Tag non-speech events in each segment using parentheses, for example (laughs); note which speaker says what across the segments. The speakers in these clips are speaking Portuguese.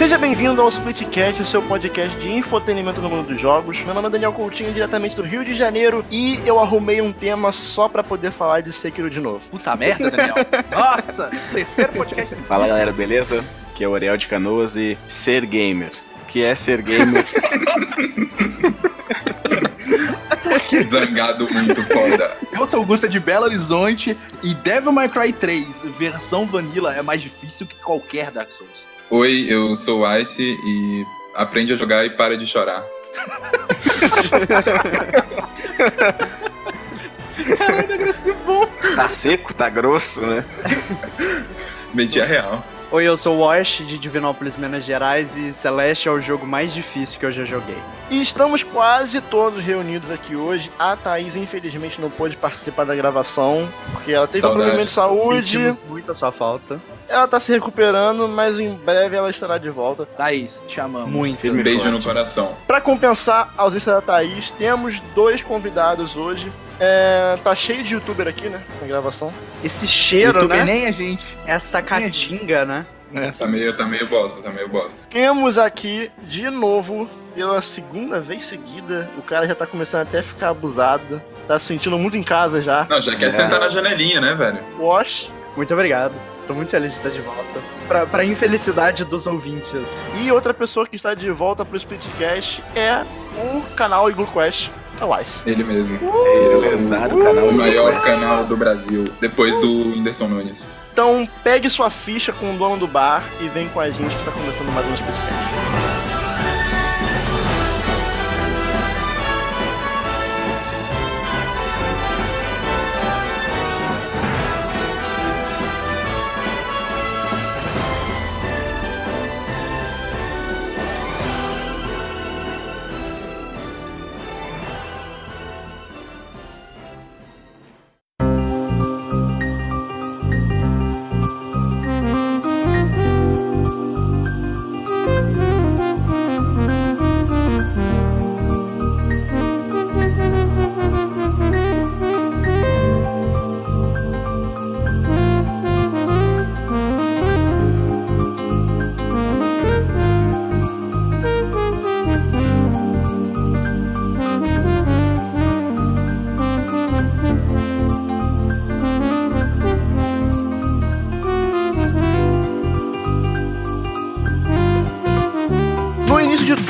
Speaker 1: seja bem-vindo ao Splitcast, o seu podcast de infotenimento no mundo dos jogos. Meu nome é Daniel Coutinho, diretamente do Rio de Janeiro, e eu arrumei um tema só pra poder falar de Sekiro de novo.
Speaker 2: Puta merda, Daniel. (laughs) Nossa, terceiro podcast.
Speaker 3: Fala galera, beleza? Aqui é o Ariel de Canoas e ser gamer. O que é ser gamer? (laughs)
Speaker 4: Zangado muito foda.
Speaker 2: Eu sou Augusta de Belo Horizonte e Devil May Cry 3, versão vanilla, é mais difícil que qualquer Dark Souls.
Speaker 4: Oi, eu sou o Ice e aprende a jogar e para de chorar. (laughs)
Speaker 2: É muito agressivo.
Speaker 3: tá seco, tá grosso, né?
Speaker 4: Meti a real.
Speaker 5: Oi, eu sou o Wash de Divinópolis, Minas Gerais e Celeste é o jogo mais difícil que eu já joguei.
Speaker 1: E estamos quase todos reunidos aqui hoje. A Thaís, infelizmente, não pôde participar da gravação, porque ela teve um
Speaker 4: Saudades.
Speaker 1: problema de saúde.
Speaker 5: Sentimos muito a sua falta.
Speaker 1: Ela tá se recuperando, mas em breve ela estará de volta.
Speaker 2: Thaís, te amamos.
Speaker 5: Muito.
Speaker 3: E
Speaker 4: Beijo
Speaker 3: forte.
Speaker 4: no coração.
Speaker 1: Pra compensar a ausência da Thaís, temos dois convidados hoje. É, tá cheio de youtuber aqui, né? Na gravação.
Speaker 5: Esse cheiro,
Speaker 2: YouTube
Speaker 5: né?
Speaker 2: nem a gente.
Speaker 5: Essa catinga, né?
Speaker 2: Essa
Speaker 4: Tá meio, tá meio bosta, tá meio bosta.
Speaker 1: Temos aqui, de novo, pela segunda vez seguida, o cara já tá começando até a ficar abusado. Tá se sentindo muito em casa já.
Speaker 4: Não, já quer
Speaker 3: É.
Speaker 4: sentar na janelinha, né, velho?
Speaker 1: Wash.
Speaker 5: Muito obrigado. Estou muito feliz de estar de volta. Pra, pra infelicidade dos ouvintes.
Speaker 1: E outra pessoa que está de volta pro Splitcast é o canal Iglu Quest, é o Ice.
Speaker 4: Ele mesmo.
Speaker 3: Ele é o lendário canal
Speaker 4: O maior canal do Brasil, depois do Whindersson Nunes.
Speaker 1: Então pegue sua ficha com o dono do bar e vem com a gente que tá começando mais um Splitcast.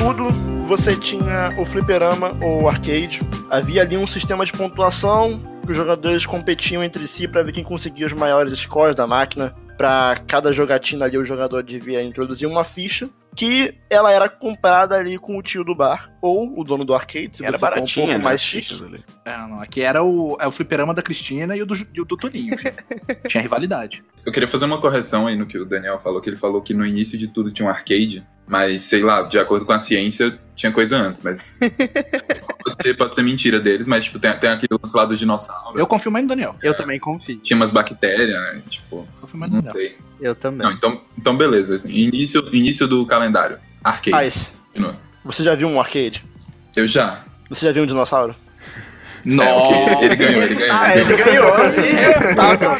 Speaker 1: Tudo, você tinha o fliperama ou arcade. Havia ali um sistema de pontuação que os jogadores competiam entre si para ver quem conseguia os maiores scores da máquina. Para cada jogatina ali, o jogador devia introduzir uma ficha que ela era comprada ali com o tio do bar ou o dono do arcade, se
Speaker 3: Era
Speaker 1: você for um
Speaker 3: baratinha,
Speaker 1: pouco
Speaker 3: né?
Speaker 1: mais chique.
Speaker 3: ali.
Speaker 2: É, não, aqui era o, é o fliperama da Cristina e o do, e o do Toninho. filho. (laughs) Tinha rivalidade.
Speaker 4: Eu queria fazer uma correção aí no que o Daniel falou, que ele falou que no início de tudo tinha um arcade, mas sei lá, de acordo com a ciência, tinha coisa antes, mas (laughs) pode ser, pode ser mentira deles, mas tipo, tem, tem aquele lance lá do dinossauro,
Speaker 2: Eu confio mais no Daniel.
Speaker 5: Eu também confio.
Speaker 4: tinha umas bactérias, né? Tipo,
Speaker 2: Confio mais no
Speaker 4: não
Speaker 2: Daniel.
Speaker 4: sei.
Speaker 5: Eu também.
Speaker 4: Não, então, então beleza, assim, início, início do calendário, arcade.
Speaker 1: Ice,
Speaker 4: Continua.
Speaker 1: você já viu um arcade?
Speaker 4: Eu já.
Speaker 1: Você já viu um dinossauro?
Speaker 4: É, ok, ele ganhou, ele ganhou.
Speaker 5: Ah, ele ganhou. Irrefutável.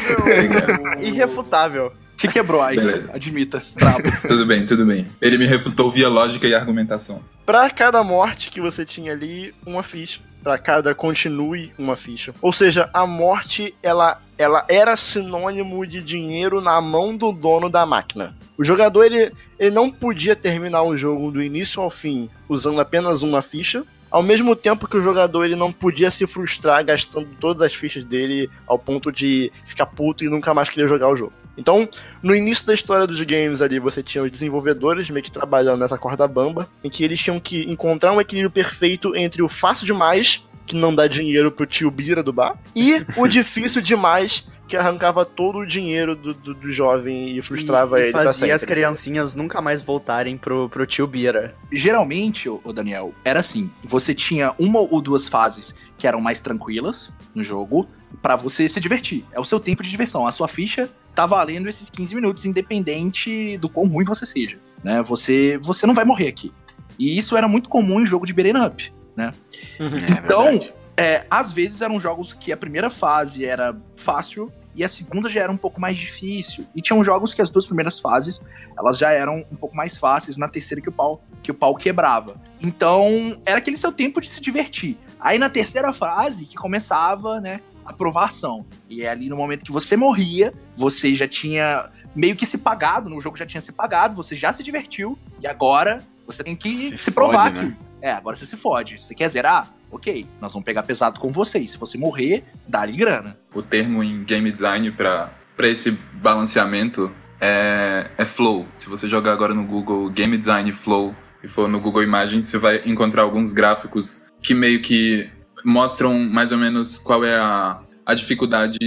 Speaker 5: Irrefutável.
Speaker 2: Te quebrou, Ice.
Speaker 4: Beleza.
Speaker 2: Admita. Brabo.
Speaker 4: Tudo bem, tudo bem. Ele me refutou via lógica e argumentação.
Speaker 1: Pra cada morte que você tinha ali, uma ficha. Pra cada continue, uma ficha. Ou seja, a morte, ela, ela era sinônimo de dinheiro na mão do dono da máquina. O jogador, ele, ele não podia terminar o jogo do início ao fim usando apenas uma ficha. Ao mesmo tempo que o jogador ele não podia se frustrar gastando todas as fichas dele ao ponto de ficar puto e nunca mais querer jogar o jogo. Então, no início da história dos games ali, você tinha os desenvolvedores meio que trabalhando nessa corda bamba, em que eles tinham que encontrar um equilíbrio perfeito entre o fácil demais, que não dá dinheiro pro tio Bira do bar, e o (laughs) difícil demais, que arrancava todo o dinheiro do, do, do jovem e frustrava
Speaker 5: e, e
Speaker 1: ele pra
Speaker 5: fazia as criancinhas nunca mais voltarem pro, pro tio Bira.
Speaker 2: Geralmente, o Daniel, era assim: você tinha uma ou duas fases que eram mais tranquilas no jogo pra você se divertir. É o seu tempo de diversão. A sua ficha tá valendo esses 15 minutos, independente do quão ruim você seja. Né? Você, você não vai morrer aqui. E isso era muito comum em jogo de beat'em up. Né?
Speaker 1: Uhum.
Speaker 3: É
Speaker 2: Então, é, às vezes eram jogos que a primeira fase era fácil e a segunda já era um pouco mais difícil. E tinham jogos que as duas primeiras fases, elas já eram um pouco mais fáceis, na terceira que o pau, que o pau quebrava. Então, era aquele seu tempo de se divertir. Aí na terceira fase que começava, né, a provação. E é ali no momento que você morria, você já tinha meio que se pagado, no jogo já tinha se pagado, você já se divertiu, e agora você tem que se, se provar
Speaker 3: fode,
Speaker 2: que. É, agora você se fode. Você quer zerar? Ok, nós vamos pegar pesado com você. Se você morrer, dá-lhe grana.
Speaker 4: O termo em game design para esse balanceamento é, é flow. Se você jogar agora no Google Game Design Flow e for no Google Imagens, você vai encontrar alguns gráficos que meio que mostram mais ou menos qual é a, a dificuldade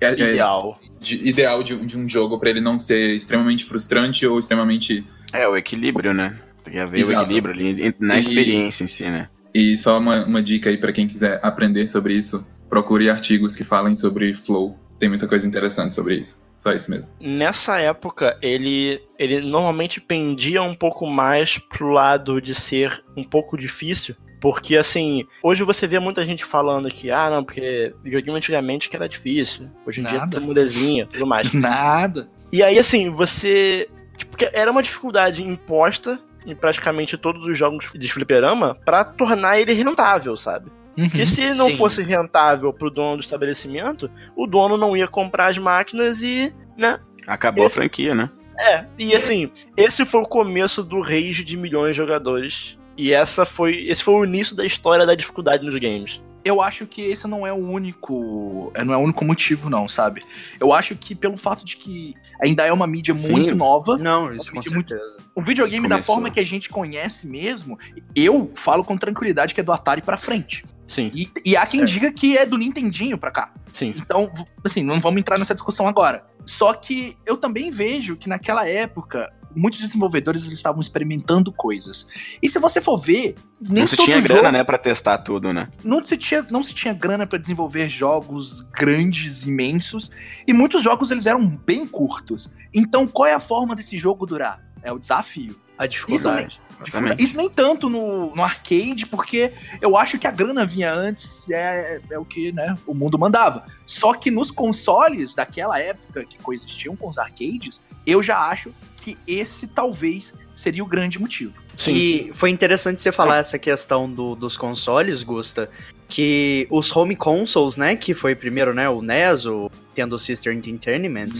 Speaker 4: é- é,
Speaker 1: Ideal.
Speaker 4: de- ideal de, de um jogo para ele não ser extremamente frustrante ou extremamente.
Speaker 3: É, o equilíbrio, né? Tem que haver o
Speaker 4: Exato.
Speaker 3: equilíbrio ali na
Speaker 4: E-
Speaker 3: experiência em si, né?
Speaker 4: E só uma, uma dica aí para quem quiser aprender sobre isso, procure artigos que falem sobre flow. Tem muita coisa interessante sobre isso. Só isso mesmo.
Speaker 1: Nessa época, ele, ele normalmente pendia um pouco mais pro lado de ser um pouco difícil. Porque, assim, hoje você vê muita gente falando que, ah, não, porque videogame antigamente que era difícil. Hoje em dia
Speaker 2: Nada.
Speaker 1: tem molezinha tudo mais. (laughs)
Speaker 2: Nada.
Speaker 1: E aí, assim, você. Tipo, era uma dificuldade imposta em praticamente todos os jogos de fliperama pra tornar ele rentável, sabe? Porque se não
Speaker 2: Sim.
Speaker 1: fosse rentável pro dono do estabelecimento, o dono não ia comprar as máquinas e, né?
Speaker 3: Acabou
Speaker 1: Esse-
Speaker 3: a franquia, né?
Speaker 1: É, e assim, esse foi o começo do rage de milhões de jogadores. E essa foi, esse foi o início da história da dificuldade nos games.
Speaker 2: Eu acho que esse não é o único. é, Não é o único motivo, não, sabe? Eu acho que pelo fato de que ainda é uma mídia
Speaker 3: Sim.
Speaker 2: muito nova.
Speaker 5: Não, isso com
Speaker 2: Muito- muito-
Speaker 5: certeza.
Speaker 2: O videogame, da
Speaker 3: Começou.
Speaker 2: forma que a gente conhece mesmo, eu falo com tranquilidade que é do Atari pra frente.
Speaker 1: Sim,
Speaker 2: E, e há quem
Speaker 1: Certo.
Speaker 2: diga que é do Nintendinho pra cá.
Speaker 1: sim.
Speaker 2: Então, assim, não vamos entrar nessa discussão agora. Só que eu também vejo que naquela época, muitos desenvolvedores eles estavam experimentando coisas. E se você for ver, nem
Speaker 3: não se
Speaker 2: todo
Speaker 3: tinha
Speaker 2: jogo,
Speaker 3: grana, né, pra testar tudo, né?
Speaker 2: não se tinha, não se tinha grana pra desenvolver jogos grandes, imensos, e muitos jogos eles eram bem curtos. Então, qual é a forma desse jogo durar? É o desafio.
Speaker 5: A dificuldade.
Speaker 3: Exatamente.
Speaker 2: Isso nem tanto no, no arcade, porque eu acho que a grana vinha antes, é, é o que né, o mundo mandava. Só que nos consoles daquela época que coexistiam com os arcades, eu já acho que esse talvez seria o grande motivo.
Speaker 1: Sim.
Speaker 5: E foi interessante você falar essa questão do- dos consoles, Gusta, que os home consoles, né, que foi primeiro, né, o NES, o Nintendo System Entertainment,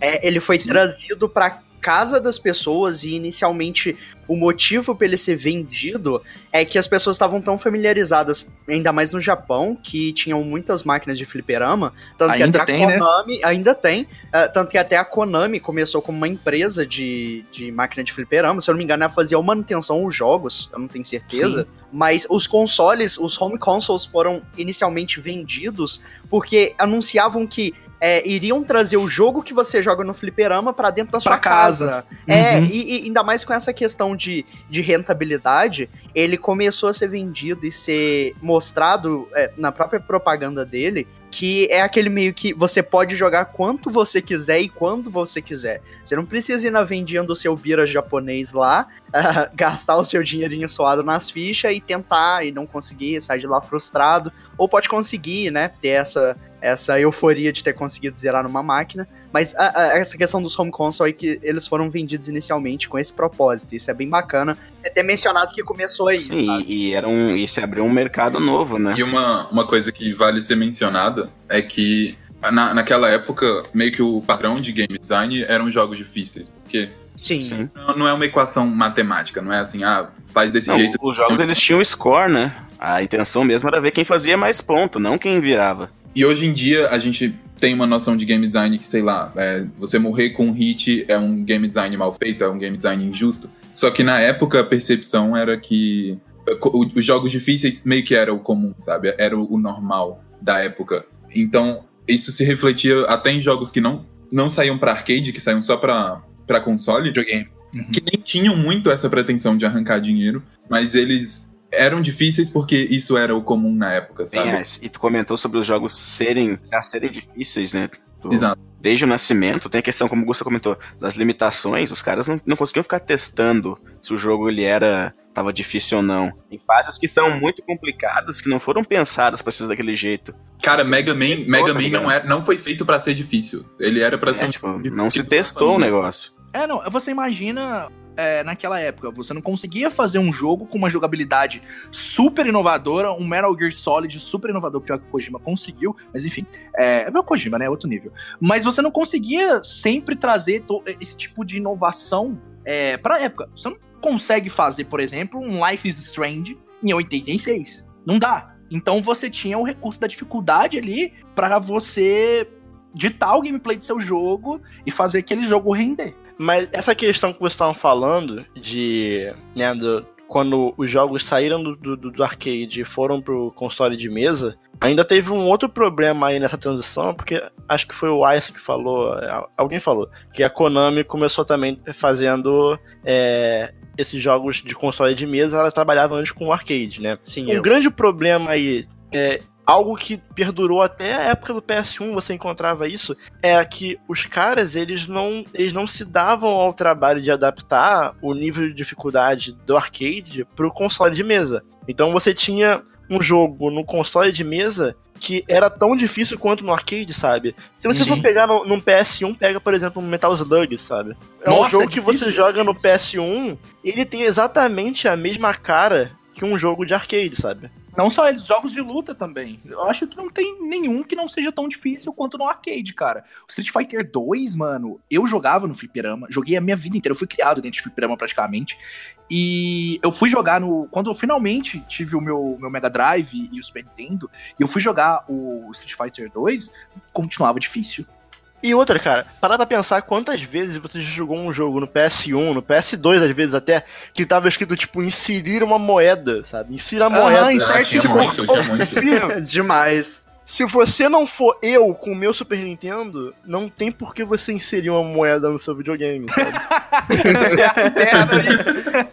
Speaker 5: é, ele foi
Speaker 2: Sim.
Speaker 5: trazido pra casa das pessoas e inicialmente o motivo para ele ser vendido é que as pessoas estavam tão familiarizadas, ainda mais no Japão, que tinham muitas máquinas de fliperama, tanto
Speaker 2: Ainda
Speaker 5: que até
Speaker 2: tem,
Speaker 5: a
Speaker 2: né?
Speaker 5: Konami, ainda tem, eh, tanto que até a Konami começou como uma empresa de, de máquina de fliperama, se eu não me engano, ela fazia uma manutenção os jogos, eu não tenho certeza, mas os consoles, os home consoles foram inicialmente vendidos porque anunciavam que é, iriam trazer o jogo que você joga no fliperama pra dentro da sua
Speaker 2: Pra casa.
Speaker 5: É,
Speaker 2: Uhum.
Speaker 5: e, e ainda mais com essa questão de, de rentabilidade, ele começou a ser vendido e ser mostrado é, na própria propaganda dele que é aquele meio que você pode jogar quanto você quiser e quando você quiser. Você não precisa ir na vendinha do seu bira japonês lá, (laughs) ah, gastar o seu dinheirinho suado nas fichas e tentar e não conseguir, sair de lá frustrado. Ou pode conseguir, né, ter essa, essa euforia de ter conseguido zerar numa máquina. Mas a- a- essa questão dos home console é que eles foram vendidos inicialmente com esse propósito. Isso é bem bacana. Você ter mencionado que começou aí.
Speaker 3: Sim, e, e era um, e se abriu um mercado novo, né?
Speaker 4: E uma, uma coisa que vale ser mencionada é que na, naquela época, meio que o padrão de game design eram jogos difíceis, porque
Speaker 5: Sim.
Speaker 3: Sim.
Speaker 4: não não é uma equação matemática, não é assim, ah, faz desse
Speaker 3: Não,
Speaker 4: jeito.
Speaker 3: os jogos eles tinham score, né? A intenção mesmo era ver quem fazia mais ponto, não quem virava.
Speaker 4: E hoje em dia a gente tem uma noção de game design que, sei lá, é, você morrer com um hit é um game design mal feito, é um game design injusto. Só que na época a percepção era que eh, os jogos difíceis meio que era o comum, sabe? Era o normal da época. Então isso se refletia até em jogos que não, não saíam pra arcade, que saíam só pra, pra console,
Speaker 2: Videogame.
Speaker 4: que nem tinham muito essa pretensão de arrancar dinheiro, mas eles eram difíceis porque isso era o comum na época,
Speaker 3: Sim,
Speaker 4: sabe?
Speaker 3: é, e tu comentou sobre os jogos serem, já serem difíceis, né? Do-
Speaker 4: Exato.
Speaker 3: Desde o nascimento, tem a questão, como o Gusta comentou, das limitações, os caras não, não conseguiam ficar testando se o jogo ele era tava difícil ou não. Tem fases que são muito complicadas, que não foram pensadas pra ser daquele jeito.
Speaker 4: Cara, Mega Man, Mega
Speaker 3: outro,
Speaker 4: Man não,
Speaker 3: né?
Speaker 4: é, não foi feito pra ser difícil. Ele era pra ser
Speaker 3: É,
Speaker 4: um
Speaker 3: tipo,
Speaker 4: de-
Speaker 3: não se testou o negócio.
Speaker 2: É, não, você imagina é, naquela época, você não conseguia fazer um jogo com uma jogabilidade super inovadora, um Metal Gear Solid super inovador, pior que o Kojima conseguiu, mas enfim, é, é o Kojima, né, outro nível. Mas você não conseguia sempre trazer esse tipo de inovação é, pra época. Você não consegue fazer, por exemplo, um Life is Strange em 86. Não dá. Então você tinha o recurso da dificuldade ali pra você ditar o gameplay do seu jogo e fazer aquele jogo render.
Speaker 1: Mas essa questão que vocês estavam falando de. Né, do- quando os jogos saíram do, do, do arcade e foram pro console de mesa, ainda teve um outro problema aí nessa transição, porque acho que foi o Ice que falou, é, alguém falou, que a Konami começou também fazendo é, esses jogos de console de mesa, ela trabalhava antes com o arcade, né?
Speaker 5: Sim,
Speaker 1: Um
Speaker 5: eu.
Speaker 1: grande problema aí, é, algo que perdurou até a época do PS1, você encontrava isso, é que os caras, eles não, eles não se davam ao trabalho de adaptar o nível de dificuldade do arcade pro console de mesa. Então você tinha um jogo no console de mesa que era tão difícil quanto no arcade, sabe? Se você
Speaker 2: Sim.
Speaker 1: for pegar no, num PS1, pega, por exemplo, um Metal Slug, sabe? É um
Speaker 2: Nossa,
Speaker 1: jogo
Speaker 2: é
Speaker 1: que você
Speaker 2: difícil,
Speaker 1: joga
Speaker 2: é
Speaker 1: no
Speaker 2: difícil.
Speaker 1: PS1, ele tem exatamente a mesma cara que um jogo de arcade, sabe?
Speaker 2: Não só eles, jogos de luta também. Eu acho que não tem nenhum que não seja tão difícil quanto no arcade, cara. O Street Fighter 2, mano, eu jogava no fliperama, joguei a minha vida inteira, eu fui criado dentro de fliperama praticamente. E eu fui jogar no. Quando eu finalmente tive o meu, meu Mega Drive e o Super Nintendo, e eu fui jogar o Street Fighter 2, continuava difícil.
Speaker 1: E outra, cara, parar pra pensar quantas vezes você jogou um jogo no PS1, no PS2 às vezes até, que tava escrito tipo inserir uma moeda, sabe? Insira a moeda.
Speaker 2: insert
Speaker 4: Ah, tinha
Speaker 2: code.
Speaker 4: muito, muito.
Speaker 1: Filho, (laughs)
Speaker 5: Demais.
Speaker 1: se você não for eu com o meu Super Nintendo, não tem por que você inserir uma moeda no seu videogame, sabe? (laughs)
Speaker 2: Aí.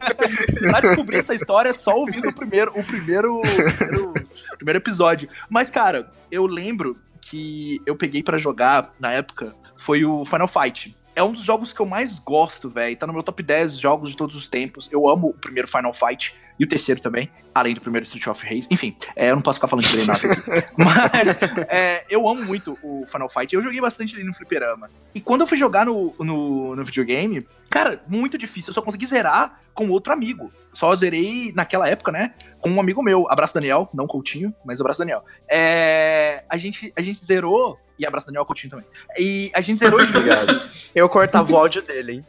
Speaker 2: (laughs) Pra descobrir essa história é só ouvindo o primeiro, o primeiro, o primeiro, o primeiro episódio. Mas, cara, eu lembro que eu peguei pra jogar na época foi o Final Fight. É um dos jogos que eu mais gosto, velho. Tá no meu top 10 jogos de todos os tempos. Eu amo o primeiro Final Fight e o terceiro também, além do primeiro Street of Rage. Enfim, é, eu não posso ficar falando de Renato aqui. (laughs) Mas é, eu amo muito o Final Fight. Eu joguei bastante ali no fliperama. E quando eu fui jogar no, no, no videogame, cara, muito difícil. Eu só consegui zerar com outro amigo. Só zerei naquela época, né? Com um amigo meu. Abraço Daniel, não Coutinho, mas abraço Daniel. É, a, gente, a gente zerou. E abraço Daniel Coutinho também. E a gente zerou junto.
Speaker 5: Eu cortava o áudio dele, hein?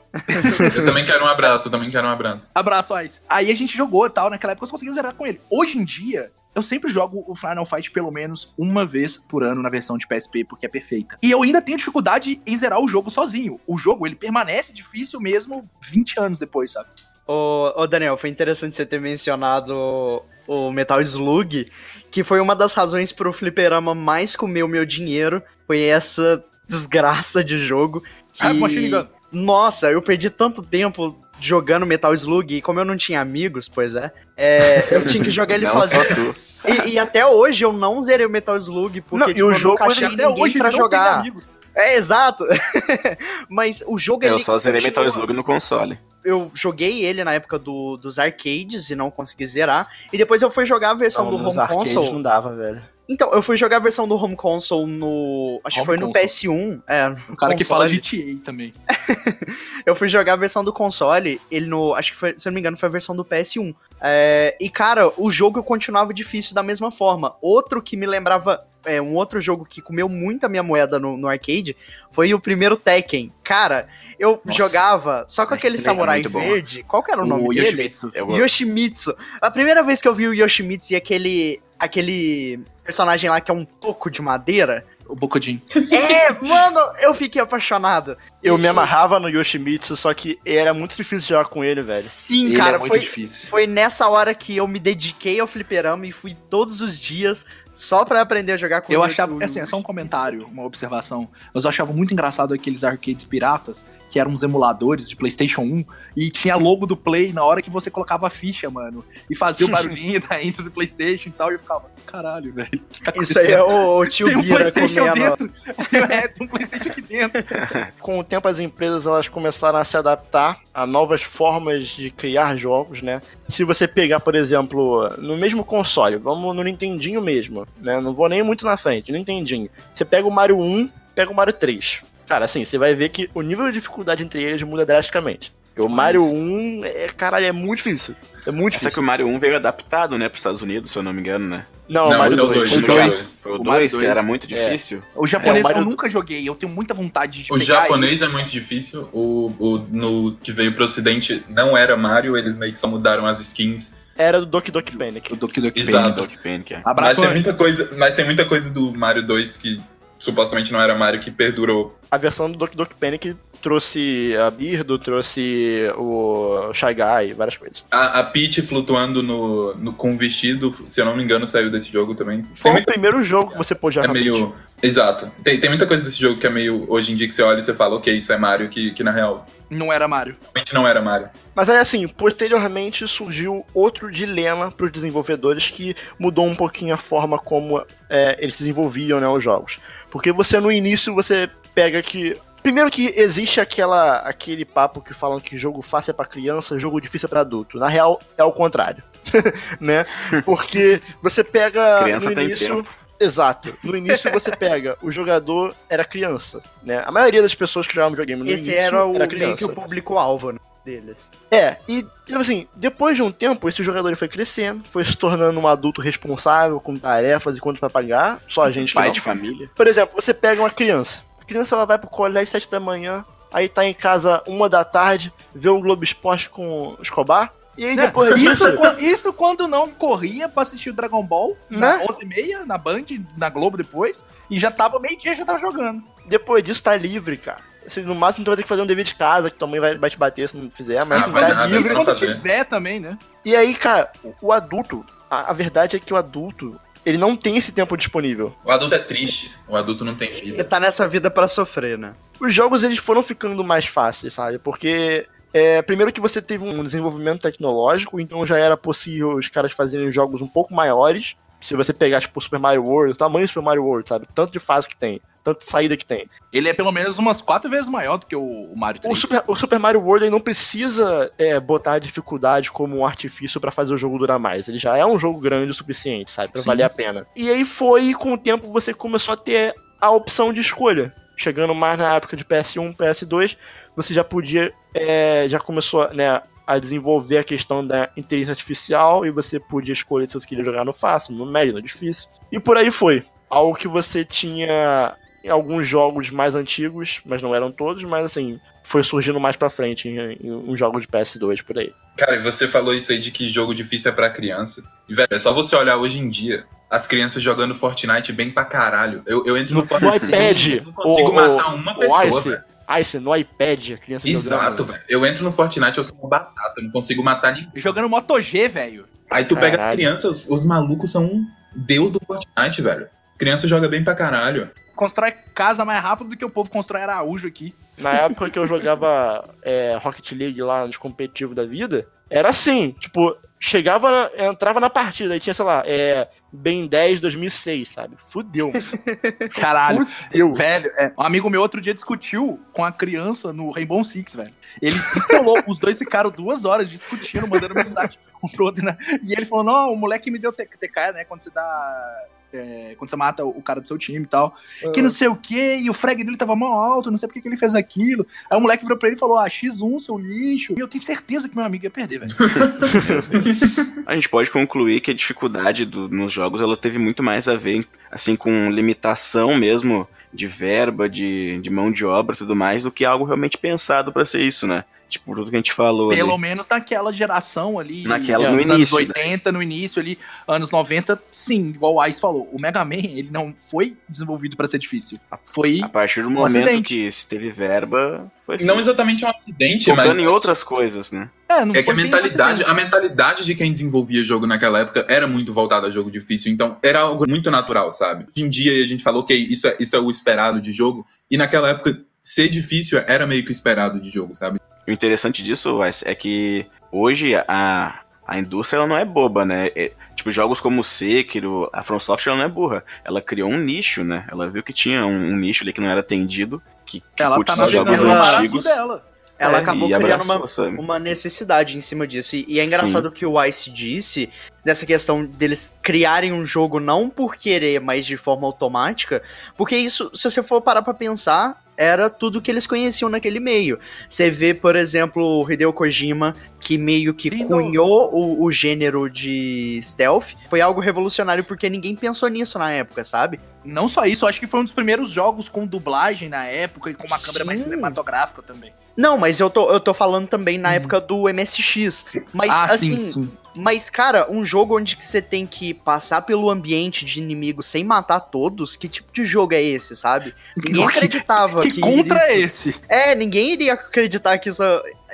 Speaker 4: Eu também quero um abraço, eu também quero um abraço.
Speaker 2: Abraço, Ice. Aí a gente jogou tal, naquela época eu conseguia zerar com ele. Hoje em dia, eu sempre jogo o Final Fight pelo menos uma vez por ano na versão de PSP, porque é perfeita. E eu ainda tenho dificuldade em zerar o jogo sozinho. O jogo, ele permanece difícil mesmo 20 anos depois, sabe?
Speaker 5: Ô, ô, Daniel, foi interessante você ter mencionado o, o Metal Slug, que foi uma das razões pro fliperama mais comer o meu dinheiro, foi essa desgraça de jogo. Que...
Speaker 2: Ah, Machine Gun.
Speaker 5: Nossa, eu perdi tanto tempo jogando Metal Slug, e como eu não tinha amigos, pois é, é, eu tinha que jogar ele
Speaker 3: Não
Speaker 5: sozinho.
Speaker 3: só tu.
Speaker 5: E, e até hoje eu não zerei o Metal Slug, porque
Speaker 1: Não, e
Speaker 5: tipo,
Speaker 1: o
Speaker 5: eu
Speaker 1: jogo,
Speaker 5: nunca achei
Speaker 2: Até hoje
Speaker 5: pra
Speaker 2: não
Speaker 5: jogar.
Speaker 2: amigos.
Speaker 5: É, exato. (laughs) Mas o jogo
Speaker 3: Eu
Speaker 5: ele
Speaker 3: só zerei
Speaker 5: continua-
Speaker 3: Metal Slug no console.
Speaker 5: eu joguei ele na época do, dos arcades e não consegui zerar. E depois eu fui jogar a versão do
Speaker 1: nos
Speaker 5: Home Console.
Speaker 1: não dava, velho.
Speaker 5: Então, eu fui jogar a versão do Home Console no. Acho que foi no
Speaker 2: Console.
Speaker 5: PS1. É,
Speaker 2: O cara que fala
Speaker 5: console.
Speaker 2: GTA também. (laughs)
Speaker 5: Eu fui jogar a versão do console, ele no. Acho que foi, se eu não me engano, foi a versão do PS1. É, e, cara, o jogo continuava difícil da mesma forma. Outro que me lembrava. É, um outro jogo que comeu muito a minha moeda no, no arcade foi o primeiro Tekken. Cara, eu
Speaker 2: Nossa.
Speaker 5: jogava só com aquele
Speaker 3: é
Speaker 5: samurai
Speaker 3: bom,
Speaker 5: verde. Qual que era o nome
Speaker 2: O
Speaker 5: dele?
Speaker 2: Yoshimitsu.
Speaker 5: Yoshimitsu. A primeira vez que eu vi o Yoshimitsu e aquele. aquele personagem lá que é um toco de madeira.
Speaker 2: O Bokujin.
Speaker 5: É, mano, eu fiquei apaixonado.
Speaker 1: Eu me amarrava no Yoshimitsu, só que era muito difícil jogar com ele, velho.
Speaker 5: Sim,
Speaker 2: Ele
Speaker 5: cara,
Speaker 2: é muito
Speaker 5: foi,
Speaker 2: difícil.
Speaker 5: foi nessa hora que eu me dediquei ao fliperama e fui todos os dias só pra aprender a jogar com
Speaker 2: Eu
Speaker 5: o-
Speaker 2: achava, assim, é só um comentário, uma observação, mas eu achava muito engraçado aqueles arcades piratas, que eram uns emuladores de PlayStation 1, e tinha logo do Play na hora que você colocava a ficha, mano, e fazia o barulhinho (laughs) da intro do PlayStation e tal, e eu ficava, caralho, velho, que tá
Speaker 5: Isso aí é o, o tio
Speaker 2: Tem um
Speaker 5: Bira
Speaker 2: PlayStation dentro, tem, é, tem um PlayStation aqui dentro. (laughs)
Speaker 1: Com o tempo, as empresas elas começaram a se adaptar a novas formas de criar jogos, né? Se você pegar, por exemplo, no mesmo console, vamos no Nintendinho mesmo, né? Não vou nem muito na frente, no Nintendinho. Você pega o Mario 1, pega o Mario 3. Cara, assim, você vai ver que o nível de dificuldade entre eles muda drasticamente. Porque o Mario 1, é, caralho, é muito difícil. É muito
Speaker 3: Só que
Speaker 1: difícil.
Speaker 3: o Mario 1 veio adaptado, né, pros Estados Unidos, se eu não me engano, né?
Speaker 1: Não,
Speaker 4: Não,
Speaker 1: o Mario
Speaker 4: esse é o
Speaker 1: 2.
Speaker 4: dois,
Speaker 1: Foi
Speaker 4: esse é o
Speaker 3: o
Speaker 2: O Mario
Speaker 3: 2, que
Speaker 2: 2.
Speaker 3: era muito
Speaker 1: É.
Speaker 3: difícil.
Speaker 2: O japonês
Speaker 1: É, o Mario
Speaker 2: eu nunca joguei, eu tenho muita vontade de
Speaker 4: O
Speaker 2: pegar
Speaker 4: japonês é muito difícil. O, o no que veio pro ocidente não era Mario, eles meio que só mudaram as skins.
Speaker 1: Era do Doki Doki Panic.
Speaker 2: o Doki Doki
Speaker 4: Exato.
Speaker 2: Panic.
Speaker 3: Donkey Panic, é.
Speaker 4: Mas
Speaker 2: Abraço,
Speaker 4: tem
Speaker 2: Anjo.
Speaker 4: muita coisa, mas tem muita coisa do Mario 2 que supostamente não era Mario que perdurou.
Speaker 1: A versão do Doki Doki Panic trouxe a Birdo, trouxe o Shy Guy, várias coisas.
Speaker 4: A, a Peach flutuando no, no- com vestido, se eu não me engano, saiu desse jogo também.
Speaker 1: Foi
Speaker 4: Tem
Speaker 1: o
Speaker 4: muita,
Speaker 1: primeiro jogo que você pôde
Speaker 4: é
Speaker 1: jogar com a Peach.
Speaker 4: meio. Exato. Tem, tem muita coisa desse jogo que é meio. Hoje em dia que você olha e você fala, ok, isso é Mario, que, que na real
Speaker 2: Não era Mario.
Speaker 4: realmente não era Mario.
Speaker 1: Mas aí, assim, posteriormente surgiu outro dilema para os desenvolvedores que mudou um pouquinho a forma como é, eles desenvolviam né, os jogos. Porque você, no início, você pega que... Primeiro que existe aquela, aquele papo que falam que jogo fácil é pra criança, jogo difícil é pra adulto. Na real, é o contrário. (laughs) né? Porque você pega
Speaker 3: Criança
Speaker 1: no
Speaker 3: tem
Speaker 1: início...
Speaker 3: tempo.
Speaker 1: Exato. No início você pega, o jogador era criança, né? A maioria das pessoas que jogavam videogame no
Speaker 5: Esse
Speaker 1: início
Speaker 5: era o
Speaker 1: criança.
Speaker 5: que o público-alvo né, deles.
Speaker 1: É, e tipo assim, depois de um tempo, esse jogador foi crescendo, foi se tornando um adulto responsável, com tarefas e contas pra pagar, só a gente que
Speaker 3: Pai
Speaker 1: não.
Speaker 3: de família.
Speaker 1: Por exemplo, você pega uma criança. A criança ela vai pro colégio às 7 da manhã, aí tá em casa uma da tarde, vê o Globo Esporte com o Escobar, e aí
Speaker 2: Né?
Speaker 1: depois
Speaker 2: Isso, quan- isso quando não corria pra assistir o Dragon Ball, na
Speaker 1: Né?
Speaker 2: 11h30, na Band, na Globo depois, e já tava meio-dia, já tava jogando.
Speaker 1: depois disso tá livre, cara. Assim, no máximo tu vai ter que fazer um dever de casa, que tua mãe vai, vai te bater se não fizer, mas
Speaker 4: Ah,
Speaker 1: assim,
Speaker 4: vai
Speaker 1: tá
Speaker 4: nada,
Speaker 1: livre.
Speaker 2: Isso quando tiver também, né?
Speaker 1: E aí, cara, o, o adulto, a, a verdade é que o adulto, ele não tem esse tempo disponível.
Speaker 4: O adulto é triste. O adulto não tem
Speaker 5: Ele
Speaker 4: vida.
Speaker 5: tá nessa vida pra sofrer, né?
Speaker 1: os jogos eles foram ficando mais fáceis, sabe? Porque é, primeiro que você teve um desenvolvimento tecnológico, então já era possível os caras fazerem jogos um pouco maiores. Se você pegar, tipo, o Super Mario World, o tamanho do Super Mario World, sabe? Tanto de fase que tem, tanto de saída que tem.
Speaker 2: Ele é pelo menos umas quatro vezes maior do que o, Mario 3.
Speaker 1: O Super, o Super Mario World ele não precisa é, botar a dificuldade como um artifício pra fazer o jogo durar mais. Ele já é um jogo grande o suficiente, sabe? Pra
Speaker 2: Sim.
Speaker 1: valer a pena. E aí foi, com o tempo, você começou a ter a opção de escolha. Chegando mais na época de PS1, PS2, você já podia. é, já começou né, a desenvolver a questão da inteligência artificial e você podia escolher se você queria jogar no fácil, no médio, no difícil. E por aí foi. Algo que você tinha em alguns jogos mais antigos, mas não eram todos, mas assim, foi surgindo mais pra frente em, em uns jogos de PS2 por aí.
Speaker 4: Cara, e você falou isso aí de que jogo difícil é pra criança. E, velho, é só você olhar hoje em dia as crianças jogando Fortnite bem pra caralho. Eu, eu entro no,
Speaker 1: No,
Speaker 4: Fortnite.
Speaker 1: iPad,
Speaker 4: eu não consigo
Speaker 1: o-
Speaker 4: matar uma
Speaker 1: o
Speaker 4: pessoa,
Speaker 1: Ice,
Speaker 4: velho.
Speaker 1: Ice, no iPad, a criança
Speaker 4: Exato, velho. Eu entro no Fortnite, eu sou uma batata, eu não consigo matar ninguém.
Speaker 2: Jogando Moto G, velho.
Speaker 4: Aí tu pega as
Speaker 1: Caralho.
Speaker 4: crianças, os, os malucos são um deus do Fortnite, velho. As crianças jogam bem pra caralho.
Speaker 2: Constrói casa mais rápido do que o povo constrói Araújo aqui.
Speaker 1: Na (laughs) época que eu jogava é, Rocket League lá nos competitivos da vida, era assim, tipo, chegava, entrava na partida e tinha, sei lá, é, Ben 10 2006, sabe? Fudeu. (laughs)
Speaker 2: Caralho.
Speaker 1: Fudeu.
Speaker 2: Velho, é, um amigo meu outro dia discutiu com a criança no Rainbow Six, velho. Ele pistolou, os dois ficaram duas horas discutindo, mandando mensagem um pro outro. né? E ele falou: Não, o moleque me deu TK, né? Quando você dá. É, quando você mata o cara do seu time e tal. Que não sei o que, e o frag dele tava mó alto, não sei por que ele fez aquilo. Aí o moleque virou pra ele e falou: Ah, X1, seu lixo. E eu tenho certeza que meu amigo ia perder, velho. (laughs)
Speaker 3: A gente pode concluir que a dificuldade do- nos jogos ela teve muito mais a ver assim com limitação mesmo de verba, de, de mão de obra e tudo mais, do que algo realmente pensado pra ser isso, né? Tipo, tudo que a gente falou. ali.
Speaker 2: Pelo menos naquela geração ali.
Speaker 3: Naquela,
Speaker 1: no
Speaker 2: nos
Speaker 3: início,
Speaker 2: anos
Speaker 3: né?
Speaker 2: 80, no início ali, anos 90, sim, igual o Ice falou. O Mega Man, ele não foi desenvolvido pra ser difícil. Foi
Speaker 3: A partir do
Speaker 2: Um
Speaker 3: momento
Speaker 2: acidente.
Speaker 3: que se teve verba, foi assim,
Speaker 4: Não exatamente um acidente,
Speaker 3: focando
Speaker 4: mas
Speaker 3: em outras coisas, né?
Speaker 2: É, não
Speaker 4: É que a
Speaker 2: um
Speaker 4: mentalidade,
Speaker 2: acidente.
Speaker 4: a mentalidade de quem desenvolvia jogo naquela época era muito voltada a jogo difícil, então era algo muito natural, sabe? Hoje em dia a gente falou, ok, isso é, isso é o esperado de jogo, e naquela época ser difícil era meio que o esperado de jogo, sabe?
Speaker 3: O interessante disso, é que hoje a, a indústria ela não é boba, né? É- tipo, jogos como o Sekiro, a From Software ela não é burra. Ela criou um nicho, né? Ela viu que tinha um, um nicho ali que não era atendido, que, que
Speaker 2: Ela
Speaker 3: curte
Speaker 2: tá
Speaker 3: os jogos antigos.
Speaker 2: dela.
Speaker 5: ela
Speaker 3: É,
Speaker 5: acabou criando uma,
Speaker 3: sabe?
Speaker 5: uma necessidade em cima disso. E, e é engraçado o que o Ice disse dessa questão deles criarem um jogo não por querer, mas de forma automática, porque isso, se você for parar pra pensar, era tudo que eles conheciam naquele meio. Você vê, por exemplo, o Hideo Kojima, que meio que
Speaker 2: Sim,
Speaker 5: cunhou o, o gênero de stealth, foi algo revolucionário porque ninguém pensou nisso na época, sabe?
Speaker 2: Não só isso, eu acho que foi um dos primeiros jogos com dublagem na época e com uma câmera mais
Speaker 5: Sim.
Speaker 2: cinematográfica também.
Speaker 5: Não, mas eu tô, eu tô falando também na época do MSX. Mas
Speaker 2: ah,
Speaker 5: assim,
Speaker 2: sim, sim.
Speaker 5: Mas, cara, um jogo onde que você tem que passar pelo ambiente de inimigo sem matar todos, que tipo de jogo é esse, sabe? Ninguém
Speaker 2: Que-
Speaker 5: acreditava que.
Speaker 2: Que contra é
Speaker 5: iria-
Speaker 2: esse?
Speaker 5: É, ninguém iria acreditar que isso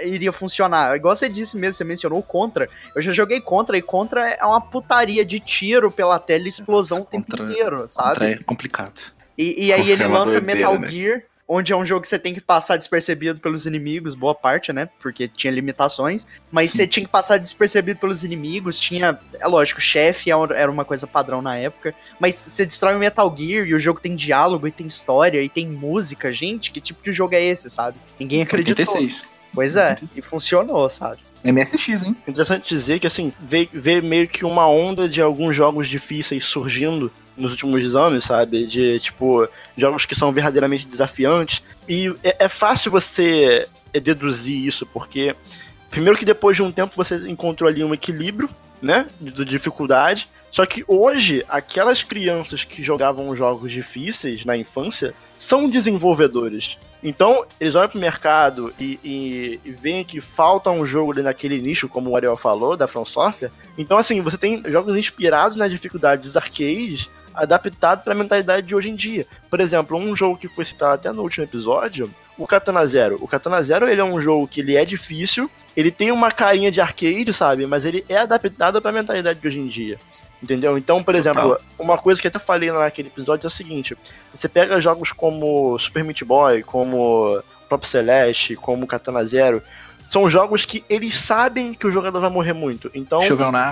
Speaker 5: iria funcionar. Igual você disse mesmo, você mencionou o Contra. Eu já joguei Contra e Contra é uma putaria de tiro pela tela e explosão
Speaker 2: Nossa,
Speaker 5: o tempo
Speaker 2: Contra-
Speaker 5: inteiro, sabe?
Speaker 2: Contra é complicado.
Speaker 5: E, e aí
Speaker 3: Contra
Speaker 5: ele
Speaker 3: é
Speaker 5: lança
Speaker 3: doideira,
Speaker 5: Metal
Speaker 3: né?
Speaker 5: Gear, onde é um jogo que você tem que passar despercebido pelos inimigos, boa parte, né? Porque tinha limitações. Mas
Speaker 2: Sim.
Speaker 5: você tinha que passar despercebido pelos inimigos, tinha. É lógico, chefe era uma coisa padrão na época. Mas você destrói o Metal Gear e o jogo tem diálogo e tem história e tem música. Gente, que tipo de jogo é esse, sabe? Ninguém acreditou.
Speaker 2: 86.
Speaker 5: Pois é,
Speaker 2: 86.
Speaker 5: e funcionou, sabe?
Speaker 2: MSX, hein?
Speaker 1: Interessante dizer que, assim, vê meio que uma onda de alguns jogos difíceis surgindo nos últimos anos, sabe? De, tipo, jogos que são verdadeiramente desafiantes. E é, é fácil você deduzir isso, porque, primeiro que depois de um tempo você encontrou ali um equilíbrio, né? De, de dificuldade. Só que hoje, aquelas crianças que jogavam jogos difíceis na infância são desenvolvedores. Então, eles olham pro mercado e, e, e veem que falta um jogo ali naquele nicho, como o Ariel falou, da From Software. Então, assim, você tem jogos inspirados na dificuldade dos arcades, adaptado para a mentalidade de hoje em dia. Por exemplo, um jogo que foi citado até no último episódio, o Katana Zero. O Katana Zero, ele é um jogo que ele é difícil, ele tem uma carinha de arcade, sabe? Mas ele é adaptado para a mentalidade de hoje em dia. Entendeu? Então, por exemplo, uma coisa que eu até falei naquele episódio é o seguinte: você pega jogos como Super Meat Boy, como Pop Celeste, como Katana Zero, são jogos que eles sabem que o jogador vai morrer muito. Então,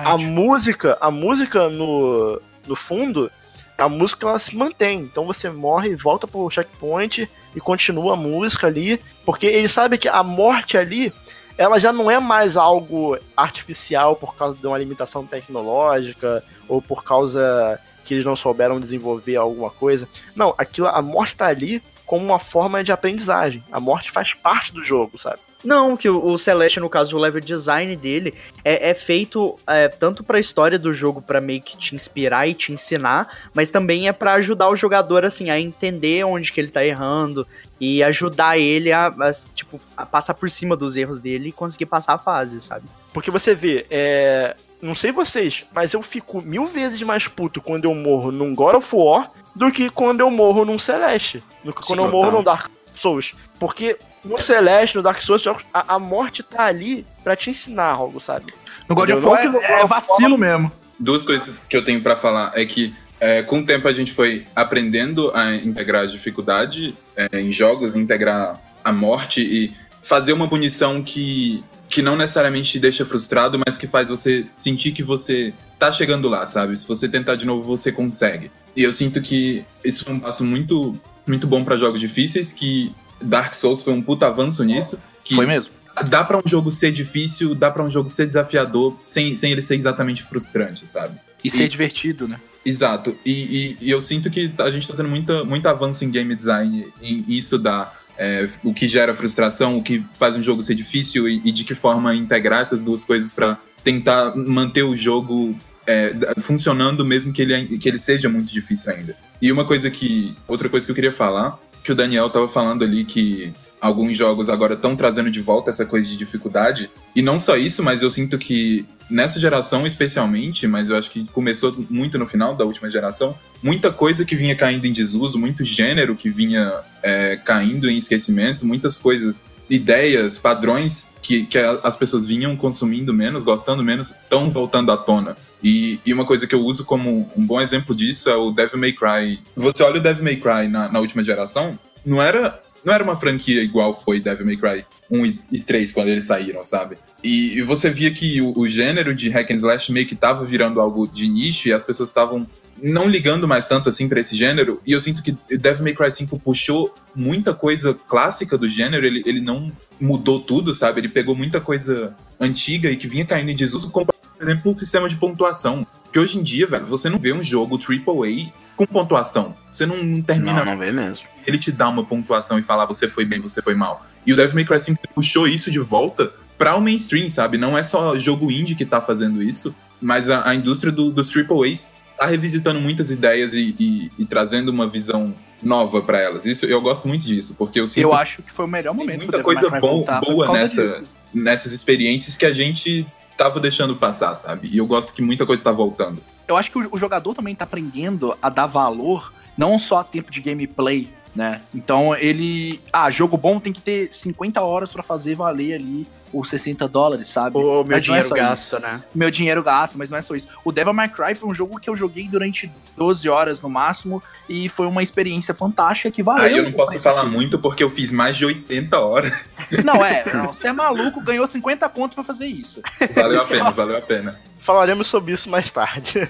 Speaker 1: a música, a música no, no fundo, a música ela se mantém. Então você morre volta pro checkpoint e continua a música ali, porque ele sabe que a morte ali ela já não é mais algo artificial por causa de uma limitação tecnológica ou por causa que eles não souberam desenvolver alguma coisa. Não, aquilo a morte tá ali como uma forma de aprendizagem. A morte faz parte do jogo, sabe?
Speaker 5: Não, que o, o Celeste, no caso, o level design dele é, é feito é, tanto pra história do jogo, pra meio que te inspirar e te ensinar, mas também é pra ajudar o jogador, assim, a entender onde que ele tá errando e ajudar ele a, a, tipo, a passar por cima dos erros dele e conseguir passar a fase, sabe?
Speaker 1: Porque você vê, é. Não sei vocês, mas eu fico mil vezes mais puto quando eu morro num God of War do que quando eu morro num Celeste. Do que quando eu morro
Speaker 3: total.
Speaker 1: num Dark Souls. Porque no Celeste, no Dark Souls, a, a morte tá ali pra te ensinar algo, sabe?
Speaker 2: No God of
Speaker 1: Não
Speaker 2: War é,
Speaker 1: God
Speaker 2: é
Speaker 1: of
Speaker 2: vacilo mesmo.
Speaker 4: Duas coisas que eu tenho pra falar é que é, com o tempo a gente foi aprendendo a integrar a dificuldade é, em jogos, integrar a morte e fazer uma punição que, que não necessariamente te deixa frustrado, mas que faz você sentir que você tá chegando lá, sabe? Se você tentar de novo, você consegue. E eu sinto que isso foi um passo muito, muito bom pra jogos difíceis, que Dark Souls foi um puta avanço nisso.
Speaker 2: Foi mesmo.
Speaker 4: dá pra um jogo ser difícil, dá pra um jogo ser desafiador, sem, sem ele ser exatamente frustrante, sabe?
Speaker 2: E ser
Speaker 4: E-
Speaker 2: divertido, né?
Speaker 4: Exato. E, e- e eu sinto que a gente tá tendo muita, muito avanço em game design, em, em estudar é, o que gera frustração, o que faz um jogo ser difícil e, de que forma integrar essas duas coisas pra tentar manter o jogo é, funcionando mesmo que ele, que ele seja muito difícil ainda. E uma coisa que. Outra coisa que eu queria falar, que o Daniel tava falando ali que alguns jogos agora estão trazendo de volta essa coisa de dificuldade. E não só isso, mas eu sinto que nessa geração especialmente, mas eu acho que começou muito no final da última geração, muita coisa que vinha caindo em desuso, muito gênero que vinha é, caindo em esquecimento, muitas coisas, ideias, padrões que, que as pessoas vinham consumindo menos, gostando menos, estão voltando à tona. E, e uma coisa que eu uso como um bom exemplo disso é o Devil May Cry. Você olha o Devil May Cry na, na última geração, não era, não era uma franquia igual foi Devil May Cry 1 e, e 3 quando eles saíram, sabe? E, e você via que o, o gênero de hack and slash meio que tava virando algo de nicho e as pessoas estavam não ligando mais tanto assim pra esse gênero, e eu sinto que Devil May Cry 5 puxou muita coisa clássica do gênero, ele, ele não mudou tudo, sabe? Ele pegou muita coisa antiga e que vinha caindo em desuso, como, por exemplo, o sistema de pontuação. Porque hoje em dia, velho, você não vê um jogo AAA com pontuação. Você não, não termina.
Speaker 3: Não, não vê mesmo.
Speaker 4: Ele te dá uma pontuação e fala você foi bem, você foi mal. E o Devil May Cry 5 puxou isso de volta para o mainstream, sabe? Não é só jogo indie que tá fazendo isso, mas a, a indústria do, dos AAAs tá revisitando muitas ideias e, e, e trazendo uma visão nova para elas. Isso eu gosto muito disso, porque eu sinto
Speaker 2: Eu acho que foi o melhor momento
Speaker 4: muita coisa bom, boa nessa, nessas experiências que a gente tava deixando passar, sabe? E eu gosto que muita coisa tá voltando.
Speaker 2: Eu acho que o, o jogador também tá aprendendo a dar valor não só a tempo de gameplay, né? Então ele, ah, jogo bom tem que ter 50 horas para fazer valer ali os 60 dólares, sabe?
Speaker 5: O meu
Speaker 2: Mas é
Speaker 5: dinheiro
Speaker 2: só
Speaker 5: gasto,
Speaker 2: isso.
Speaker 5: né?
Speaker 2: Meu dinheiro gasto, mas não é só isso. O Devil May Cry foi um jogo que eu joguei durante 12 horas no máximo e foi uma experiência fantástica que valeu.
Speaker 4: Aí eu não posso falar
Speaker 2: assim.
Speaker 4: muito porque eu fiz mais de 80 horas. (laughs)
Speaker 2: Não, é, não, você é maluco, ganhou 50 conto pra fazer isso.
Speaker 4: Valeu a pena, valeu a pena.
Speaker 1: Falaremos sobre isso mais tarde.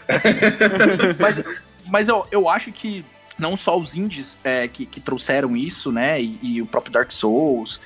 Speaker 1: (laughs)
Speaker 2: Mas, mas eu, eu acho que não só os indies é, que, que trouxeram isso, né, e, e o próprio Dark Souls,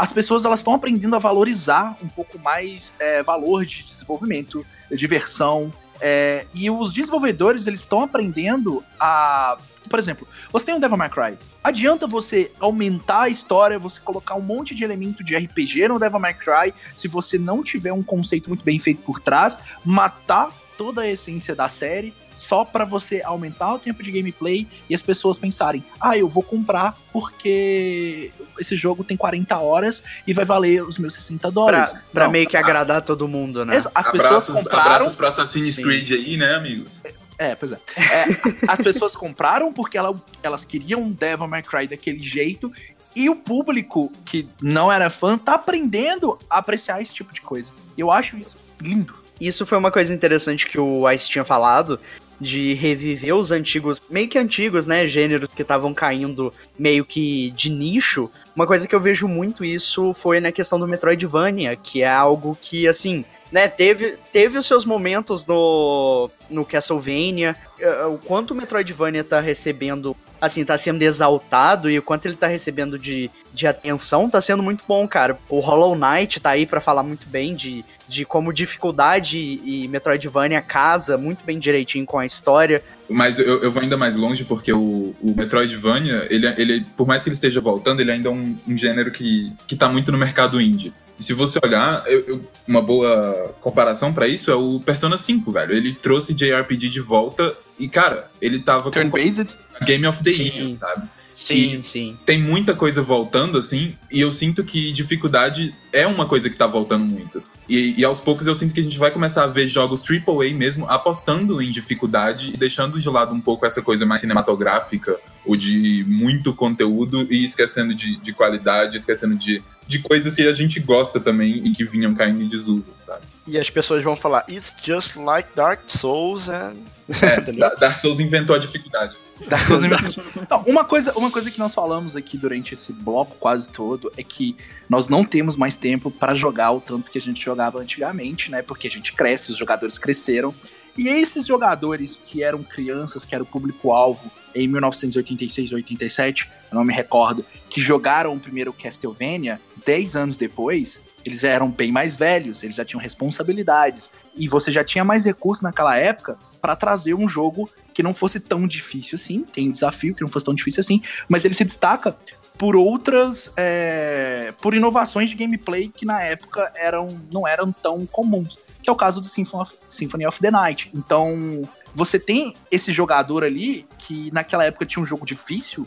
Speaker 2: as pessoas elas estão aprendendo a valorizar um pouco mais é, valor de desenvolvimento, diversão, é, e os desenvolvedores eles estão aprendendo a, por exemplo, você tem um Devil May Cry, adianta você aumentar a história, você colocar um monte de elemento de RPG no Devil May Cry, se você não tiver um conceito muito bem feito por trás, matar toda a essência da série só pra você aumentar o tempo de gameplay e as pessoas pensarem: "Ah, eu vou comprar porque esse jogo tem 40 horas e vai valer os meus 60
Speaker 5: Pra,
Speaker 2: dólares".
Speaker 5: pra
Speaker 2: Não.
Speaker 5: meio que agradar todo mundo, né?
Speaker 2: As, as pessoas
Speaker 4: abraços,
Speaker 2: compraram
Speaker 4: abraços pro Assassin's
Speaker 5: Sim.
Speaker 4: Creed aí, né, amigos?
Speaker 2: É, pois é. É, as pessoas compraram porque ela- elas queriam um Devil May Cry daquele jeito. E o público que não era fã tá aprendendo a apreciar esse tipo de coisa. E eu acho isso lindo.
Speaker 5: Isso foi uma coisa interessante que o Ice tinha falado, de reviver os antigos, meio que antigos, né, gêneros que estavam caindo meio que de nicho. Uma coisa que eu vejo muito isso foi na questão do Metroidvania, que é algo que, assim, né, teve, teve os seus momentos no, no Castlevania, eh, o quanto o Metroidvania tá recebendo, assim, tá sendo exaltado e o quanto ele tá recebendo de, de atenção tá sendo muito bom, cara. O Hollow Knight tá aí pra falar muito bem de, de como dificuldade e, e Metroidvania casa muito bem direitinho com a história.
Speaker 4: Mas eu, eu vou ainda mais longe porque o, o Metroidvania, ele, ele, por mais que ele esteja voltando, ele ainda é um, um gênero que, que tá muito no mercado indie. E se você olhar, eu- eu- uma boa comparação pra isso é o Persona 5, velho. Ele trouxe JRPG de volta e, cara, ele tava com
Speaker 2: Turn-based.
Speaker 4: Game of the
Speaker 5: Sim.
Speaker 4: Year, sabe?
Speaker 5: Sim,
Speaker 4: E-
Speaker 5: sim.
Speaker 4: tem muita coisa voltando, assim, e eu sinto que dificuldade é uma coisa que tá voltando muito. E, e aos poucos eu sinto que a gente vai começar a ver jogos AAA mesmo apostando em dificuldade e deixando de lado um pouco essa coisa mais cinematográfica ou de muito conteúdo e esquecendo de, de qualidade, esquecendo de, de coisas que a gente gosta também e que vinham caindo em desuso, sabe?
Speaker 1: E as pessoas vão falar, it's just like Dark Souls and...
Speaker 4: É, (laughs) Dark Souls inventou a dificuldade.
Speaker 2: Dark Souls inventou- Não, uma coisa, uma coisa que nós falamos aqui durante esse bloco quase todo é que nós não temos mais tempo para jogar o tanto que a gente jogava antigamente, né? Porque a gente cresce, os jogadores cresceram. E esses jogadores que eram crianças, que era o público-alvo em 1986 ou 87, eu não me recordo, que jogaram o primeiro Castlevania, 10 anos depois, eles já eram bem mais velhos, eles já tinham responsabilidades. E você já tinha mais recursos naquela época para trazer um jogo que não fosse tão difícil assim. Tem o desafio que não fosse tão difícil assim, mas ele se destaca por outras. é, por inovações de gameplay que na época eram, não eram tão comuns. Que é o caso do Symphony of, Symphony of the Night. Então, você tem esse jogador ali que naquela época tinha um jogo difícil,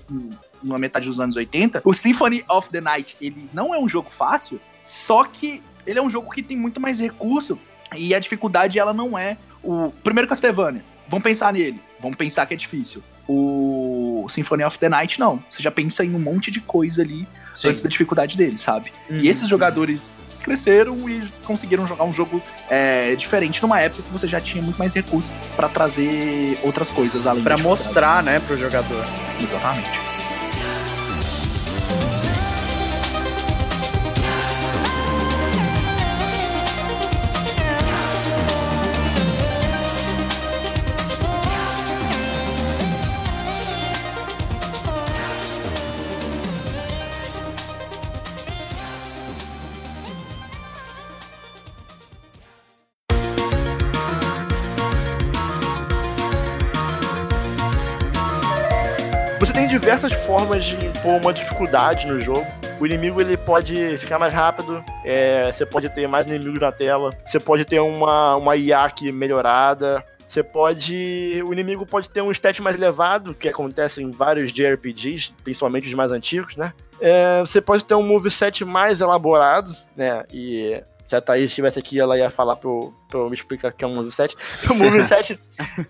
Speaker 2: na metade dos anos 80. O Symphony of the Night, ele não é um jogo fácil, só que ele é um jogo que tem muito mais recurso e a dificuldade ela não é o primeiro Castlevania. Vamos pensar nele, vamos pensar que é difícil. O Symphony of the Night não, você já pensa em um monte de coisa ali
Speaker 5: Sim.
Speaker 2: antes da dificuldade dele, sabe?
Speaker 5: Uhum.
Speaker 2: E esses jogadores cresceram e conseguiram jogar um jogo é, diferente numa época que você já tinha muito mais recursos pra trazer outras coisas além dificuldade.
Speaker 5: mostrar, né, pro jogador.
Speaker 2: Exatamente.
Speaker 1: Diversas formas de impor uma dificuldade no jogo. O inimigo ele pode ficar mais rápido, é, você pode ter mais inimigos na tela, você pode ter uma, uma IAC melhorada, você pode. O inimigo pode ter um stat mais elevado, que acontece em vários JRPGs, principalmente os mais antigos, né? É, você pode ter um moveset mais elaborado, né? E se a Thaís estivesse aqui, ela ia falar pra eu me explicar que é um moveset. (laughs) O moveset.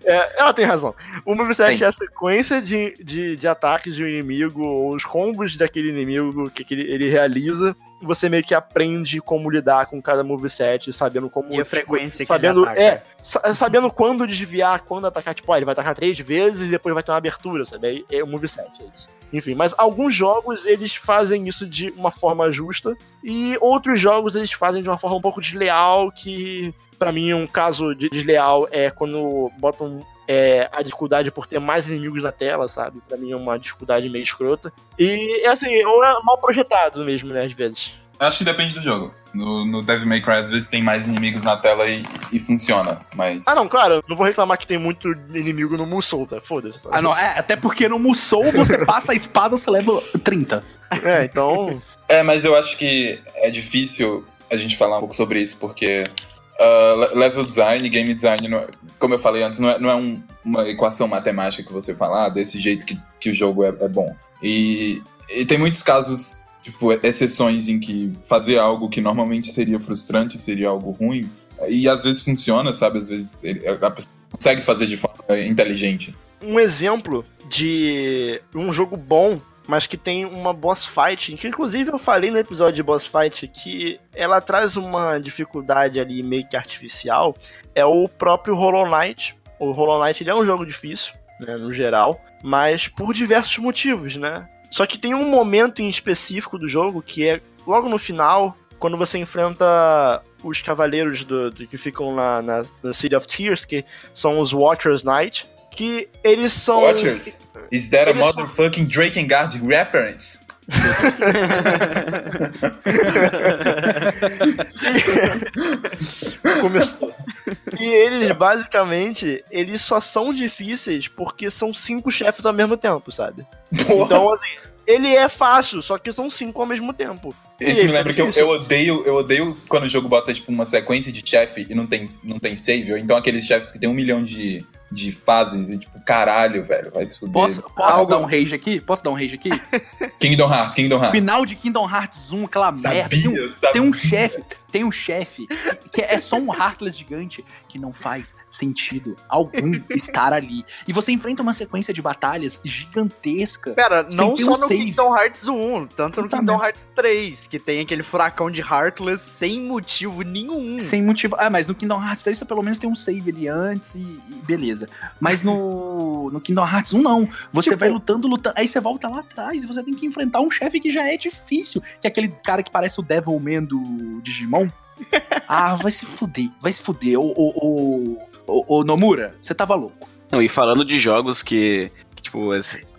Speaker 1: é, ela tem razão. O moveset é a sequência de, de, de ataques de um inimigo, ou os combos daquele inimigo que, que ele, ele realiza. Você meio que aprende como lidar com cada moveset, sabendo como.
Speaker 5: E a frequência que
Speaker 1: sabendo,
Speaker 5: ele ataca.
Speaker 1: É, sa- sabendo quando desviar, quando atacar. Tipo, ó, ele vai atacar três vezes e depois vai ter uma abertura, sabe? Aí É o moveset, é isso. Enfim, mas alguns jogos eles fazem isso de uma forma justa e outros jogos eles fazem de uma forma um pouco desleal que Pra mim um caso de desleal é quando botam é, a dificuldade por ter mais inimigos na tela, sabe? Pra mim é uma dificuldade meio escrota. E é assim, ou é mal projetado mesmo, né, às vezes.
Speaker 4: Acho que depende do jogo. No, no Devil May Cry, às vezes tem mais inimigos na tela e, e funciona, mas...
Speaker 1: Ah, não, claro, não vou reclamar que tem muito inimigo no Musou, tá? Foda-se. sabe?
Speaker 2: Ah, não, é, até porque no Musou você passa a espada, você leva 30.
Speaker 1: É, então.
Speaker 4: É, mas eu acho que é difícil a gente falar um pouco sobre isso, porque uh, le- level design, game design, é- como eu falei antes, não é, não é um- uma equação matemática que você fala, ah, desse jeito que, que o jogo é, é bom. E, e tem muitos casos, tipo, exceções em que fazer algo que normalmente seria frustrante, seria algo ruim, e às vezes funciona, sabe? Às vezes ele- a pessoa consegue fazer de forma inteligente.
Speaker 1: um exemplo de um jogo bom, mas que tem uma boss fight, que inclusive eu falei no episódio de boss fight que ela traz uma dificuldade ali meio que artificial, é o próprio Hollow Knight. O Hollow Knight ele é um jogo difícil, né, no geral, mas por diversos motivos, né? Só que tem um momento em específico do jogo que é logo no final, quando você enfrenta os cavaleiros do, do- que ficam na, na, na City of Tears, que são os Watchers Knight, que eles são.
Speaker 4: Watchers, is that a motherfucking Drakengard reference?
Speaker 1: Começou. (laughs) E eles, basicamente, eles só são difíceis porque são cinco chefes ao mesmo tempo, sabe?
Speaker 4: Porra.
Speaker 1: Então, assim, ele é fácil, só que são cinco ao mesmo tempo.
Speaker 4: Isso me lembra que eu, eu odeio, eu odeio quando o jogo bota tipo uma sequência de chefe e não tem, não tem save, ou então aqueles chefes que tem um milhão de, de fases e tipo, caralho, velho, vai se fuder.
Speaker 2: Posso, posso
Speaker 1: Algo-
Speaker 2: dar um rage aqui? Posso dar um rage aqui? (laughs)
Speaker 4: Kingdom Hearts, Kingdom Hearts.
Speaker 2: Final de Kingdom Hearts 1, aquela merda.
Speaker 4: sabia,
Speaker 2: Tem um,
Speaker 4: sabia.
Speaker 2: tem um chefe, tem um chefe que- é só um Heartless gigante que não faz sentido algum estar ali. E você enfrenta uma sequência de batalhas gigantesca.
Speaker 5: Pera, não só
Speaker 2: um
Speaker 5: no
Speaker 2: save.
Speaker 5: Kingdom Hearts 1, tanto no Kingdom. Hearts 3, que tem aquele furacão de Heartless sem motivo nenhum.
Speaker 2: Sem motivo. Ah, mas no Kingdom Hearts 3 você pelo menos tem um save ali antes e, e beleza. Mas no, (laughs) no Kingdom Hearts 1 não. Você
Speaker 5: Tipo-
Speaker 2: vai lutando, lutando. Aí você volta lá atrás e você tem que enfrentar um chefe que já é difícil. Que é aquele cara que parece o Devilman do Digimon. Ah, vai se fuder. Vai se fuder. Ô, ô, ô, ô, ô, Nomura, você tava louco.
Speaker 3: Não, e falando de jogos que, que, tipo,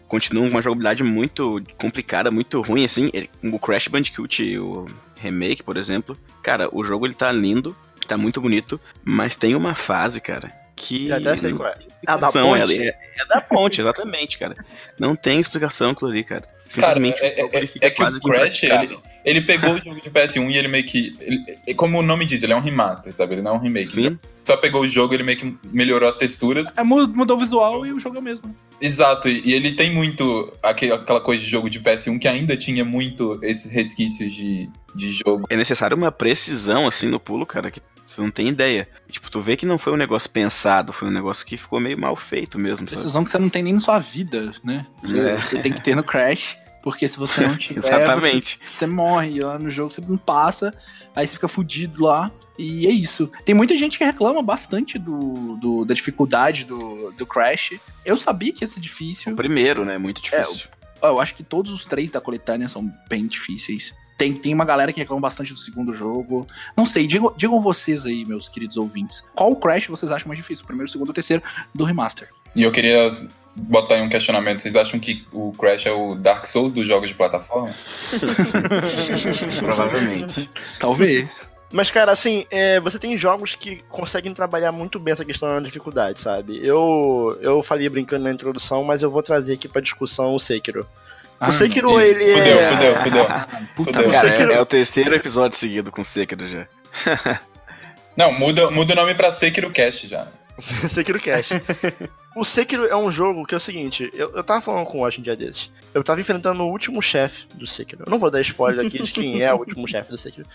Speaker 3: continuam com uma jogabilidade muito complicada, muito ruim, assim, ele- o Crash Bandicoot, o remake, por exemplo, cara, o jogo ele tá lindo, tá muito bonito, mas tem uma fase, cara, que...
Speaker 1: Já até sei qual é.
Speaker 5: A da
Speaker 3: explicação,
Speaker 5: ponte?
Speaker 3: É, é da ponte, exatamente, cara. Não tem explicação aquilo ali, cara.
Speaker 4: Cara,
Speaker 3: Simplesmente
Speaker 4: é,
Speaker 3: o jogo,
Speaker 4: é-
Speaker 3: ele fica
Speaker 4: é que
Speaker 3: quase
Speaker 4: o Crash, ele, ele pegou o jogo de PS1 e ele meio que. ele- como o nome diz, ele é um remaster, sabe? Ele não é um remake.
Speaker 3: Sim,
Speaker 4: Só pegou o jogo, ele meio que melhorou as texturas.
Speaker 2: É, mu- mudou o visual e o jogo é o mesmo.
Speaker 4: Exato, e, e ele tem muito aque- aquela coisa de jogo de PS1 que ainda tinha muito esses resquícios de, de jogo.
Speaker 3: é necessário uma precisão, assim, no pulo, cara, que você não tem ideia. Tipo, tu vê que não foi um negócio pensado, foi um negócio que ficou meio mal feito mesmo, sabe?
Speaker 2: Precisão que você não tem nem na sua vida, né? Você,
Speaker 3: É.
Speaker 2: você tem que ter no Crash. Porque se você não (laughs) tiver, você,
Speaker 3: Exatamente.
Speaker 2: você morre lá no jogo, você não passa, aí você fica fudido lá. E é isso. Tem muita gente que reclama bastante do, do- da dificuldade do, do Crash. Eu sabia que ia ser difícil.
Speaker 3: O primeiro, né? Muito difícil.
Speaker 2: Eu acho que todos os três da coletânea são bem difíceis. Tem, tem uma galera que reclama bastante do segundo jogo. Não sei, digam, digam vocês aí, meus queridos ouvintes. Qual Crash vocês acham mais difícil? O primeiro, o segundo ou o terceiro do remaster?
Speaker 4: E eu queria botar aí um questionamento. Vocês acham que o Crash é o Dark Souls dos jogos de plataforma? (laughs)
Speaker 3: Provavelmente.
Speaker 2: Talvez.
Speaker 1: Mas, cara, assim, é, você tem jogos que conseguem trabalhar muito bem essa questão da dificuldade, sabe? Eu, eu falei brincando na introdução, mas eu vou trazer aqui pra discussão o Sekiro.
Speaker 2: Ah,
Speaker 1: o Sekiro,
Speaker 4: Ih,
Speaker 1: ele
Speaker 4: fudeu,
Speaker 1: é...
Speaker 4: fudeu, fudeu. (laughs)
Speaker 2: Puta
Speaker 4: Fudeu.
Speaker 3: Cara,
Speaker 1: Sekiro-
Speaker 3: é, é o terceiro episódio seguido com Sekiro já. (laughs)
Speaker 4: Não, muda, muda o nome pra Sekiro Cast já. (laughs)
Speaker 1: Sekiro Cash. o Sekiro é um jogo que é o seguinte, eu, eu tava falando com o Watch um dia desses. Eu tava enfrentando o último chefe do Sekiro. Eu não vou dar spoiler aqui de quem é o último (laughs) chefe do Sekiro.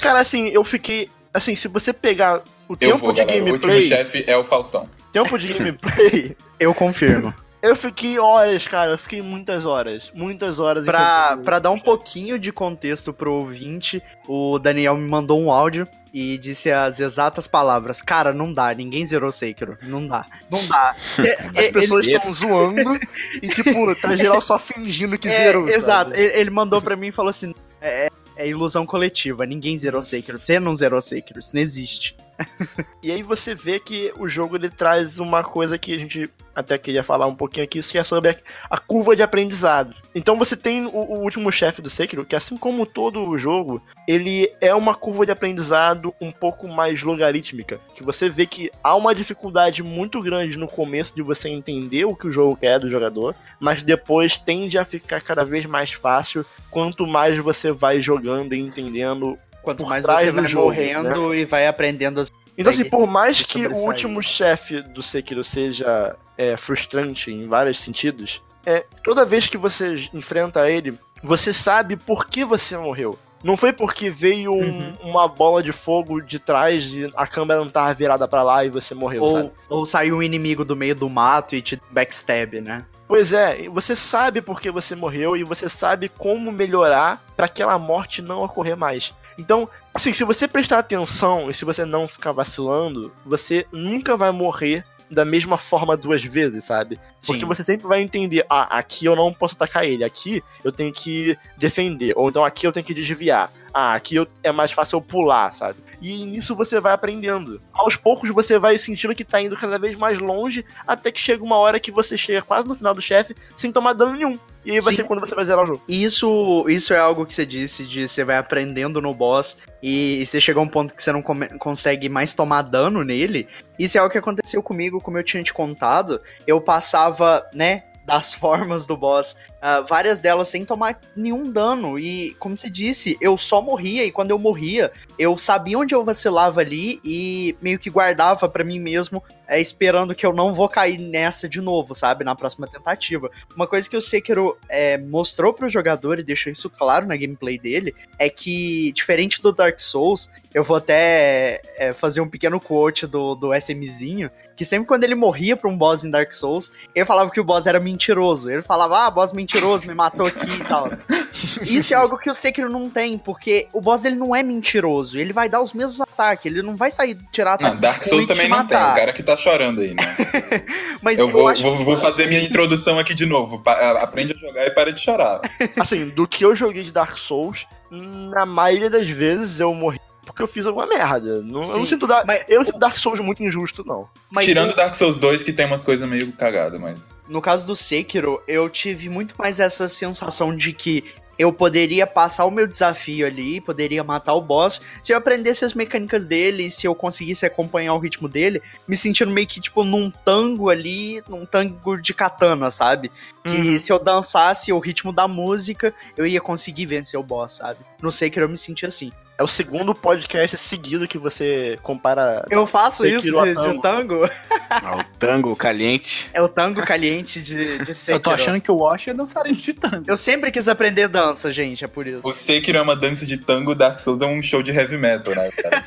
Speaker 1: Cara, assim, eu fiquei. Assim, se você pegar o
Speaker 4: Eu
Speaker 1: tempo
Speaker 4: vou,
Speaker 1: de
Speaker 4: galera. O último
Speaker 1: gameplay.
Speaker 4: chefe é o Faustão.
Speaker 1: Tempo de (laughs) gameplay.
Speaker 5: Eu confirmo.
Speaker 1: Eu fiquei horas, cara. Eu fiquei muitas horas. Muitas horas.
Speaker 5: Pra, pra dar um pouquinho de contexto pro ouvinte, o Daniel me mandou um áudio e disse as exatas palavras. Cara, não dá, ninguém zerou Sekiro. Não dá. Não dá. (laughs) É,
Speaker 1: As
Speaker 5: é,
Speaker 1: pessoas estão zoando e, tipo, tá (laughs) geral só fingindo que
Speaker 5: É,
Speaker 1: zerou.
Speaker 5: exato. Ele, ele mandou pra mim e falou assim: é, é ilusão coletiva, ninguém zerou Sekiro. Você não zerou Sekiro, isso não existe. (laughs)
Speaker 1: E aí você vê que o jogo ele traz uma coisa que a gente até queria falar um pouquinho aqui, que é sobre a, a curva de aprendizado. Então você tem o, o último chefe do Sekiro, que assim como todo o jogo, ele é uma curva de aprendizado um pouco mais logarítmica, que você vê que há uma dificuldade muito grande no começo de você entender o que o jogo quer do jogador, mas depois tende a ficar cada vez mais fácil quanto mais você vai jogando e entendendo
Speaker 5: Quanto
Speaker 1: Por
Speaker 5: mais você vai
Speaker 1: jogo,
Speaker 5: morrendo e vai aprendendo as.
Speaker 1: Então, assim, por mais que o último chefe do Sekiro seja é, frustrante em vários sentidos, é, toda vez que você enfrenta ele, você sabe por que você morreu. Não foi porque veio um-
Speaker 5: Uhum.
Speaker 1: uma bola de fogo de trás e a câmera não tava virada pra lá e você morreu, sabe?
Speaker 5: Ou, ou saiu um inimigo do meio do mato e te backstab, né?
Speaker 1: Pois é, você sabe por que você morreu e você sabe como melhorar pra aquela morte não ocorrer mais. Então, assim, se você prestar atenção e se você não ficar vacilando, você nunca vai morrer da mesma forma duas vezes, sabe? Porque
Speaker 5: Sim.
Speaker 1: você sempre vai entender, ah, aqui eu não posso atacar ele, aqui eu tenho que defender, ou então aqui eu tenho que desviar. Ah, aqui eu- é mais fácil eu pular, sabe? E nisso você vai aprendendo. Aos poucos você vai sentindo que tá indo cada vez mais longe, até que chega uma hora que você chega quase no final do chefe sem tomar dano nenhum. E vai
Speaker 5: Sim.
Speaker 1: ser quando você vai zerar o jogo.
Speaker 5: E Isso, isso é algo que você disse de você vai aprendendo no boss e você chega a um ponto que você não come- consegue mais tomar dano nele. Isso é algo que aconteceu comigo, como eu tinha te contado. Eu passava, né, das (laughs) formas do boss, ah, várias delas sem tomar nenhum dano. E, como você disse, eu só morria. E quando eu morria, eu sabia onde eu vacilava ali e meio que guardava pra mim mesmo, é, esperando que eu não vou cair nessa de novo, sabe? Na próxima tentativa. Uma coisa que o Sekiro é, mostrou pro jogador e deixou isso claro na gameplay dele é que, diferente do Dark Souls, eu vou até é, fazer um pequeno quote do, do SMzinho, que sempre quando ele morria pra um boss em Dark Souls, ele falava que o boss era mentiroso. Ele falava, ah, boss mentiroso, me matou aqui e tal. Isso é algo que o Sekiro não tem, porque o boss ele não é mentiroso, ele vai dar os mesmos ataques, ele não vai sair tirar ataque
Speaker 4: Não, Dark Souls também não tem. O cara que tá chorando aí, né? (laughs)
Speaker 5: Mas
Speaker 4: Eu
Speaker 5: eu,
Speaker 4: vou,
Speaker 5: acho
Speaker 4: vou, vou fazer minha introdução aqui de novo. Aprende a jogar e para de chorar.
Speaker 1: Assim, do que eu joguei de Dark Souls, na maioria das vezes eu morri porque eu fiz alguma merda. Não, eu não sinto da-
Speaker 5: mas-
Speaker 1: eu não sinto Dark Souls muito injusto, não.
Speaker 5: mas
Speaker 4: Tirando
Speaker 5: o-
Speaker 4: Dark Souls 2, que tem umas coisas meio cagadas, mas.
Speaker 5: No caso do Sekiro, eu tive muito mais essa sensação de que eu poderia passar o meu desafio ali, poderia matar o boss, se eu aprendesse as mecânicas dele, se eu conseguisse acompanhar o ritmo dele, me sentindo meio que, tipo, num tango ali, num tango de katana, sabe? Que
Speaker 1: Uhum.
Speaker 5: se eu dançasse o ritmo da música, eu ia conseguir vencer o boss, sabe? No Sekiro eu me senti assim.
Speaker 1: É o segundo podcast seguido que você compara.
Speaker 5: Eu faço
Speaker 1: Sekiro
Speaker 5: isso de, de
Speaker 1: tango.
Speaker 5: tango.
Speaker 3: Ah, o tango caliente.
Speaker 5: É o tango caliente de, de Sekiro.
Speaker 2: Eu tô achando que o Wash é dançarino de tango.
Speaker 5: Eu sempre quis aprender dança, gente, é por isso.
Speaker 4: O Sekiro é uma dança de tango, Dark Souls é um show de heavy metal, né, cara?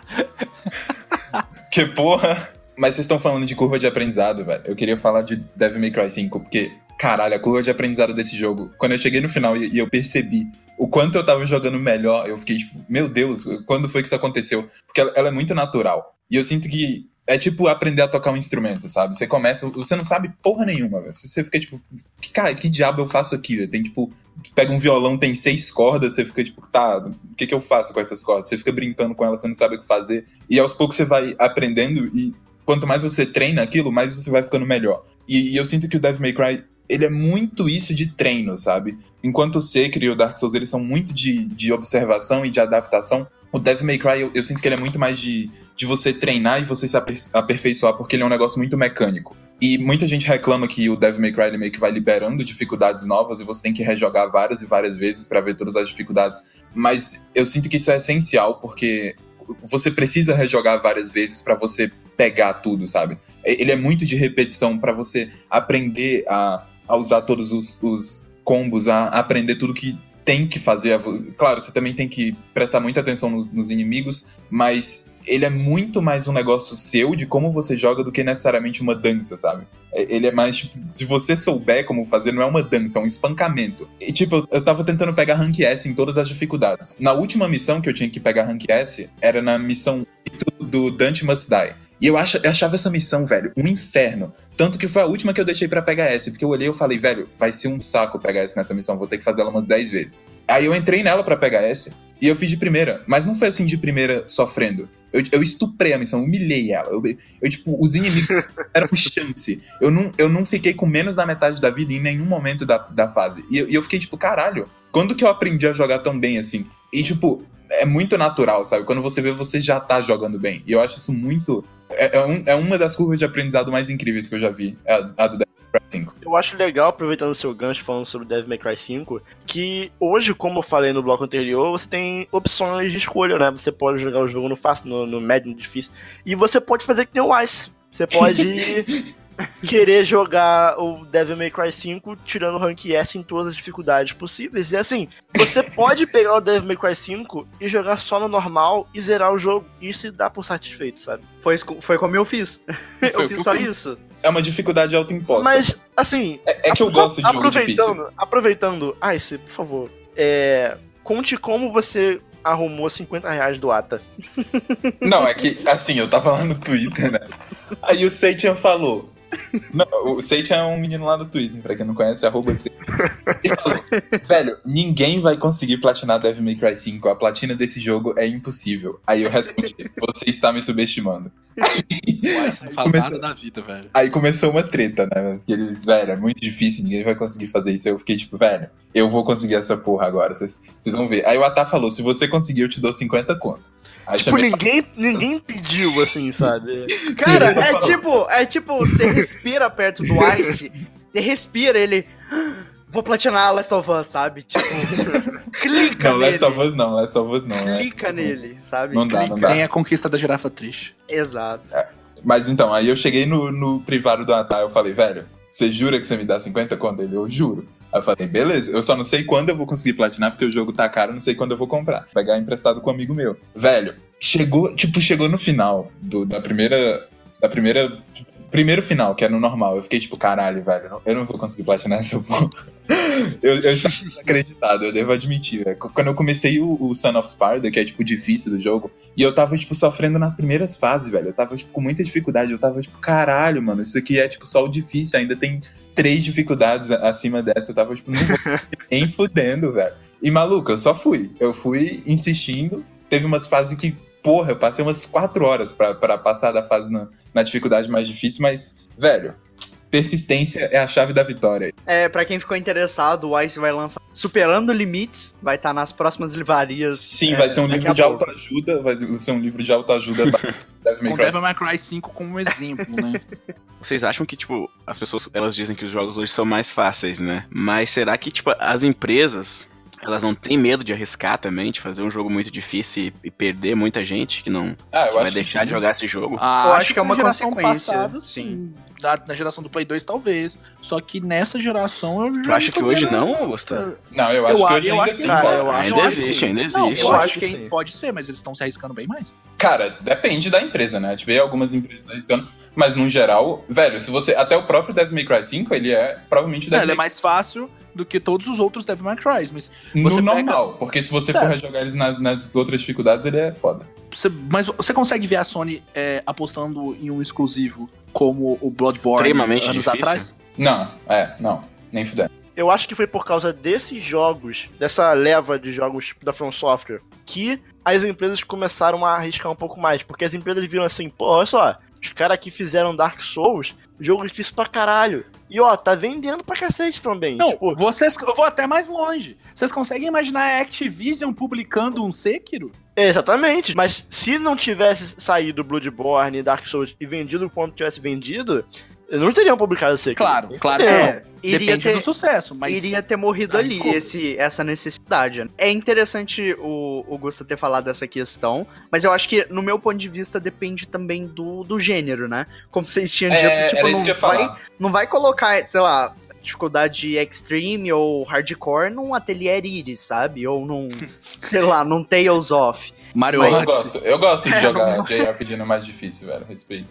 Speaker 4: (laughs) que porra. Mas vocês estão falando de curva de aprendizado, velho. Eu queria falar de Devil May Cry 5, porque, caralho, a curva de aprendizado desse jogo, quando eu cheguei no final e, e eu percebi o quanto eu tava jogando melhor, eu fiquei tipo, meu Deus, quando foi que isso aconteceu? Porque ela, ela é muito natural. E eu sinto que é tipo aprender a tocar um instrumento, sabe? Você começa, você não sabe porra nenhuma. Você fica tipo, que, cara, que diabo eu faço aqui, velho? Tem tipo, pega um violão, tem seis cordas, você fica tipo, tá, o que que eu faço com essas cordas? Você fica brincando com elas, você não sabe o que fazer. E aos poucos você vai aprendendo e quanto mais você treina aquilo, mais você vai ficando melhor. E, e eu sinto que o Devil May Cry ele é muito isso de treino, sabe? Enquanto o Sekiro e o Dark Souls, eles são muito de, de observação e de adaptação, o Devil May Cry, eu, eu sinto que ele é muito mais de, de você treinar e você se aper- aperfeiçoar, porque ele é um negócio muito mecânico. E muita gente reclama que o Devil May Cry ele meio que vai liberando dificuldades novas e você tem que rejogar várias e várias vezes pra ver todas as dificuldades. Mas eu sinto que isso é essencial, porque você precisa rejogar várias vezes pra você pegar tudo, sabe? Ele é muito de repetição pra você aprender a, a usar todos os, os combos, a aprender tudo que tem que fazer. Claro, você também tem que prestar muita atenção no- nos inimigos, mas ele é muito mais um negócio seu de como você joga do que necessariamente uma dança, sabe? É- Ele é mais, tipo, se você souber como fazer, não é uma dança, é um espancamento. E, tipo, eu, tava tentando pegar Rank S em todas as dificuldades. Na última missão que eu tinha que pegar Rank S, era na missão do Dante Must Die. E eu, ach, eu achava essa missão, velho, um inferno. Tanto que foi a última que eu deixei pra pegar S, porque eu olhei e falei, velho, vai ser um saco pegar S nessa missão, vou ter que fazer ela umas 10 vezes. Aí eu entrei nela pra pegar S, e eu fiz de primeira, mas não foi assim de primeira sofrendo. Eu, eu estuprei a missão, humilhei ela. Eu, eu, tipo, os inimigos (laughs) eram chance. Eu não, eu não fiquei com menos da metade da vida em nenhum momento da, da fase. E eu, e eu fiquei tipo, caralho, quando que eu aprendi a jogar tão bem assim? E, tipo, é muito natural, sabe? Quando você vê, você já tá jogando bem. E eu acho isso muito. É, é, um- é uma das curvas de aprendizado mais incríveis que eu já vi. É a, a do Cry 5.
Speaker 1: Eu acho legal, aproveitando o seu gancho falando sobre Devil May Cry 5, que hoje, como eu falei no bloco anterior, você tem opções de escolha, né? Você pode jogar o jogo no fácil, no, no médio, no difícil. E você pode fazer que tem o Ice. Você pode (laughs) querer jogar o Devil May Cry 5 tirando o rank S em todas as dificuldades possíveis. E assim, você (laughs) pode pegar o Devil May Cry 5 e jogar só no normal e zerar o jogo. E se dá por satisfeito, sabe?
Speaker 5: Foi, isso- foi como eu fiz.
Speaker 4: Foi
Speaker 5: eu
Speaker 4: o
Speaker 5: fiz só
Speaker 4: eu fiz.
Speaker 5: isso.
Speaker 4: É uma dificuldade autoimposta.
Speaker 1: Mas, assim,
Speaker 4: É, é que eu gosto de jogo difícil.
Speaker 1: aproveitando, aproveitando, Ice, por favor, é, conte como você arrumou 50 reais do Ata. (laughs)
Speaker 4: Não, é que, assim, eu tava lá no Twitter, né? Aí o Seitian falou. Não, o Seitian é um menino lá no Twitter, pra quem não conhece, arroba falou, (laughs) velho, ninguém vai conseguir platinar Devil May Cry 5. A platina desse jogo é impossível. Aí eu respondi, você está me subestimando.
Speaker 2: Uai, você não faz
Speaker 4: Começou-
Speaker 2: nada da vida, velho.
Speaker 4: Aí começou uma treta, né? Porque eles, velho, é muito difícil, ninguém vai conseguir fazer isso. Aí eu fiquei tipo, velho, eu vou conseguir essa porra agora, vocês vocês vão ver. Aí o Atá falou, se você conseguir, eu te dou 50 conto. Aí
Speaker 1: Tipo, ninguém, ninguém pediu, assim, sabe? (laughs)
Speaker 5: Cara,
Speaker 4: Sim,
Speaker 5: é tipo, é tipo, você respira perto do Ice, você respira, ele. "Ah, Vou platinar Last of Us, sabe? Tipo, (laughs) clica
Speaker 4: Não,
Speaker 5: nele.
Speaker 4: Last of Us não, Last of Us não. né?
Speaker 5: Clica nele, sabe?
Speaker 4: Não dá,
Speaker 5: Clica.
Speaker 4: não dá.
Speaker 2: Tem a conquista da girafa triste.
Speaker 5: Exato.
Speaker 4: Mas então, aí eu cheguei no, no privado do Atá, eu falei, velho, você jura que você me dá 50 conto? Ele, eu juro. Aí eu falei, beleza, eu só não sei quando eu vou conseguir platinar, porque o jogo tá caro, não sei quando eu vou comprar. Pegar emprestado com um amigo meu. Velho, chegou, tipo, chegou no final do, da primeira. Da primeira. Primeiro final, que é no normal. Eu fiquei tipo, caralho, velho, eu não- vou conseguir platinar essa porra. (laughs) Eu, estava desacreditado, eu devo admitir. velho. Quando eu comecei o, o Son of Sparda, que é tipo difícil do jogo, e eu tava, tipo, sofrendo nas primeiras fases, velho. Eu tava, tipo, com muita dificuldade. Eu tava, tipo, caralho, mano, isso aqui é, tipo, só o difícil. Ainda tem três dificuldades acima dessa. Eu tava, tipo, não vou nem fudendo, velho. E, maluco, eu só fui. Eu fui insistindo. Teve umas fases que, porra, eu passei umas quatro horas pra, pra passar da fase na, na dificuldade mais difícil, mas, velho, persistência é a chave da vitória.
Speaker 5: É, pra quem ficou interessado, o Ice vai lançar Superando Limites, vai estar nas próximas livrarias.
Speaker 4: Sim,
Speaker 5: é,
Speaker 4: vai ser um livro de autoajuda, vai ser um livro de autoajuda para (laughs) Devil May
Speaker 2: Com
Speaker 4: Cry
Speaker 2: Devil May Cry 5 como um exemplo, né? (laughs)
Speaker 3: Vocês acham que, tipo, as pessoas, elas dizem que os jogos hoje são mais fáceis, né? Mas será que, tipo, as empresas, elas não têm medo de arriscar também, de fazer um jogo muito difícil e, perder muita gente que não
Speaker 4: Ah, eu
Speaker 3: que vai deixar
Speaker 4: que
Speaker 3: de jogar esse jogo?
Speaker 2: Ah,
Speaker 5: Eu acho que é uma consequência,
Speaker 2: passada, sim. Da- na geração do Play 2, talvez. Só que nessa geração eu já
Speaker 3: Tu acha que hoje
Speaker 2: vendo-
Speaker 3: não, Gustavo?
Speaker 4: Não, eu acho
Speaker 2: Eu
Speaker 4: que hoje
Speaker 2: eu
Speaker 4: ainda
Speaker 2: acho que
Speaker 4: sim.
Speaker 1: cara, eu acho
Speaker 3: Ainda
Speaker 1: que
Speaker 3: existe, ainda
Speaker 2: Não,
Speaker 3: existe.
Speaker 2: eu,
Speaker 5: Eu
Speaker 2: acho
Speaker 5: acho
Speaker 2: que
Speaker 5: que sim.
Speaker 2: pode ser, mas eles estão se arriscando bem mais.
Speaker 4: Cara, depende da empresa, né? A gente vê algumas empresas arriscando, mas no geral, velho, se você. Até o próprio Devil May Cry 5, ele é provavelmente o
Speaker 2: É,
Speaker 4: Devil
Speaker 2: ele é
Speaker 4: May
Speaker 2: mais fácil do que todos os outros Devil May Cry, mas
Speaker 4: no
Speaker 2: pega-
Speaker 4: normal. Porque se você
Speaker 2: É.
Speaker 4: for rejogar eles nas, nas outras dificuldades, ele é foda.
Speaker 2: você, mas você consegue ver a Sony é, apostando em um exclusivo como o Bloodborne
Speaker 3: Extremamente
Speaker 2: anos
Speaker 3: difícil.
Speaker 2: atrás?
Speaker 4: Não, é, não. Nem fuder.
Speaker 1: Eu acho que foi por causa desses jogos, dessa leva de jogos da From Software, que as empresas começaram a arriscar um pouco mais. Porque as empresas viram assim, pô, olha só, os caras que fizeram Dark Souls, jogo difícil pra caralho. E ó, tá vendendo pra cacete também.
Speaker 2: Não,
Speaker 1: tipo,
Speaker 2: vocês, eu vou até mais longe. Vocês conseguem imaginar a Activision publicando um Sekiro?
Speaker 1: é, exatamente. Mas se não tivesse saído Bloodborne, Dark Souls e vendido quanto tivesse vendido, não teriam publicado esse aqui.
Speaker 2: Claro, claro que
Speaker 5: É,
Speaker 2: não.
Speaker 5: iria
Speaker 2: Depende
Speaker 5: ter-
Speaker 2: do sucesso, mas
Speaker 5: iria ter morrido
Speaker 2: Ah,
Speaker 5: ali
Speaker 2: desculpa.
Speaker 5: esse, essa necessidade. É interessante o, o Gusta ter falado dessa questão, mas eu acho que, no meu ponto de vista, depende também do, do gênero, né? Como vocês tinham dito,
Speaker 4: É,
Speaker 5: tipo,
Speaker 4: era isso
Speaker 5: não vai, não vai colocar, sei lá, dificuldade extreme ou hardcore num Atelier Iris, sabe? Ou num, (laughs) sei lá, num Tales of.
Speaker 2: Mario
Speaker 4: Eu
Speaker 2: Odyssey.
Speaker 4: gosto, eu gosto de (laughs)
Speaker 5: É,
Speaker 4: jogar JRPG no mais difícil, velho. Respeito.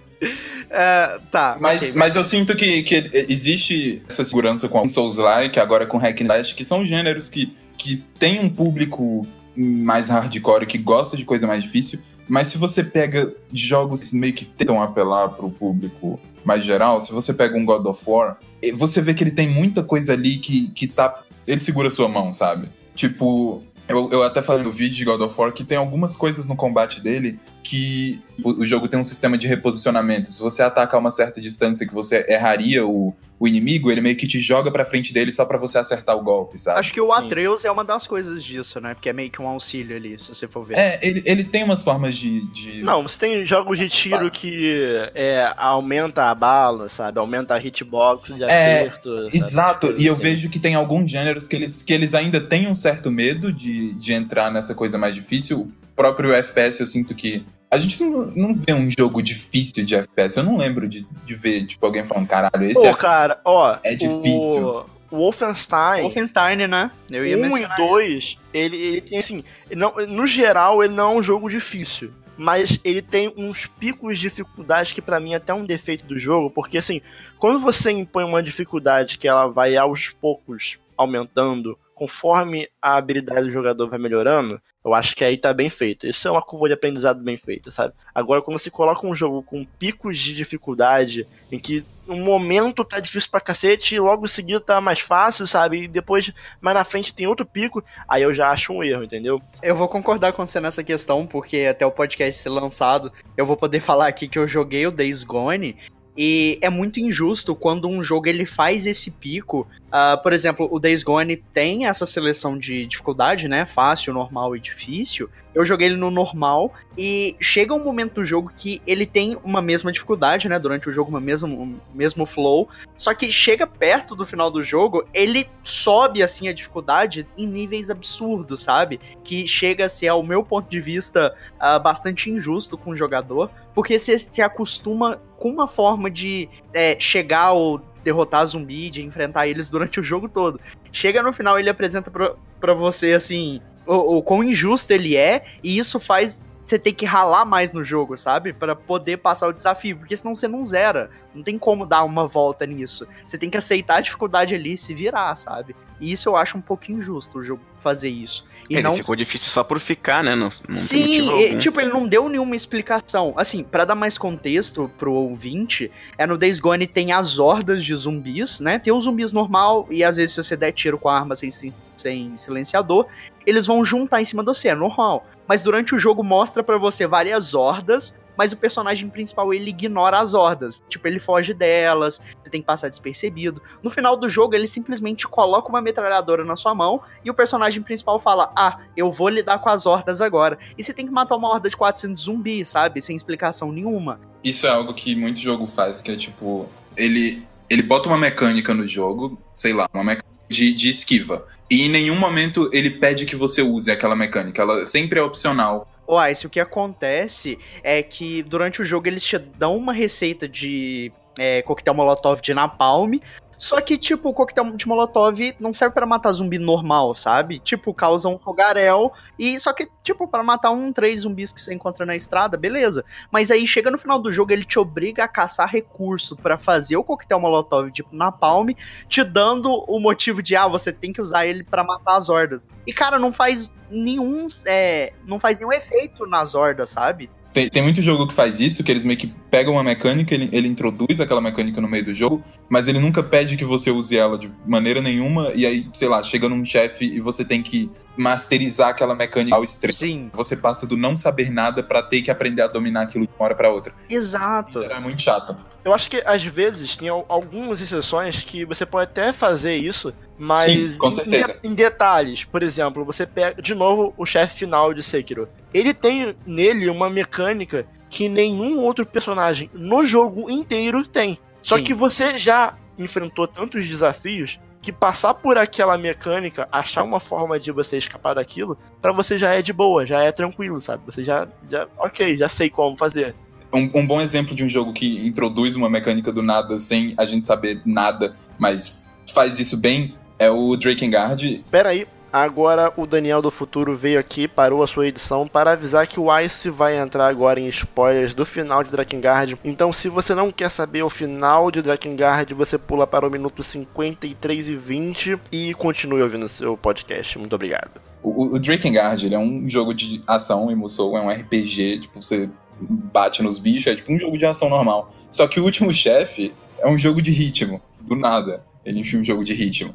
Speaker 5: É, tá,
Speaker 4: Mas,
Speaker 5: ok,
Speaker 4: mas eu sinto que, que existe essa segurança com Souls-like, agora com Hack and Slash, que são gêneros que, que tem um público mais hardcore, que gosta de coisa mais difícil, mas se você pega jogos que meio que tentam apelar pro público mais geral, se você pega um God of War, você vê que ele tem muita coisa ali que, que tá... Ele segura sua mão, sabe? Tipo, eu, eu até falei no vídeo de God of War que tem algumas coisas no combate dele que o, o jogo tem um sistema de reposicionamento. Se você atacar uma certa distância que você erraria o, o inimigo, ele meio que te joga pra frente dele só pra você acertar o golpe, sabe?
Speaker 5: Acho que o
Speaker 1: Sim.
Speaker 5: Atreus é uma das coisas disso, né? Porque é meio que um auxílio ali, se você for ver.
Speaker 4: É, ele, ele tem umas formas de. de...
Speaker 1: Não, você tem jogos de tiro que é, aumenta a bala, sabe? Aumenta a hitbox de
Speaker 4: É,
Speaker 1: acerto.
Speaker 4: Exato, e eu
Speaker 1: assim.
Speaker 4: vejo que tem alguns gêneros que eles, que eles ainda têm um certo medo de, de entrar nessa coisa mais difícil. O próprio FPS, eu sinto que. A gente não, não vê um jogo difícil de FPS. Eu não lembro de, de ver, tipo, alguém falando, caralho, esse
Speaker 1: Pô,
Speaker 4: é.
Speaker 1: cara, ó.
Speaker 4: é difícil.
Speaker 1: O, o Wolfenstein.
Speaker 5: Wolfenstein, né? Eu ia
Speaker 1: 1
Speaker 5: mencionar.
Speaker 1: e 2, ele, ele tem assim. Não, no geral, ele não é um jogo difícil. Mas ele tem uns picos de dificuldade que pra mim é até um defeito do jogo, porque assim, quando você impõe uma dificuldade que ela vai aos poucos aumentando, conforme a habilidade do jogador vai melhorando, eu acho que aí tá bem feito. Isso é uma curva de aprendizado bem feita, sabe? Agora, quando você coloca um jogo com picos de dificuldade, em que um momento tá difícil pra cacete e logo em seguida tá mais fácil, sabe? E depois, mais na frente, tem outro pico, aí eu já acho um erro, entendeu?
Speaker 5: Eu vou concordar com você nessa questão, porque até o podcast ser lançado, eu vou poder (laughs) falar aqui que eu joguei o Days Gone. E é muito injusto quando um jogo ele faz esse pico. Ah, por exemplo, o Days Gone tem essa seleção de dificuldade, né? Fácil, normal e difícil. Eu joguei ele no normal e chega um momento do jogo que ele tem uma mesma dificuldade, né? Durante o jogo, uma mesma, um mesmo flow. Só que chega perto do final do jogo, ele sobe assim a dificuldade em níveis absurdos, sabe? Que chega a ser, ao meu ponto de vista, ah, bastante injusto com o jogador, porque você se acostuma com uma forma de é, chegar ou derrotar zumbi, de enfrentar eles durante o jogo todo. Chega no final, ele apresenta pra, pra você, assim, o, o quão injusto ele é, e isso faz você ter que ralar mais no jogo, sabe? Pra poder passar o desafio, porque senão você não zera. Não tem como dar uma volta nisso. Você tem que aceitar a dificuldade ali e se virar, sabe? E isso eu acho um pouco injusto o jogo fazer isso. E
Speaker 3: Ele
Speaker 5: não
Speaker 3: ficou difícil só por ficar, né? Não, não tem
Speaker 5: Sim, e, tipo, ele não deu nenhuma explicação. Assim, pra dar mais contexto pro ouvinte, é no Days Gone tem as hordas de zumbis, né? Tem os zumbis normal e às vezes se você der tiro com a arma sem, sem, sem silenciador, eles vão juntar em cima de você, é normal. Mas durante o jogo mostra pra você várias hordas, mas o personagem principal ele ignora as hordas. Tipo, ele foge delas, você tem que passar despercebido. No final do jogo, ele simplesmente coloca uma metralhadora na sua mão e o personagem principal fala: Ah, eu vou lidar com as hordas agora. E você tem que matar uma horda de 400 zumbis, sabe? Sem explicação nenhuma.
Speaker 4: Isso é algo que muito jogo faz, que é tipo, ele, ele bota uma mecânica no jogo, sei lá, uma mecânica de, de esquiva. E em nenhum momento ele pede que você use aquela mecânica. Ela sempre é opcional.
Speaker 5: Uai, se o que acontece é que durante o jogo eles te dão uma receita de é, coquetel molotov de napalm. Só que, tipo, o coquetel de molotov não serve pra matar zumbi normal, sabe? Tipo, causa um fogaréu. E só que, tipo, pra matar um, três zumbis que você encontra na estrada, beleza. Mas aí chega no final do jogo, ele te obriga a caçar recurso pra fazer o coquetel molotov, tipo, napalm, te dando o motivo de, ah, você tem que usar ele pra matar as hordas. E, cara, não faz nenhum. É, não faz nenhum efeito nas hordas, sabe?
Speaker 4: Tem, tem muito jogo que faz isso, que eles meio que pegam uma mecânica, ele, ele introduz aquela mecânica no meio do jogo, mas ele nunca pede que você use ela de maneira nenhuma, e aí, sei lá, chega num chefe e você tem que masterizar aquela mecânica ao extremo.
Speaker 5: Sim,
Speaker 4: Você passa do não saber nada pra ter que aprender a dominar aquilo de uma hora pra outra.
Speaker 5: exato.
Speaker 4: Isso era muito chato.
Speaker 1: Eu acho que às vezes tem al- algumas exceções que você pode até fazer isso, mas
Speaker 4: Sim, com
Speaker 1: em-
Speaker 4: certeza.
Speaker 1: Em, em detalhes. Por exemplo, você pega de novo o chefe final de Sekiro. Ele tem nele uma mecânica que nenhum outro personagem no jogo inteiro tem. Só
Speaker 5: Sim.
Speaker 1: que você já enfrentou tantos desafios que passar por aquela mecânica, achar uma forma de você escapar daquilo, pra você já é de boa, já é tranquilo, sabe? Você já, já ok, já sei como fazer.
Speaker 4: Um, um bom exemplo de um jogo que introduz uma mecânica do nada sem a gente saber nada, mas faz isso bem, é o Drakengard.
Speaker 1: Pera aí, agora o Daniel do futuro veio aqui, parou a sua edição para avisar que o Ice vai entrar agora em spoilers do final de Drakengard. Então, se você não quer saber o final de Drakengard, você pula para o minuto 53 e 20 e continue ouvindo seu podcast. Muito obrigado.
Speaker 4: O, o Drakengard, ele é um jogo de ação e Musou, é um RPG, tipo, você bate nos bichos, é tipo um jogo de ação normal. Só que o último chefe é um jogo de ritmo, do nada. Ele enfia um jogo de ritmo.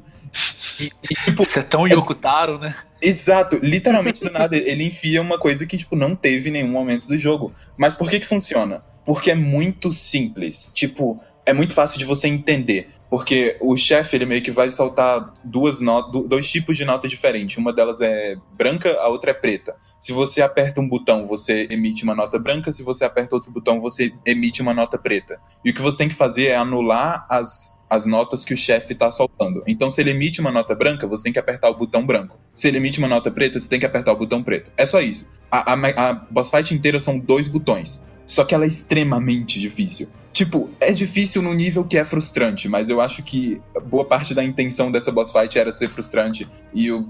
Speaker 4: E, e, tipo,
Speaker 2: Isso é tão Yokotaro, né?
Speaker 4: Exato, literalmente do nada ele enfia uma coisa que tipo não teve em nenhum momento do jogo. Mas por que que funciona? Porque é muito simples. Tipo, é muito fácil de você entender, porque o chefe ele meio que vai soltar duas notas, dois tipos de notas diferentes. Uma delas é branca, a outra é preta. Se você aperta um botão, você emite uma nota branca, se você aperta outro botão, você emite uma nota preta. E o que você tem que fazer é anular as, as notas que o chefe está soltando. Então, se ele emite uma nota branca, você tem que apertar o botão branco. Se ele emite uma nota preta, você tem que apertar o botão preto. É só isso. A, a, a boss fight inteira são dois botões. Só que ela é extremamente difícil. Tipo, é difícil no nível que é frustrante, mas eu acho que boa parte da intenção dessa boss fight era ser frustrante. E o,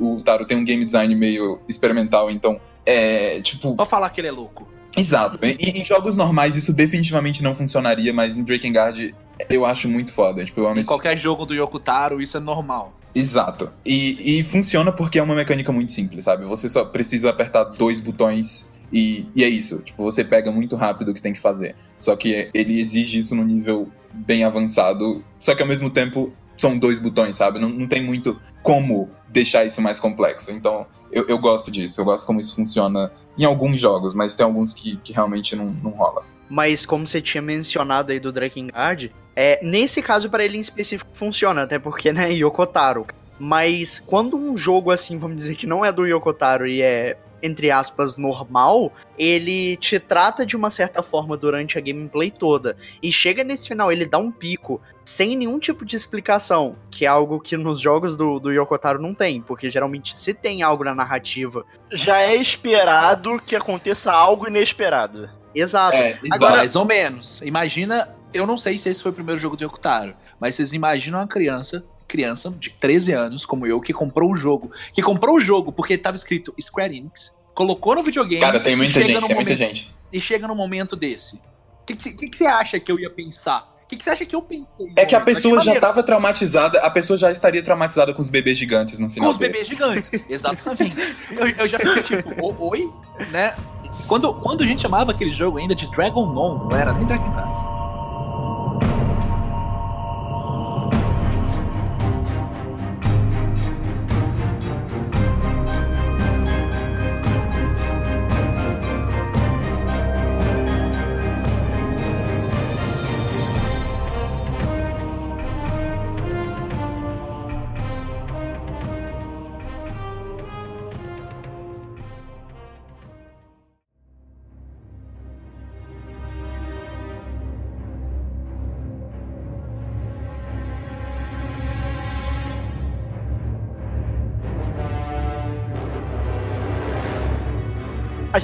Speaker 4: o, o Taro tem um game design meio experimental, então é tipo.
Speaker 2: Pode falar que ele é louco.
Speaker 4: Exato. Em, em jogos normais isso definitivamente não funcionaria, mas em Drakengard eu acho muito foda. Tipo, eu amo
Speaker 2: Em
Speaker 4: esse
Speaker 2: qualquer jogo do Yokotaro, isso é normal.
Speaker 4: Exato. E, e funciona porque é uma mecânica muito simples, sabe? Você só precisa apertar dois botões e, e é isso. Tipo, você pega muito rápido o que tem que fazer. Só que ele exige isso num nível bem avançado. Só que ao mesmo tempo são dois botões, sabe? Não, não tem muito como deixar isso mais complexo. Então, eu, eu gosto disso. Eu gosto como isso funciona em alguns jogos, mas tem alguns que, que realmente não, não rola.
Speaker 5: Mas como você tinha mencionado aí do Drakengard, é, nesse caso para ele em específico funciona, até porque, né, Yokotaro. Mas quando um jogo assim, vamos dizer que não é do Yokotaro e é entre aspas, normal, ele te trata de uma certa forma durante a gameplay toda. E chega nesse final, ele dá um pico, sem nenhum tipo de explicação, que é algo que nos jogos do, do Yokotaro não tem, porque geralmente se tem algo na narrativa.
Speaker 1: Já é esperado que aconteça algo inesperado.
Speaker 5: Exato.
Speaker 4: É,
Speaker 5: Agora-
Speaker 2: Mais ou menos. Imagina, eu não sei se esse foi o primeiro jogo do Yokotaro, mas vocês imaginam uma criança, criança de 13 anos, como eu, que comprou o jogo. Que comprou o jogo porque tava escrito Square Enix, colocou no videogame
Speaker 4: Cara, tem muita
Speaker 2: chega
Speaker 4: gente,
Speaker 2: no
Speaker 4: tem muita
Speaker 2: momento,
Speaker 4: gente.
Speaker 2: e chega num momento desse. O que, que, você- acha que eu ia pensar? O que, que você acha que eu pensei?
Speaker 4: É que a pessoa já
Speaker 2: maneiro.
Speaker 4: tava traumatizada, a pessoa já estaria traumatizada com os bebês gigantes no final.
Speaker 2: Com os bebês gigantes. (laughs) Exatamente. eu, eu já fiquei tipo, "O- oi? Né? Quando, quando a gente chamava aquele jogo ainda de Dragon Non, não era nem Dragon Ball.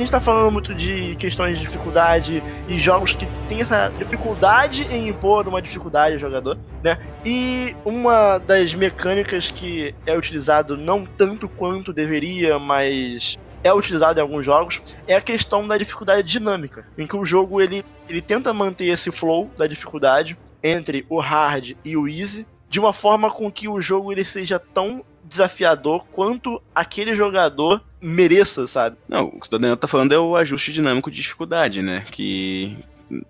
Speaker 1: Gente tá falando muito de questões de dificuldade e jogos que tem essa dificuldade em impor uma dificuldade ao jogador, né? E uma das mecânicas que é utilizado não tanto quanto deveria, mas é utilizado em alguns jogos, é a questão da dificuldade dinâmica, em que o jogo ele, ele tenta manter esse flow da dificuldade entre o hard e o easy, de uma forma com que o jogo ele seja tão desafiador quanto aquele jogador mereça, sabe?
Speaker 3: Não, o que o Daniel tá falando é o ajuste dinâmico de dificuldade, né? Que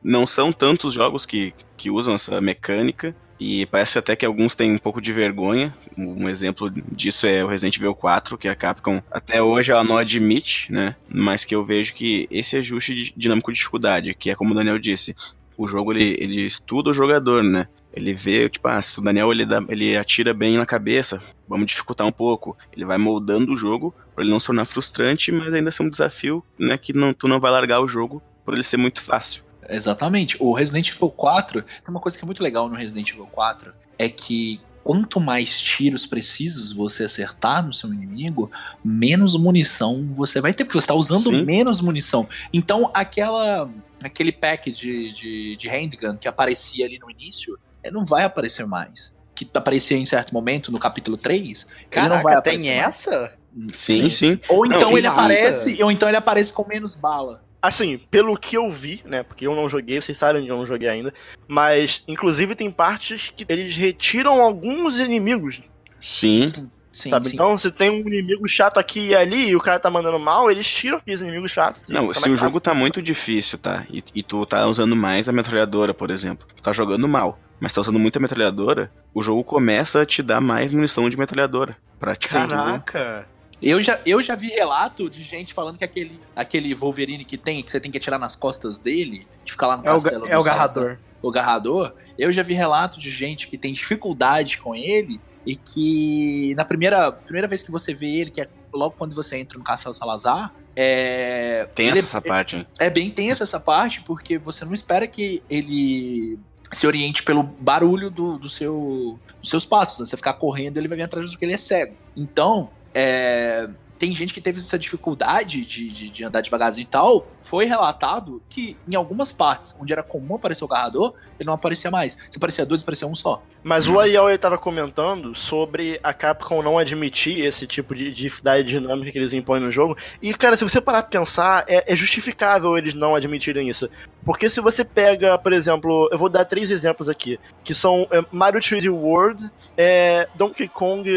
Speaker 3: não são tantos jogos que, que usam essa mecânica. E parece até que alguns têm um pouco de vergonha. Um exemplo disso é o Resident Evil 4, que a Capcom até hoje ela não admite, né? Mas que eu vejo que esse ajuste de dinâmico de dificuldade, que é como o Daniel disse, o jogo ele, ele estuda o jogador, né? Ele vê, tipo, ah, se o Daniel ele, dá, ele atira bem na cabeça, vamos dificultar um pouco. Ele vai moldando o jogo para ele não se tornar frustrante, mas ainda ser um desafio, né? Que não, tu não vai largar o jogo por ele ser muito fácil.
Speaker 2: Exatamente. O Resident Evil 4, tem uma coisa que é muito legal no Resident Evil 4, é que quanto mais tiros precisos você acertar no seu inimigo, menos munição você vai ter, porque você está usando Sim. menos munição. Então, aquela aquele pack de, de, de handgun que aparecia ali no início, não vai aparecer mais. Que aparecia em certo momento no capítulo 3,
Speaker 5: Caraca,
Speaker 2: ele não vai
Speaker 5: aparecer tem mais. essa?
Speaker 3: Sim, sim. sim.
Speaker 2: Ou então não, ele aparece, ou então ele aparece com menos bala.
Speaker 1: Assim, pelo que eu vi, né? Porque eu não joguei, vocês sabem que eu não joguei ainda. Mas, inclusive, tem partes que eles retiram alguns inimigos.
Speaker 3: Sim.
Speaker 1: Sim, sabe? Sim. Então, se tem um inimigo chato aqui e ali e o cara tá mandando mal, eles tiram aqueles inimigos chatos.
Speaker 3: Não, se o jogo tá muito difícil, tá? E, e, tu tá usando mais a metralhadora, por exemplo. Tu tá jogando mal, mas tá usando muita metralhadora, o jogo começa a te dar mais munição de metralhadora. Pra te
Speaker 1: Caraca!
Speaker 2: Eu já, eu já vi relato de gente falando que aquele, aquele Wolverine que tem, que você tem que atirar nas costas dele, que fica lá no
Speaker 5: é castelo. O, é o garrador.
Speaker 2: O garrador. Eu já vi relato de gente que tem dificuldade com ele e que na primeira, primeira vez que você vê ele, que é logo quando você entra no Castelo Salazar, é.
Speaker 3: Tensa é, essa parte, hein?
Speaker 2: É bem tensa essa parte, porque você não espera que ele se oriente pelo barulho do, do seu, dos seus passos. Né? Você ficar correndo, ele vai vir atrás porque ele é cego. Então, é, tem gente que teve essa dificuldade de, de, de, andar devagarzinho e tal. Foi relatado que em algumas partes onde era comum aparecer o garrador, ele não aparecia mais. Se aparecia dois, aparecia um só.
Speaker 1: Mas o Ariel ele tava comentando sobre a Capcom não admitir esse tipo de dificuldade dinâmica que eles impõem no jogo. E, cara, se você parar pra pensar, é, é justificável eles não admitirem isso. Porque se você pega, por exemplo, eu vou dar três exemplos aqui, que são é, Mario 3D World, é, Donkey Kong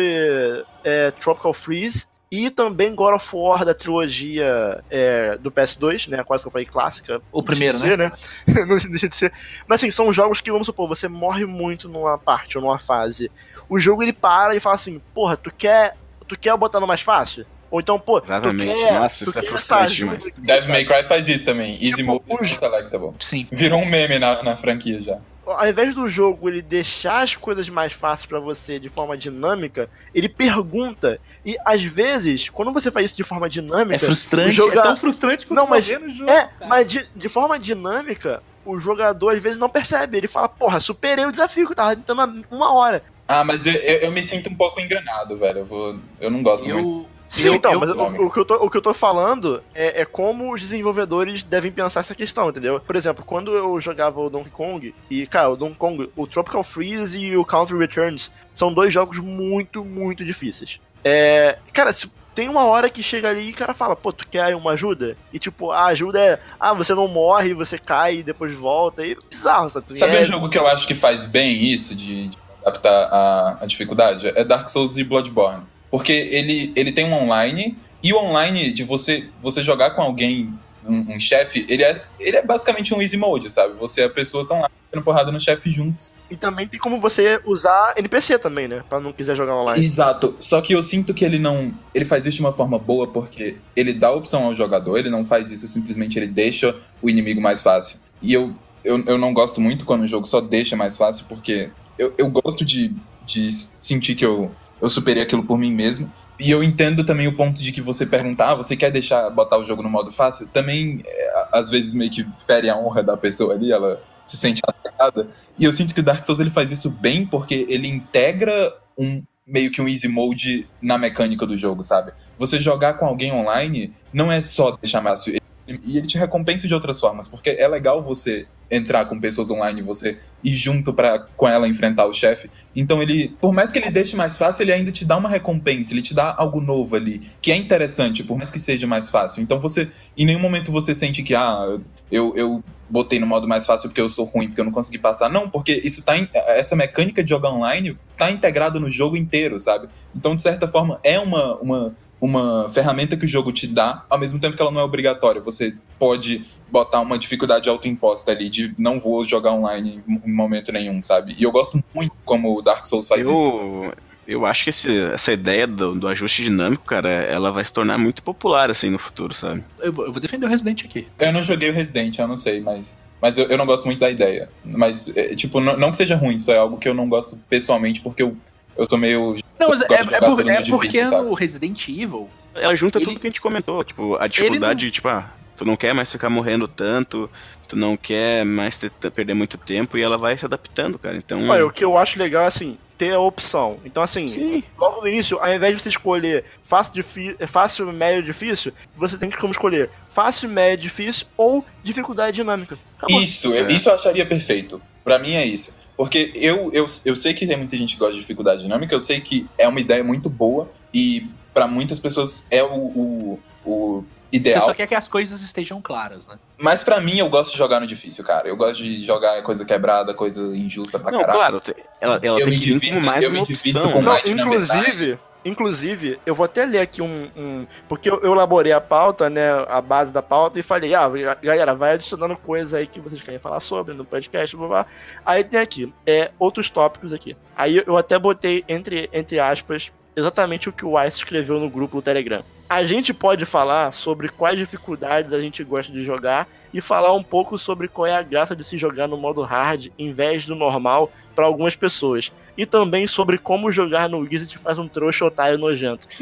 Speaker 1: é, Tropical Freeze e também God of War da trilogia é, do PS2, né? Quase que eu falei clássica.
Speaker 2: O primeiro,
Speaker 1: ser,
Speaker 2: né?
Speaker 1: né? (laughs) não deixa de ser. Mas assim, são jogos que, vamos supor, você morre muito numa parte ou numa fase. O jogo ele para e fala assim, porra, tu quer. Tu quer botar no mais fácil? Ou então, pô,
Speaker 3: Exatamente.
Speaker 1: Quer,
Speaker 3: Nossa, isso é frustrante demais.
Speaker 4: Devil May Cry faz isso também. Easy tipo, Mode Selectable.
Speaker 2: Sim.
Speaker 4: Virou um meme na, na franquia já
Speaker 1: ao invés do jogo ele deixar as coisas mais fáceis para você de forma dinâmica, ele pergunta. E às vezes, quando você faz isso de forma dinâmica.
Speaker 2: É frustrante, joga... é tão frustrante quanto
Speaker 1: não, mas,
Speaker 2: no jogo.
Speaker 1: É, cara. mas de, de forma dinâmica, o jogador às vezes não percebe. Ele fala, porra, superei o desafio que eu tava tentando há uma hora.
Speaker 4: Ah, mas eu, eu, eu, me sinto um pouco enganado, velho. Eu, vou, eu não gosto
Speaker 2: eu,
Speaker 4: muito.
Speaker 1: Sim, eu, então, mas o, o, que eu tô, o que eu tô falando é, é, como os desenvolvedores devem pensar essa questão, entendeu? Por exemplo, quando eu jogava o Donkey Kong, e, cara, o Donkey Kong, o Tropical Freeze e o Country Returns são dois jogos muito, muito difíceis. É, cara, se, tem uma hora que chega ali e o cara fala, pô, tu quer uma ajuda? E tipo, a ajuda é, ah, você não morre, você cai e depois volta. E é bizarro, sabe?
Speaker 4: Sabe
Speaker 1: é...
Speaker 4: um jogo que eu acho que faz bem isso, de, de adaptar a, a dificuldade? É Dark Souls e Bloodborne. Porque ele, ele tem um online, e o online de você, você jogar com alguém, um, um chefe, ele é, ele é basicamente um easy mode, sabe? Você e a pessoa estão lá dando porrada no chefe juntos.
Speaker 1: E também tem como você usar NPC também, né? Pra não quiser jogar online.
Speaker 4: Exato. Só que eu sinto que ele não. Ele faz isso de uma forma boa porque ele dá opção ao jogador, ele não faz isso simplesmente, ele deixa o inimigo mais fácil. E eu, eu, eu não gosto muito quando o jogo só deixa mais fácil, porque eu, eu gosto de, de sentir que eu, eu superei aquilo por mim mesmo. E eu entendo também o ponto de que você perguntar, ah, você quer deixar botar o jogo no modo fácil? Também, é, às vezes, meio que fere a honra da pessoa ali, ela se sente atacada. E eu sinto que o Dark Souls ele faz isso bem porque ele integra um meio que um easy mode na mecânica do jogo, sabe? Você jogar com alguém online não é só deixar fácil, E ele te recompensa de outras formas, porque é legal você entrar com pessoas online, você ir junto para com ela enfrentar o chefe. Então ele, por mais que ele deixe mais fácil, ele ainda te dá uma recompensa, ele te dá algo novo ali, que é interessante, por mais que seja mais fácil. Então você, em nenhum momento você sente que ah, eu, eu botei no modo mais fácil porque eu sou ruim, porque eu não consegui passar. Não, porque isso tá. In... Essa mecânica de jogar online tá integrada no jogo inteiro, sabe? Então, de certa forma, é uma, uma, uma ferramenta que o jogo te dá, ao mesmo tempo que ela não é obrigatória. Você pode botar uma dificuldade autoimposta ali, de não vou jogar online em momento nenhum, sabe? E eu gosto muito como o Dark Souls faz
Speaker 3: eu,
Speaker 4: isso.
Speaker 3: Eu acho que esse, essa ideia do, do, ajuste dinâmico, cara, ela vai se tornar muito popular, assim, no futuro, sabe?
Speaker 2: Eu vou, eu vou defender o Resident aqui.
Speaker 4: Eu não joguei o Resident, eu não sei, mas... Mas eu, eu não gosto muito da ideia. Mas, é, tipo, não, não, que seja ruim, isso é algo que eu não gosto pessoalmente, porque eu, eu sou meio...
Speaker 2: Não, mas é, é, por, é difícil, porque sabe? no Resident Evil...
Speaker 3: Ela junta ele... tudo que a gente comentou, tipo, a dificuldade, não... tipo, ah, tu não quer mais ficar morrendo tanto, tu não quer mais ter, perder muito tempo e ela vai se adaptando, cara. Então.
Speaker 1: Olha, o que eu acho legal é assim, ter a opção. Então, assim,
Speaker 3: Sim.
Speaker 1: logo no início, ao invés de você escolher fácil, fácil, médio, difícil, você tem que como escolher fácil, médio, difícil ou dificuldade dinâmica.
Speaker 4: Acabou. Isso, é. isso eu acharia perfeito. Para mim é isso. Porque eu, eu, eu sei que tem muita gente que gosta de dificuldade dinâmica, eu sei que é uma ideia muito boa e para muitas pessoas é o, o, o ideal.
Speaker 2: Você só quer que as coisas estejam claras, né?
Speaker 4: Mas para mim, eu gosto de jogar no difícil, cara. Eu gosto de jogar coisa quebrada, coisa injusta pra
Speaker 3: não,
Speaker 4: caralho.
Speaker 3: claro, ela, ela tem que vir como mais uma opção.
Speaker 1: Não, inclusive, Inclusive, eu vou até ler aqui um. um porque eu, eu, elaborei a pauta, né? A base da pauta, e falei, ah, galera, vai adicionando coisa aí que vocês querem falar sobre no podcast, blá blá. Aí tem aqui, é, outros tópicos aqui. Aí eu até botei, entre, entre aspas, exatamente o que o Ice escreveu no grupo do Telegram. A gente pode falar sobre quais dificuldades a gente gosta de jogar e falar um pouco sobre qual é a graça de se jogar no modo hard em vez do normal para algumas pessoas. E também sobre como jogar no Wizard faz um trouxa otário nojento. (laughs)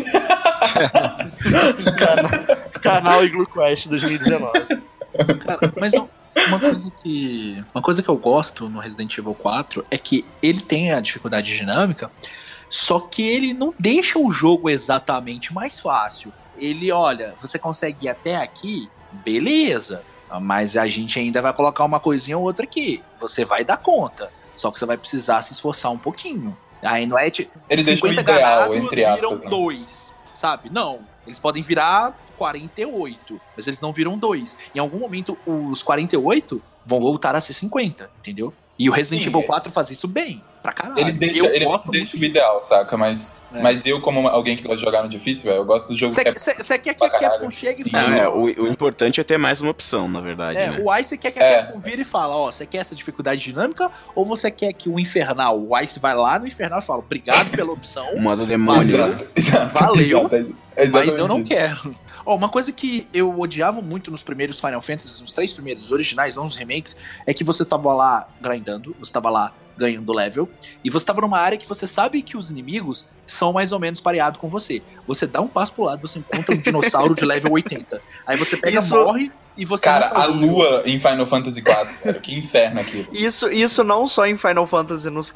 Speaker 1: canal, canal Igloo Quest 2019.
Speaker 2: Cara, mas uma coisa que uma coisa que eu gosto no Resident Evil 4 é que ele tem a dificuldade dinâmica, só que ele não deixa o jogo exatamente mais fácil. Ele, olha, você consegue ir até aqui, beleza. Mas a gente ainda vai colocar uma coisinha ou outra aqui. Você vai dar conta. Só que você vai precisar se esforçar um pouquinho. Aí não é de
Speaker 4: Eles 50 ideal, entre aspas,
Speaker 2: viram né? dois, sabe? Não. Eles podem virar 48, mas eles não viram dois. Em algum momento, os 48 vão voltar a ser 50, entendeu? E o Resident Sim, Evil 4 faz isso bem, pra caralho.
Speaker 4: Ele deixa, eu ele gosto deixa o ideal, saca? Mas, é. mas eu, como alguém que gosta de jogar no difícil, velho, eu gosto do jogo
Speaker 2: cê, que Você quer que a Capcom chegue e fale...
Speaker 3: É, o, o, importante é ter mais uma opção, na verdade,
Speaker 2: É,
Speaker 3: né?
Speaker 2: o Ice quer que a é. Capcom vire e fala, ó, você quer essa dificuldade dinâmica ou você quer que o Infernal, o Ice vai lá no Infernal e fala, obrigado pela opção.
Speaker 3: O (laughs) modo demônio.
Speaker 2: Valeu, valeu (laughs) mas eu não quero. Ó, oh, uma coisa que eu odiava muito nos primeiros Final Fantasy, nos três primeiros originais, não nos remakes, é que você tava lá grindando, você tava lá ganhando level, e você tava numa área que você sabe que os inimigos são mais ou menos pareados com você. Você dá um passo pro lado, você encontra um dinossauro de level 80. Aí você pega, Isso... morre e você
Speaker 4: Cara, a lua em Final Fantasy IV, cara, que inferno aquilo.
Speaker 5: Isso, isso não só em Final Fantasy nos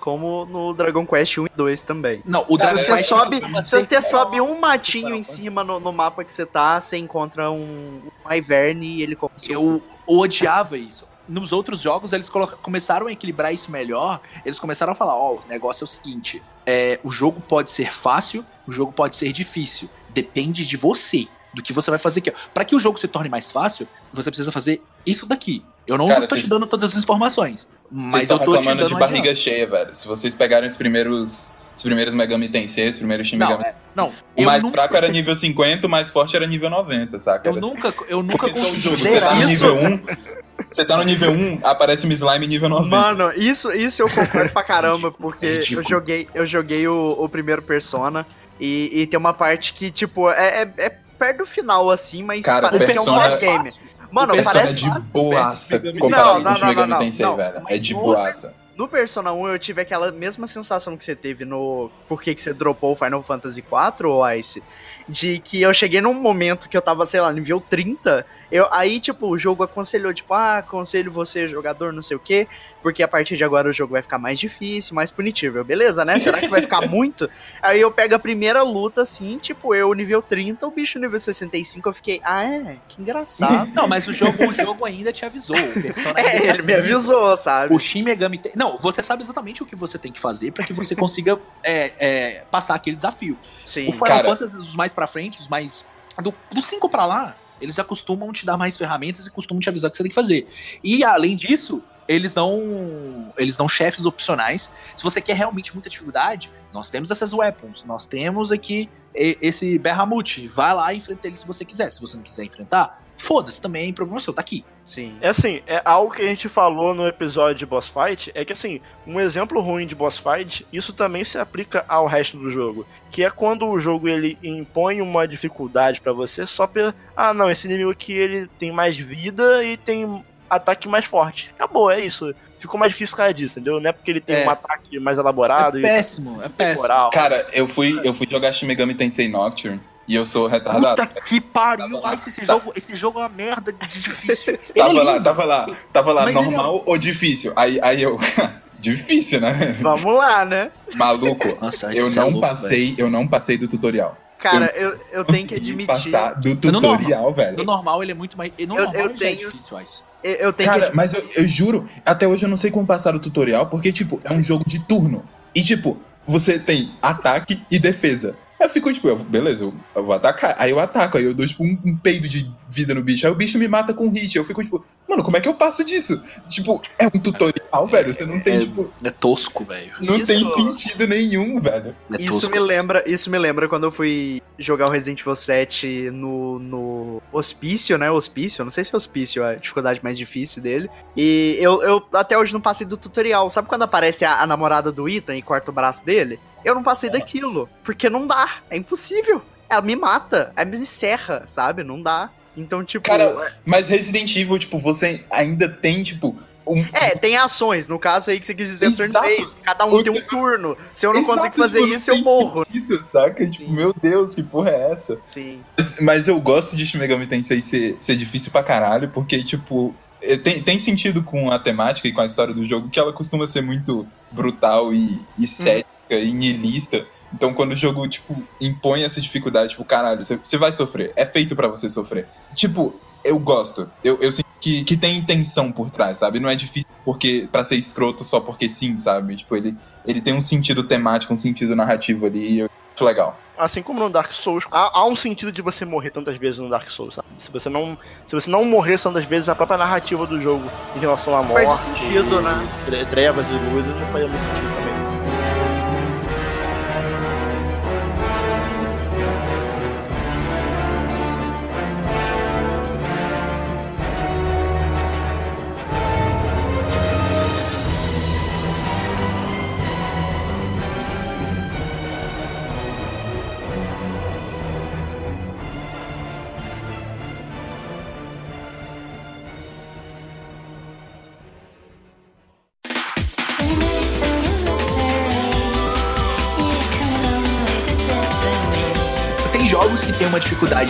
Speaker 5: como no Dragon Quest 1 e 2 também.
Speaker 2: Não, o Dragon
Speaker 5: você Quest sobe, se você sobe um matinho em cima no, no, mapa que você tá, você encontra um, um Ivern e ele
Speaker 2: começou. Eu odiava isso. Nos outros jogos, eles começaram a equilibrar isso melhor. Eles começaram a falar: Ó, oh, o negócio é o seguinte: é, o jogo pode ser fácil, o jogo pode ser difícil. Depende de você do que você vai fazer aqui. Para que o jogo se torne mais fácil, você precisa fazer isso daqui. Eu não Cara, tô te dando todas as informações, mas eu tô te dando
Speaker 4: de barriga cheia, velho. Se vocês pegarem os primeiros os primeiros Megami Tensei, os primeiros Shin Megami
Speaker 2: Não, é, não
Speaker 4: o mais nunca... fraco era nível 50, o mais forte era nível 90, saca?
Speaker 2: Eu era nunca, eu nunca consegui
Speaker 4: jogo, você tá no nível 1, (laughs) você tá no nível 1, aparece um slime nível 90.
Speaker 5: Mano, isso, isso eu concordo pra caramba, (laughs) porque é eu joguei, eu joguei o, o primeiro Persona e, e, tem uma parte que, tipo, é, é, é perto do final, assim, mas
Speaker 4: Cara,
Speaker 5: parece
Speaker 4: que é um
Speaker 5: pós-game.
Speaker 4: Mano, o parece é de boaça comparado com o Megami Tensei, velho. É de boaça.
Speaker 5: No Persona 1 eu tive aquela mesma sensação que você teve no Por que, que você dropou o Final Fantasy IV, ou Ice? De que eu cheguei num momento que eu tava, sei lá, nível 30 Eu, aí, tipo, o jogo aconselhou, tipo, ah, aconselho você, jogador, não sei o quê, porque a partir de agora o jogo vai ficar mais difícil, mais punitivo. Eu, Beleza, né? Será que vai ficar (laughs) muito? Aí eu pego a primeira luta, assim, tipo, eu nível 30, o bicho nível 65, eu fiquei, ah, é, que engraçado.
Speaker 2: Não, mas o jogo, o jogo ainda te avisou. O Persona (laughs) ainda
Speaker 5: É,
Speaker 2: te
Speaker 5: ele me avisou, sabe?
Speaker 2: O Shin Megami Ten- Não, você sabe exatamente o que você tem que fazer pra que você consiga é, é, passar aquele desafio.
Speaker 5: Sim.
Speaker 2: O Final
Speaker 4: Cara-
Speaker 2: Fantasy, os mais pra frente, os mais. Do, do 5 pra lá, eles já costumam te dar mais ferramentas e costumam te avisar o que você tem que fazer. E além disso, eles dão. Eles dão chefes opcionais. Se você quer realmente muita dificuldade, nós temos essas weapons. Nós temos aqui esse Berramute. Vai lá e enfrenta ele se você quiser. Se você não quiser enfrentar, foda-se também, problema seu, tá aqui.
Speaker 5: Sim.
Speaker 1: É assim, é algo que a gente falou no episódio de boss fight, é que assim, um exemplo ruim de boss fight, isso também se aplica ao resto do jogo, que é quando o jogo ele impõe uma dificuldade pra você só pelo, ah, não, esse inimigo aqui ele tem mais vida e tem ataque mais forte. Acabou, é isso. Ficou mais difícil por causa disso, entendeu? Não é porque ele tem
Speaker 2: É.
Speaker 1: um ataque mais elaborado
Speaker 2: É
Speaker 1: e
Speaker 2: péssimo, é péssimo.
Speaker 1: temporal.
Speaker 4: Cara, eu fui, eu fui jogar Shin Megami Tensei Nocturne e eu sou retardado.
Speaker 2: Puta que pariu,
Speaker 4: lá.
Speaker 2: Esse,
Speaker 4: Tá.
Speaker 2: jogo, esse jogo é uma merda de (laughs) difícil. Ele
Speaker 4: Tava
Speaker 2: é
Speaker 4: lá, tava lá, tava lá,
Speaker 2: Mas é-
Speaker 4: normal ou difícil? Aí, aí eu. (laughs) difícil, né?
Speaker 5: Vamos lá, né?
Speaker 4: Maluco.
Speaker 2: Nossa,
Speaker 4: Eu
Speaker 2: é
Speaker 4: não
Speaker 2: louco,
Speaker 4: passei, eu não passei do tutorial.
Speaker 5: Cara, eu, eu tenho que admitir.
Speaker 4: passar do
Speaker 2: No
Speaker 4: tutorial, velho.
Speaker 2: No normal ele é muito mais. No
Speaker 5: Eu-
Speaker 2: normal
Speaker 5: eu
Speaker 2: é
Speaker 5: tenho-
Speaker 2: difícil, Ice.
Speaker 5: Eu, eu tenho
Speaker 4: Cara,
Speaker 5: que
Speaker 4: mas eu, eu juro, até hoje eu não sei como passar o tutorial, porque, tipo, é um jogo de turno. E, tipo, você tem ataque e defesa. Eu fico, tipo, eu- beleza, eu, eu vou atacar. Aí eu ataco, aí eu dou, tipo, um, um peido de vida no bicho. Aí o bicho me mata com hit. Eu fico, tipo, mano, como é que eu passo disso? Tipo, é um tutorial, velho. Você não tem,
Speaker 2: É-
Speaker 4: tipo,
Speaker 2: É tosco, velho.
Speaker 4: não
Speaker 5: Isso-
Speaker 4: tem sentido nenhum, velho.
Speaker 2: É
Speaker 5: Isso me lembra, isso me lembra quando eu fui jogar o Resident Evil 7 no, no Hospício, né? Hospício, não sei se é Hospício a dificuldade mais difícil dele. E eu, eu até hoje não passei do tutorial. Sabe quando aparece a, a namorada do Ethan e corta o braço dele? Eu não passei daquilo, porque não dá, é impossível. Ela me mata, ela me serra, sabe? Não dá. Então, tipo.
Speaker 4: Cara, Mas Resident Evil, tipo, você ainda tem, tipo, um.
Speaker 5: É, tem ações. No caso aí que você quis dizer
Speaker 4: Exato.
Speaker 5: turn-based. Cada um tem um turno. Se eu não
Speaker 4: Exato,
Speaker 5: consigo fazer
Speaker 4: tipo,
Speaker 5: isso, eu morro.
Speaker 4: Sentido, saca? Tipo, meu Deus, que porra é essa?
Speaker 5: Sim.
Speaker 4: Mas, mas eu gosto de Shin Megami Tensei ser, ser difícil pra caralho, porque, tipo, é, tem, tem sentido com a temática e com a história do jogo, que ela costuma ser muito brutal e, e cética e niilista. Então, quando o jogo, tipo, impõe essa dificuldade, tipo, caralho, você, vai sofrer. É feito pra você sofrer. Tipo, eu gosto. Eu, eu sinto que, que tem intenção por trás, sabe? Não é difícil porque para ser escroto só porque sim, sabe? Tipo, ele, ele tem um sentido temático, um sentido narrativo ali, e eu acho legal.
Speaker 1: Assim como no Dark Souls, há, há um sentido de você morrer tantas vezes no Dark Souls, sabe? Se você não, se você não morrer tantas vezes, a própria narrativa do jogo em relação à morte,
Speaker 5: Perde sentido, né?
Speaker 1: tre- trevas e luzes, não faz muito sentido também.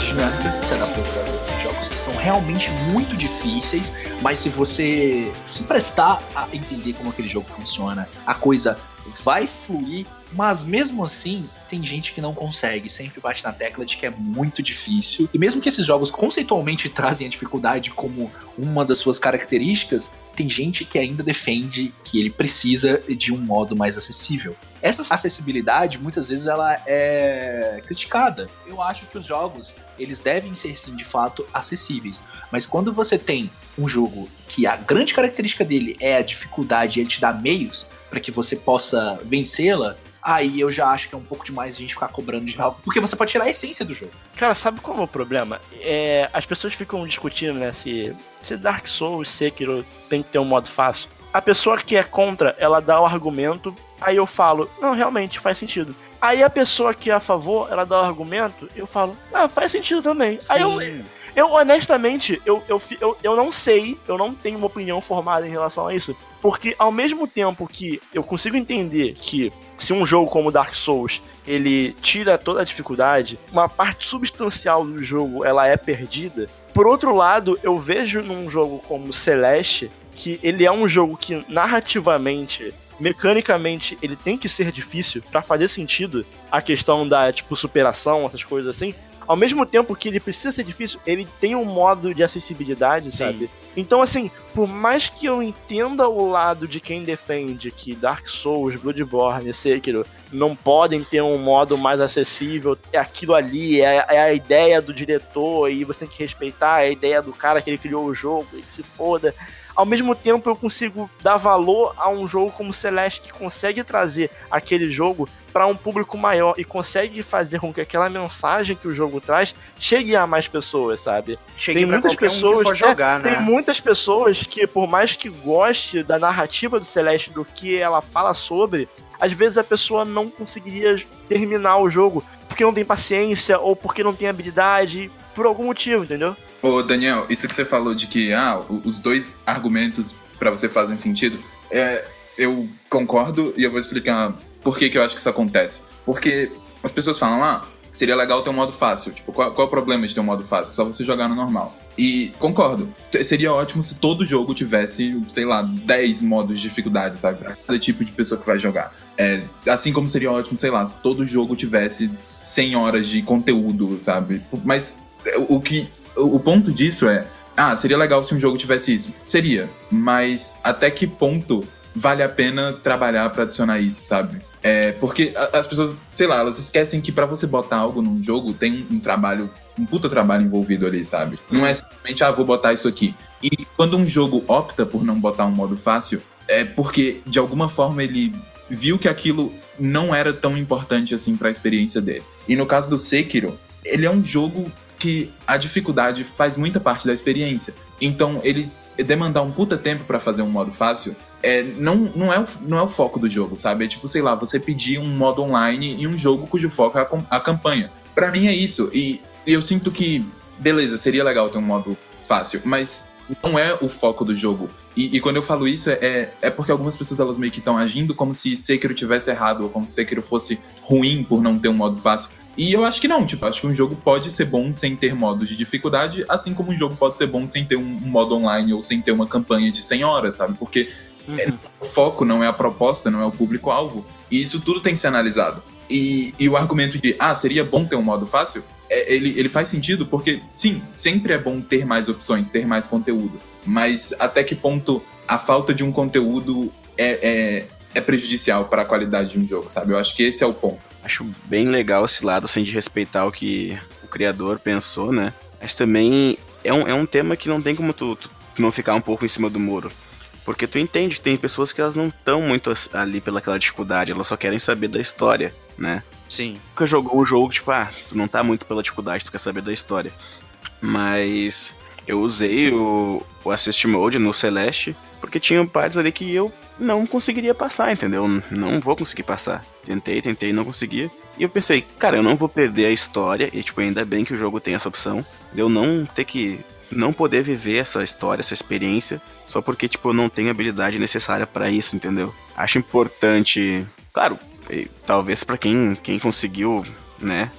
Speaker 2: Que se adapta ao jogador. Tem jogos que são realmente muito difíceis, mas se você se prestar a entender como aquele jogo funciona, a coisa vai fluir. Mas mesmo assim, tem gente que não consegue, sempre bate na tecla de que é muito difícil. E mesmo que esses jogos conceitualmente trazem a dificuldade como uma das suas características, tem gente que ainda defende que ele precisa de um modo mais acessível. Essa acessibilidade, muitas vezes, ela é criticada. Eu acho que os jogos, eles devem ser, sim, de fato, acessíveis. Mas quando você tem um jogo que a grande característica dele é a dificuldade e ele te dá meios para que você possa vencê-la, aí eu já acho que é um pouco demais a gente ficar cobrando de algo. Porque você pode tirar a essência do jogo.
Speaker 1: Cara, sabe qual é o problema? É, as pessoas ficam discutindo, né, se, se Dark Souls, Sekiro tem que ter um modo fácil. A pessoa que é contra, ela dá o argumento, aí eu falo, não, realmente faz sentido. Aí a pessoa que é a favor, ela dá o argumento, eu falo, ah, faz sentido também. Aí eu, eu honestamente, eu, eu, eu, eu não sei, eu não tenho uma opinião formada em relação a isso. Porque ao mesmo tempo que eu consigo entender que se um jogo como Dark Souls ele tira toda a dificuldade, uma parte substancial do jogo ela é perdida. Por outro lado, eu vejo num jogo como Celeste que ele é um jogo que narrativamente mecanicamente ele tem que ser difícil para fazer sentido a questão da tipo superação, essas coisas assim. Ao mesmo tempo que ele precisa ser difícil, ele tem um modo de acessibilidade,
Speaker 5: Sim.
Speaker 1: sabe? Então, assim, por mais que eu entenda o lado de quem defende que Dark Souls, Bloodborne, Sekiro não podem ter um modo mais acessível, é aquilo ali, é, é a ideia do diretor e você tem que respeitar, é a ideia do cara que ele criou o jogo, ele se foda ao mesmo tempo eu consigo dar valor a um jogo como Celeste que consegue trazer aquele jogo para um público maior e consegue fazer com que aquela mensagem que o jogo traz chegue a mais pessoas, sabe?
Speaker 5: Cheguei
Speaker 1: Tem muitas
Speaker 5: um
Speaker 1: pessoas-
Speaker 5: for jogar,
Speaker 1: Tem
Speaker 5: né?
Speaker 1: muitas pessoas que, por mais que goste da narrativa do Celeste, do que ela fala sobre, às vezes a pessoa não conseguiria terminar o jogo porque não tem paciência ou porque não tem habilidade, por algum motivo, entendeu?
Speaker 4: Ô, Daniel, isso que você falou de que ah, os dois argumentos pra você fazem sentido, é, eu concordo e eu vou explicar por que, que eu acho que isso acontece. Porque as pessoas falam, ah, seria legal ter um modo fácil. Tipo, qual, qual é o problema de ter um modo fácil? Só você jogar no normal. E concordo. Seria ótimo se todo jogo tivesse, sei lá, 10 modos de dificuldade, sabe? Pra cada tipo de pessoa que vai jogar. É, assim como seria ótimo, sei lá, se todo jogo tivesse 100 horas de conteúdo, sabe? Mas o o que. O ponto disso é. Ah, seria legal se um jogo tivesse isso. Seria. Mas até que ponto vale a pena trabalhar pra adicionar isso, sabe? É, porque a- as pessoas, sei lá, elas esquecem que pra você botar algo num jogo tem um, trabalho, um puta trabalho envolvido ali, sabe? Não é simplesmente, ah, vou botar isso aqui. E quando um jogo opta por não botar um modo fácil, é porque de alguma forma ele viu que aquilo não era tão importante assim pra experiência dele. E no caso do Sekiro, ele é um jogo que a dificuldade faz muita parte da experiência. Então, ele demandar um puta tempo pra fazer um modo fácil é, não, não, é o, não é o foco do jogo, sabe? É tipo, sei lá, você pedir um modo online em um jogo cujo foco é a, a campanha. Pra mim é isso. E eu sinto que, beleza, seria legal ter um modo fácil, mas não é o foco do jogo. E, e quando eu falo isso, é, é porque algumas pessoas elas meio que estão agindo como se Sekiro tivesse errado, ou como se Sekiro fosse ruim por não ter um modo fácil. E eu acho que não, tipo, acho que um jogo pode ser bom sem ter modos de dificuldade, assim como um jogo pode ser bom sem ter um, um modo online ou sem ter uma campanha de 100 horas, sabe? Porque o foco não é a proposta, não é o público-alvo. E isso tudo tem que ser analisado. E, e o argumento de, ah, seria bom ter um modo fácil, é, ele, ele faz sentido porque, sim, sempre é bom ter mais opções, ter mais conteúdo. Mas até que ponto a falta de um conteúdo é, é, é prejudicial para a qualidade de um jogo, sabe? Eu acho que esse é o ponto.
Speaker 3: Acho bem legal esse lado, sem de respeitar o que o criador pensou, né? Mas também é um, é um tema que não tem como tu, tu- não ficar um pouco em cima do muro. Porque tu entende que tem pessoas que elas não estão muito ali pelaquela dificuldade, elas só querem saber da história, né?
Speaker 5: Sim.
Speaker 3: nunca jogou um jogo, tipo, ah, tu não tá muito pela dificuldade, tu quer saber da história. Mas eu usei o, o Assist Mode no Celeste, porque tinha partes ali que eu não conseguiria passar, entendeu? Não vou conseguir passar. Tentei, tentei, não conseguia. E eu pensei, cara, eu não vou perder a história, e tipo, ainda bem que o jogo tem essa opção, de eu não ter que. Não poder viver essa história, essa experiência, só porque, tipo, eu não tenho habilidade necessária pra isso, entendeu? Acho importante. Claro, talvez pra quem, quem conseguiu, né,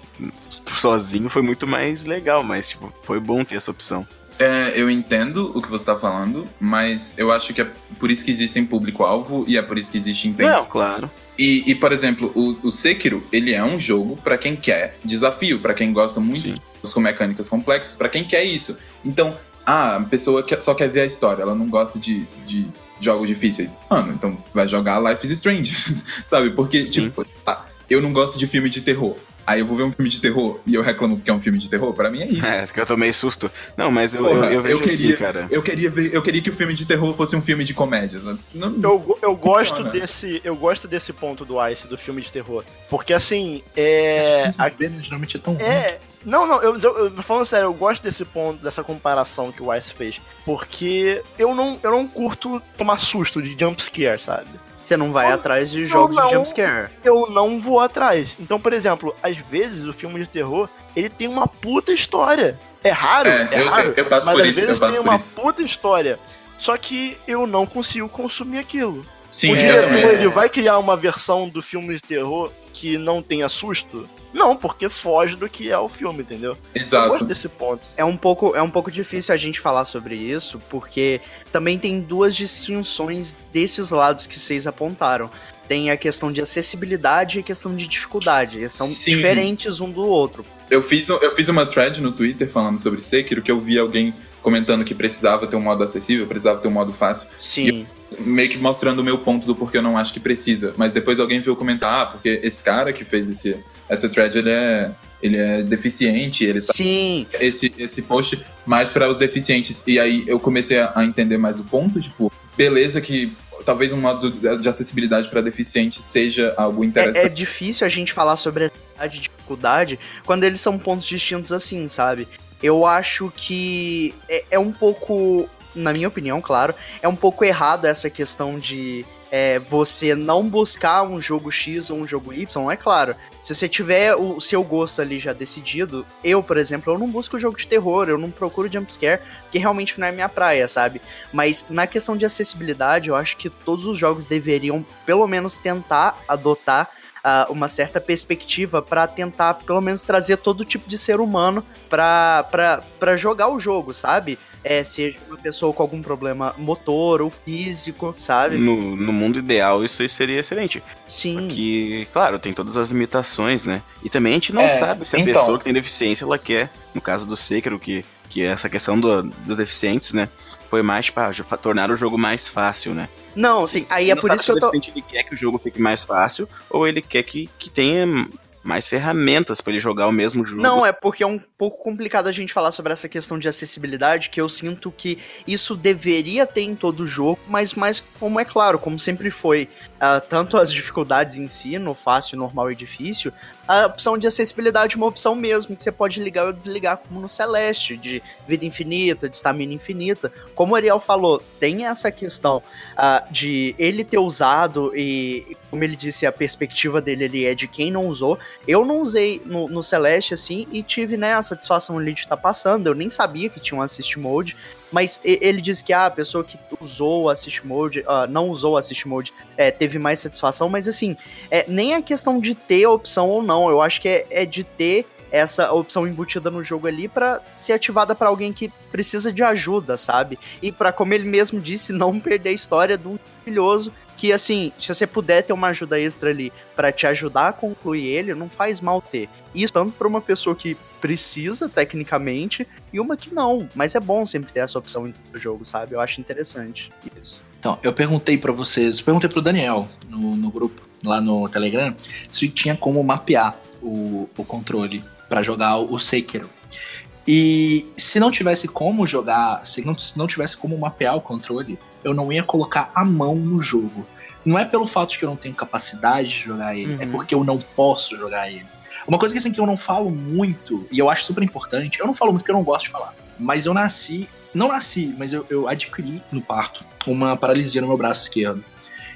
Speaker 3: sozinho foi muito mais legal, mas tipo, foi bom ter essa opção.
Speaker 4: É, eu entendo o que você tá falando, mas eu acho que é por isso que existem público-alvo e é por isso que existe intenção.
Speaker 3: Não, claro.
Speaker 4: E, e, por exemplo, o, o Sekiro, ele é um jogo pra quem quer desafio, pra quem gosta muito
Speaker 3: Sim.
Speaker 4: de jogos com mecânicas complexas, pra quem quer isso. Então, ah, a pessoa que só quer ver a história, ela não gosta de, de jogos difíceis. Mano, então vai jogar Life is Strange, (laughs) sabe? Porque,
Speaker 3: Sim.
Speaker 4: tipo, ah, eu não gosto de filme de terror. Aí eu vou ver um filme de terror e eu reclamo que é um filme de terror, pra mim é isso.
Speaker 3: É, porque eu tomei susto. Não, mas eu,
Speaker 4: Porra,
Speaker 3: eu, eu vejo
Speaker 4: eu queria-
Speaker 3: assim, cara.
Speaker 4: Eu queria ver, eu queria que o filme de terror fosse um filme de comédia. Não,
Speaker 1: Eu, eu gosto
Speaker 4: Funciona.
Speaker 1: desse. Eu gosto desse ponto do Ice, do filme de terror. Porque assim, é.
Speaker 2: difícil de ver, né? Geralmente é tão ruim.
Speaker 1: É. Não, não, eu, eu, eu tô falando sério, eu gosto desse ponto, dessa comparação que o Ice fez. Porque eu não, eu não curto tomar susto de jumpscare, sabe?
Speaker 5: Você não vai
Speaker 1: Não,
Speaker 5: atrás de jogos
Speaker 1: não.
Speaker 5: de jumpscare.
Speaker 1: Eu não vou atrás. Então, por exemplo, às vezes o filme de terror, ele tem uma puta história. É raro,
Speaker 4: É,
Speaker 1: é,
Speaker 4: eu-
Speaker 1: raro.
Speaker 4: eu- eu passo
Speaker 1: mas
Speaker 4: por
Speaker 1: às
Speaker 4: isso, eu
Speaker 1: vezes
Speaker 4: passo
Speaker 1: tem uma
Speaker 4: isso.
Speaker 1: puta história. Só que eu não consigo consumir aquilo.
Speaker 4: Sim,
Speaker 1: o
Speaker 4: é,
Speaker 1: diretor
Speaker 4: é,
Speaker 1: ele vai criar uma versão do filme de terror que não tenha susto? Não, porque foge do que é o filme, entendeu? Eu gosto
Speaker 4: Exato.
Speaker 1: desse ponto.
Speaker 5: É um pouco, é um pouco difícil a gente falar sobre isso, porque também tem duas distinções desses lados que vocês apontaram. Tem a questão de acessibilidade e a questão de dificuldade. São
Speaker 4: Sim.
Speaker 5: diferentes um do outro.
Speaker 4: Eu fiz, eu fiz uma thread no Twitter falando sobre Sekiro, que eu vi alguém comentando que precisava ter um modo acessível, precisava ter um modo fácil.
Speaker 5: Sim.
Speaker 4: Meio que mostrando o meu ponto do porquê eu não acho que precisa. Mas depois alguém veio comentar, ah, porque esse cara que fez esse, essa thread, ele é, ele é deficiente, ele tá
Speaker 5: Sim.
Speaker 4: esse, esse post mais para os deficientes. E aí eu comecei a, a entender mais o ponto, tipo, beleza que talvez um modo de acessibilidade para deficiente seja algo
Speaker 5: É,
Speaker 4: interessante.
Speaker 5: é difícil a gente falar sobre e dificuldade quando eles são pontos distintos assim, sabe? Eu acho que é, é um pouco, na minha opinião, claro, é um pouco errado essa questão de é, você não buscar um jogo X ou um jogo Y, é claro. Se você tiver o seu gosto ali já decidido, eu, por exemplo, eu não busco jogo de terror, eu não procuro jumpscare, porque realmente não é minha praia, sabe? Mas na questão de acessibilidade, eu acho que todos os jogos deveriam, pelo menos, tentar adotar ah, uma certa perspectiva para tentar, pelo menos, trazer todo tipo de ser humano para jogar o jogo, sabe? É, seja uma pessoa com algum problema motor ou físico, sabe?
Speaker 3: No, no mundo ideal, isso aí seria excelente.
Speaker 5: Sim.
Speaker 3: Porque, claro, tem todas as limitações, né? E também a gente não
Speaker 4: É,
Speaker 3: sabe se a
Speaker 4: então.
Speaker 3: pessoa que tem deficiência, ela quer, no caso do Sekiro, que, que é essa questão do- dos deficientes, né? Foi mais pra jo- tornar o jogo mais fácil, né?
Speaker 5: Não, sim, aí é por isso que eu tô.
Speaker 3: ele quer que o jogo fique mais fácil, ou ele quer que, que tenha mais ferramentas pra ele jogar o mesmo jogo.
Speaker 5: Não, é porque é um pouco complicado a gente falar sobre essa questão de acessibilidade, que eu sinto que isso deveria ter em todo jogo, mas, mas como é claro, como sempre foi, ah, tanto as dificuldades em si, no fácil, normal e difícil, a opção de acessibilidade é uma opção mesmo, que você pode ligar ou desligar, como no Celeste, de vida infinita, de estamina infinita. Como o Ariel falou, tem essa questão ah, de ele ter usado e, como ele disse, a perspectiva dele ali é de quem não usou. Eu não usei no, no Celeste, assim, e tive, né, satisfação ali de estar passando. Eu nem sabia que tinha um Assist Mode, mas ele disse que ah, a pessoa que usou o Assist Mode, ah, não usou o Assist Mode, é, teve mais satisfação, mas assim, é, nem a questão de ter a opção ou não, eu acho que é, é de ter essa opção embutida no jogo ali pra ser ativada pra alguém que precisa de ajuda, sabe? E pra como ele mesmo disse, não perder a história um maravilhoso que assim, se você puder ter uma ajuda extra ali pra te ajudar a concluir ele, não faz mal ter. Isso tanto pra uma pessoa que precisa tecnicamente e uma que não, mas é bom sempre ter essa opção todo jogo, sabe? Eu acho interessante isso.
Speaker 2: Então, eu perguntei pra vocês, perguntei pro Daniel no, no grupo, lá no Telegram, se tinha como mapear o, o controle pra jogar o Sekiro. E se não tivesse como jogar, se não, se não tivesse como mapear o controle, eu não ia colocar a mão no jogo. Não é pelo fato de que eu não tenho capacidade de jogar ele, é
Speaker 5: Uhum.
Speaker 2: porque eu não posso jogar ele. Uma coisa que, assim, que eu não falo muito, e eu acho super importante, eu não falo muito porque eu não gosto de falar, mas eu nasci, não nasci, mas eu, eu adquiri no parto uma paralisia no meu braço esquerdo.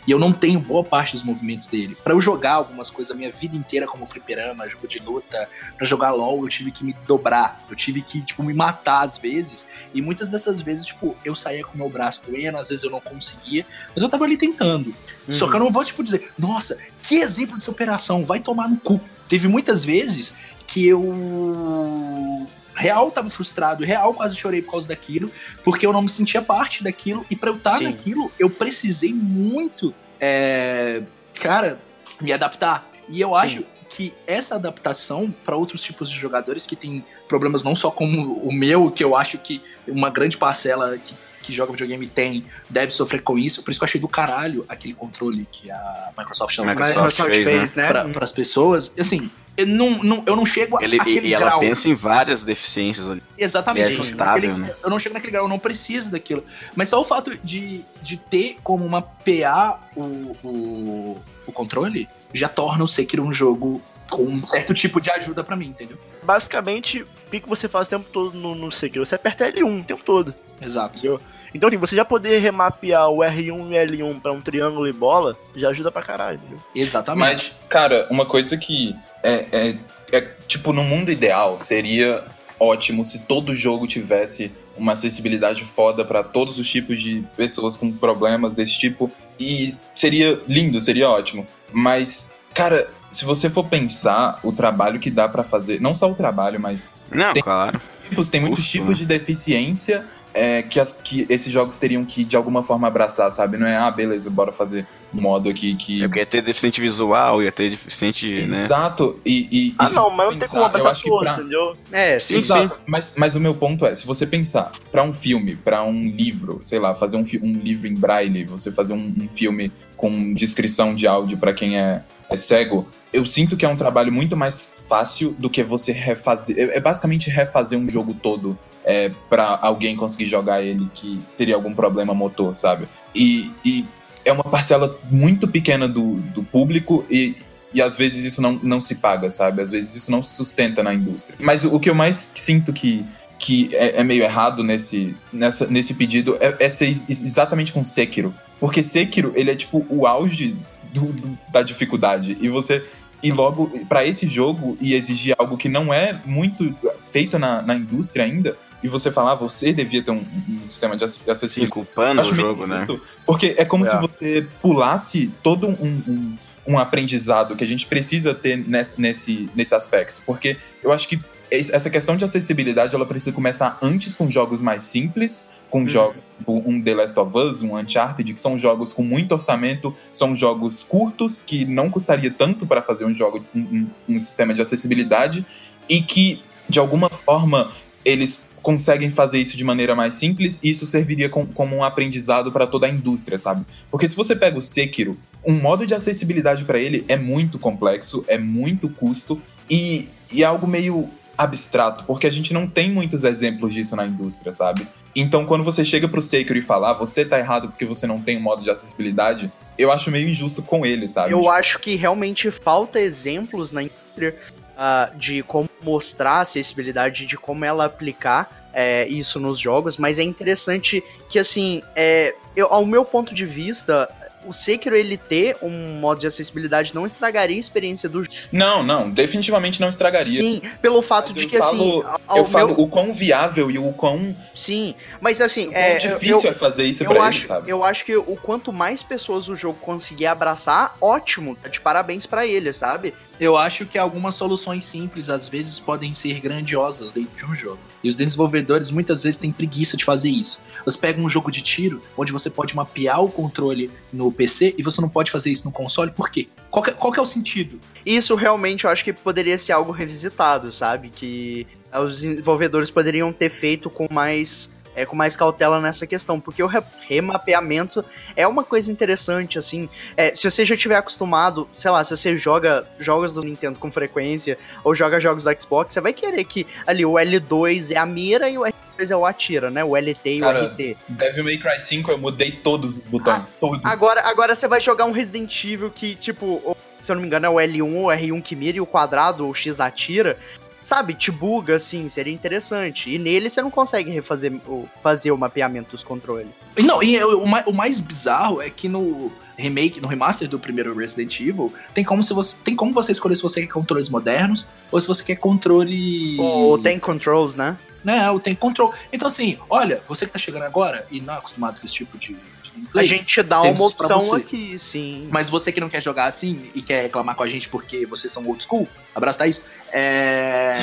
Speaker 2: E eu não tenho boa parte dos movimentos dele. Pra eu jogar algumas coisas a minha vida inteira, como fliperama, jogo de luta, pra jogar LOL, eu tive que me desdobrar. Eu tive que, tipo, me matar às vezes. E muitas dessas vezes, tipo, eu saía com o meu braço doendo, às vezes eu não conseguia, mas eu tava ali tentando. Só que eu não vou, tipo, dizer, nossa, que exemplo de superação, vai tomar no cu. Teve muitas vezes que eu. Real tava frustrado, real quase chorei por causa daquilo, porque eu não me sentia parte daquilo, e pra eu estar
Speaker 5: Sim.
Speaker 2: naquilo, eu precisei muito, é, cara, me adaptar. E eu
Speaker 5: Sim.
Speaker 2: acho que essa adaptação para outros tipos de jogadores que têm problemas não só como o meu, que eu acho que uma grande parcela que, que joga videogame tem, deve sofrer com isso. Por isso que eu achei do caralho aquele controle que a Microsoft tá
Speaker 3: Microsoft
Speaker 2: oferecendo
Speaker 3: fez,
Speaker 5: fez, né?
Speaker 2: para as pessoas. Assim, eu não, não, eu não chego
Speaker 3: Ele,
Speaker 2: àquele
Speaker 3: e ela
Speaker 2: grau.
Speaker 3: pensa em várias deficiências ali.
Speaker 2: Exatamente.
Speaker 3: É ajustável,
Speaker 2: Naquele-
Speaker 3: né?
Speaker 2: Eu não chego naquele grau, eu não preciso daquilo. Mas só o fato de, de ter como mapear o, o, o controle já torna o Sekiro um jogo com um certo tipo de ajuda pra mim, entendeu?
Speaker 1: Basicamente, o que que você faz o tempo todo no, no Sekiro? Você aperta L1 o tempo todo.
Speaker 2: Exato.
Speaker 1: Entendeu? Então, assim, você já poder remapear o R1 e L1 pra um triângulo e bola, já ajuda pra caralho, entendeu?
Speaker 2: Exatamente.
Speaker 4: Mas, cara, uma coisa que é, é, é, tipo, no mundo ideal seria ótimo se todo jogo tivesse uma acessibilidade foda para todos os tipos de pessoas com problemas desse tipo. E seria lindo, seria ótimo. Mas, cara, se você for pensar o trabalho que dá para fazer, não só o trabalho, mas.
Speaker 3: Não,
Speaker 4: Tem-
Speaker 3: claro.
Speaker 4: tipos, tem muitos tipos
Speaker 3: né?
Speaker 4: de deficiência é, que, as- que esses jogos teriam que, de alguma forma, abraçar, sabe? Não é, ah, beleza, bora fazer um modo aqui que.
Speaker 3: É porque ia ter deficiente visual, ia ter deficiente, né?
Speaker 4: Exato, e. e
Speaker 1: Ah,
Speaker 4: e se
Speaker 1: não, mas não tem como abraçar todos,
Speaker 4: pra-
Speaker 1: entendeu?
Speaker 5: É, sim.
Speaker 3: Sim,
Speaker 4: Exato, Mas, mas o meu ponto é, se você pensar pra um filme, pra um livro, sei lá, fazer um, um livro em braille, você fazer um, um filme com descrição de áudio pra quem é, é cego, eu sinto que é um trabalho muito mais fácil do que você refazer. É, é basicamente refazer um jogo todo é, para alguém conseguir jogar ele que teria algum problema motor, sabe? E, e é uma parcela muito pequena do, do público e, e às vezes isso não, não se paga, sabe? Às vezes isso não se sustenta na indústria. Mas o, que eu mais sinto que, que é, é meio errado nesse, nessa, nesse pedido é, é ser ex- exatamente com Sekiro. Porque Sekiro, ele é tipo o auge do- do- da dificuldade. E você ir logo pra esse jogo e exigir algo que não é muito feito na, na indústria ainda, e você falar, ah, você devia ter um, um sistema de
Speaker 3: Sim,
Speaker 4: acessibilidade
Speaker 3: culpando o
Speaker 4: Acho
Speaker 3: jogo, né?
Speaker 4: Porque é como
Speaker 1: É.
Speaker 4: se você pulasse todo um, um, um aprendizado que a gente precisa ter nesse, nesse, nesse aspecto. Porque eu acho que essa questão de acessibilidade ela precisa começar antes com jogos mais simples, com jogos tipo um The Last of Us, um Uncharted, que são jogos com muito orçamento, são jogos curtos que não custaria tanto para fazer um jogo, um, um- um sistema de acessibilidade e que de alguma forma eles conseguem fazer isso de maneira mais simples e isso serviria com- como um aprendizado para toda a indústria, sabe? Porque se você pega o Sekiro, um modo de acessibilidade para ele é muito complexo, é muito custo e, e é algo meio abstrato, porque a gente não tem muitos exemplos disso na indústria, sabe? Então, quando você chega pro Sekiro e fala, ah, você tá errado porque você não tem um modo de acessibilidade, eu acho meio injusto com ele, sabe?
Speaker 5: Eu acho que realmente falta exemplos na indústria ah, de como mostrar a acessibilidade, de como ela aplicar é, isso nos jogos, mas é interessante que, assim, é, eu, ao meu ponto de vista, o Sekiro ele ter um modo de acessibilidade não estragaria a experiência do jogo.
Speaker 4: Não, não, definitivamente não estragaria.
Speaker 5: Sim, pelo fato
Speaker 4: Mas
Speaker 5: de que, assim,
Speaker 4: falo-
Speaker 5: ao- ao
Speaker 4: eu falo
Speaker 5: meu-
Speaker 4: o quão viável e o quão,
Speaker 5: Sim, mas assim, é,
Speaker 4: difícil
Speaker 5: eu,
Speaker 4: é fazer isso
Speaker 5: eu
Speaker 4: pra
Speaker 5: acho,
Speaker 4: ele, sabe?
Speaker 5: eu acho que o quanto mais pessoas o jogo conseguir abraçar, ótimo. Tá de parabéns pra ele, sabe?
Speaker 2: Eu acho que algumas soluções simples às vezes podem ser grandiosas dentro de um jogo. E os desenvolvedores muitas vezes têm preguiça de fazer isso. Você pega um jogo de tiro onde você pode mapear o controle no PC e você não pode fazer isso no console, por quê? Qual que, é- qual que é o sentido?
Speaker 5: Isso realmente eu acho que poderia ser algo revisitado, sabe? Que eh, os desenvolvedores poderiam ter feito com mais. é, com mais cautela nessa questão, porque o re- remapeamento é uma coisa interessante, assim. É, se você já tiver acostumado, sei lá, se você joga jogos do Nintendo com frequência, ou joga jogos do Xbox, você vai querer que ali o L2 é a mira e o R2 é o atira, né? O LT e o
Speaker 4: Cara,
Speaker 5: RT.
Speaker 4: Devil May Cry 5 eu mudei todos os botões, todos.
Speaker 5: Agora, agora você vai jogar um Resident Evil que, tipo, o- se eu não me engano, é o L1 ou R1 que mira e o quadrado ou o X atira. Sabe, te buga, assim, seria interessante. E nele você não consegue refazer o, fazer o mapeamento dos controles.
Speaker 2: E Não, e o, ma- o mais bizarro é que no remake, no remaster do primeiro Resident Evil, tem como, se você, tem como você escolher se você quer controles modernos ou se você quer controle.
Speaker 5: Ou tem controls, né?
Speaker 2: Né, ou tem controle. Então, assim, olha, você que tá chegando agora e não é acostumado com esse tipo de, de
Speaker 5: A gente te dá uma opção aqui, sim.
Speaker 2: Mas você que não quer jogar assim e quer reclamar com a gente porque vocês são old school, abraço, Thaís. É.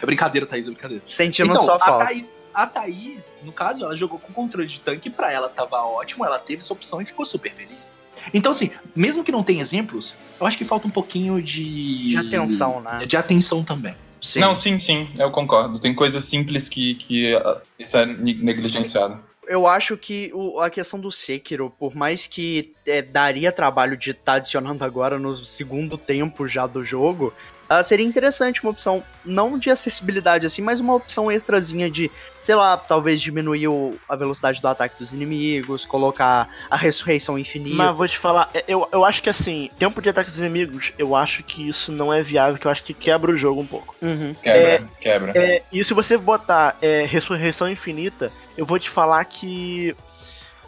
Speaker 2: é (laughs) (laughs) brincadeira, Thaís, é brincadeira.
Speaker 5: Sentimos
Speaker 2: então,
Speaker 5: só
Speaker 2: a
Speaker 5: falta.
Speaker 2: Thaís, a Thaís, no caso, ela jogou com controle de tanque, pra ela tava ótimo, ela teve essa opção e ficou super feliz. Então, assim, mesmo que não tenha exemplos, eu acho que falta um pouquinho de.
Speaker 5: De atenção, né?
Speaker 2: De atenção também.
Speaker 5: Sim.
Speaker 4: Não, sim, sim, eu concordo. Tem coisas simples que, que ah, isso é ne- negligenciado.
Speaker 5: eu acho que o- a questão do Sekiro, por mais que é, daria trabalho de estar adicionando agora no segundo tempo já do jogo, ah, seria interessante uma opção, não de acessibilidade assim, mas uma opção extrazinha de, sei lá, talvez diminuir o- a velocidade do ataque dos inimigos, colocar a ressurreição infinita.
Speaker 1: Mas vou te falar, é, eu, eu acho que assim, tempo de ataque dos inimigos, eu acho que isso não é viável, que eu acho que quebra o jogo um pouco.
Speaker 5: Uhum.
Speaker 4: Quebra, quebra.
Speaker 1: É, e se você botar é, ressurreição infinita, eu vou te falar que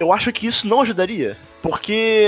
Speaker 1: eu acho que isso não ajudaria. Porque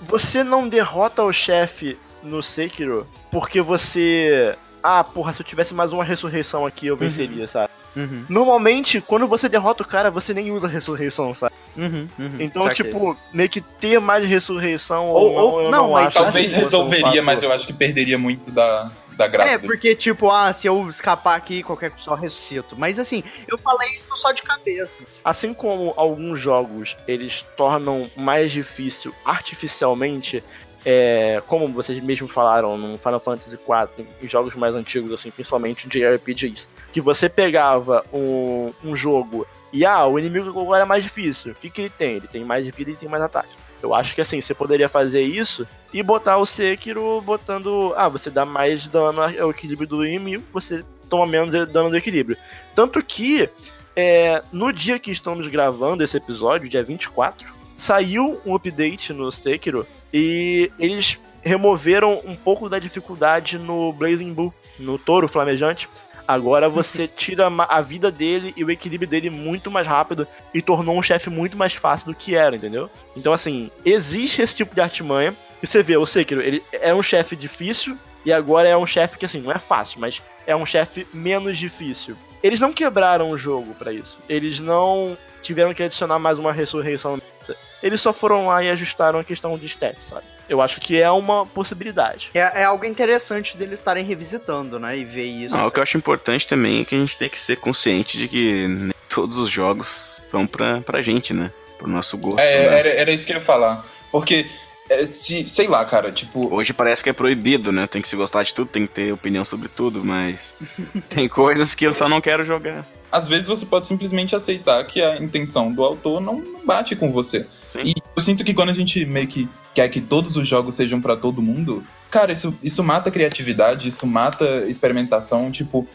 Speaker 1: você não derrota o chefe no Sekiro porque você ah, porra, se eu tivesse mais uma ressurreição aqui, eu venceria, sabe?
Speaker 5: Uhum,
Speaker 1: Normalmente, quando você derrota o cara, você nem usa ressurreição, sabe?
Speaker 5: uhum, uhum.
Speaker 1: Então,
Speaker 5: Saquei.
Speaker 1: tipo, meio que ter mais ressurreição
Speaker 5: Ou-
Speaker 1: ou, não,
Speaker 5: não, mas
Speaker 1: acho
Speaker 4: Talvez
Speaker 1: um
Speaker 4: resolveria, mas eu acho que perderia muito da, da graça.
Speaker 5: É, porque, tipo, ah, se eu escapar aqui, qualquer pessoa eu ressuscito. Mas assim, eu falei isso só de cabeça.
Speaker 1: Assim como alguns jogos eles tornam mais difícil artificialmente, é, como vocês mesmos falaram no Final Fantasy IV, em jogos mais antigos, assim, principalmente de RPGs, que você pegava um, um jogo e ah, o inimigo agora é mais difícil. O que, que ele tem? Ele tem mais vida e tem mais ataque. Eu acho que assim, você poderia fazer isso e botar o Sekiro botando. Ah, você dá mais dano ao equilíbrio do inimigo, você toma menos dano do equilíbrio. Tanto que é, no dia que estamos gravando esse episódio, dia 24, saiu um update no Sekiro e eles removeram um pouco da dificuldade no Blazing Bull, no touro flamejante. Agora você (laughs) tira a vida dele e o equilíbrio dele muito mais rápido e tornou um chefe muito mais fácil do que era, entendeu? Então, assim, existe esse tipo de artimanha. E você vê, o Sekiro, ele é um chefe difícil e agora é um chefe que, assim, não é fácil, mas é um chefe menos difícil. Eles não quebraram o jogo pra isso. Eles não tiveram que adicionar mais uma ressurreição. Eles só foram lá e ajustaram a questão de stats, sabe? Eu acho que é uma possibilidade.
Speaker 5: É, é algo interessante deles estarem revisitando, né? E ver isso.
Speaker 3: Não, o que eu acho importante também é que a gente tem que ser consciente de que nem todos os jogos são pra, pra gente, né? Pro nosso gosto,
Speaker 4: É,
Speaker 3: né?
Speaker 4: era, era isso que eu ia falar. Porque, é, se, sei lá, cara, tipo,
Speaker 3: Hoje parece que é proibido, né? Tem que se gostar de tudo, tem que ter opinião sobre tudo, mas (laughs) tem coisas que eu só não quero jogar.
Speaker 4: às vezes você pode simplesmente aceitar que a intenção do autor não, bate com você.
Speaker 3: Sim.
Speaker 4: E eu sinto que quando a gente meio que quer que todos os jogos sejam pra todo mundo, cara, isso, isso mata criatividade, isso mata experimentação. Tipo,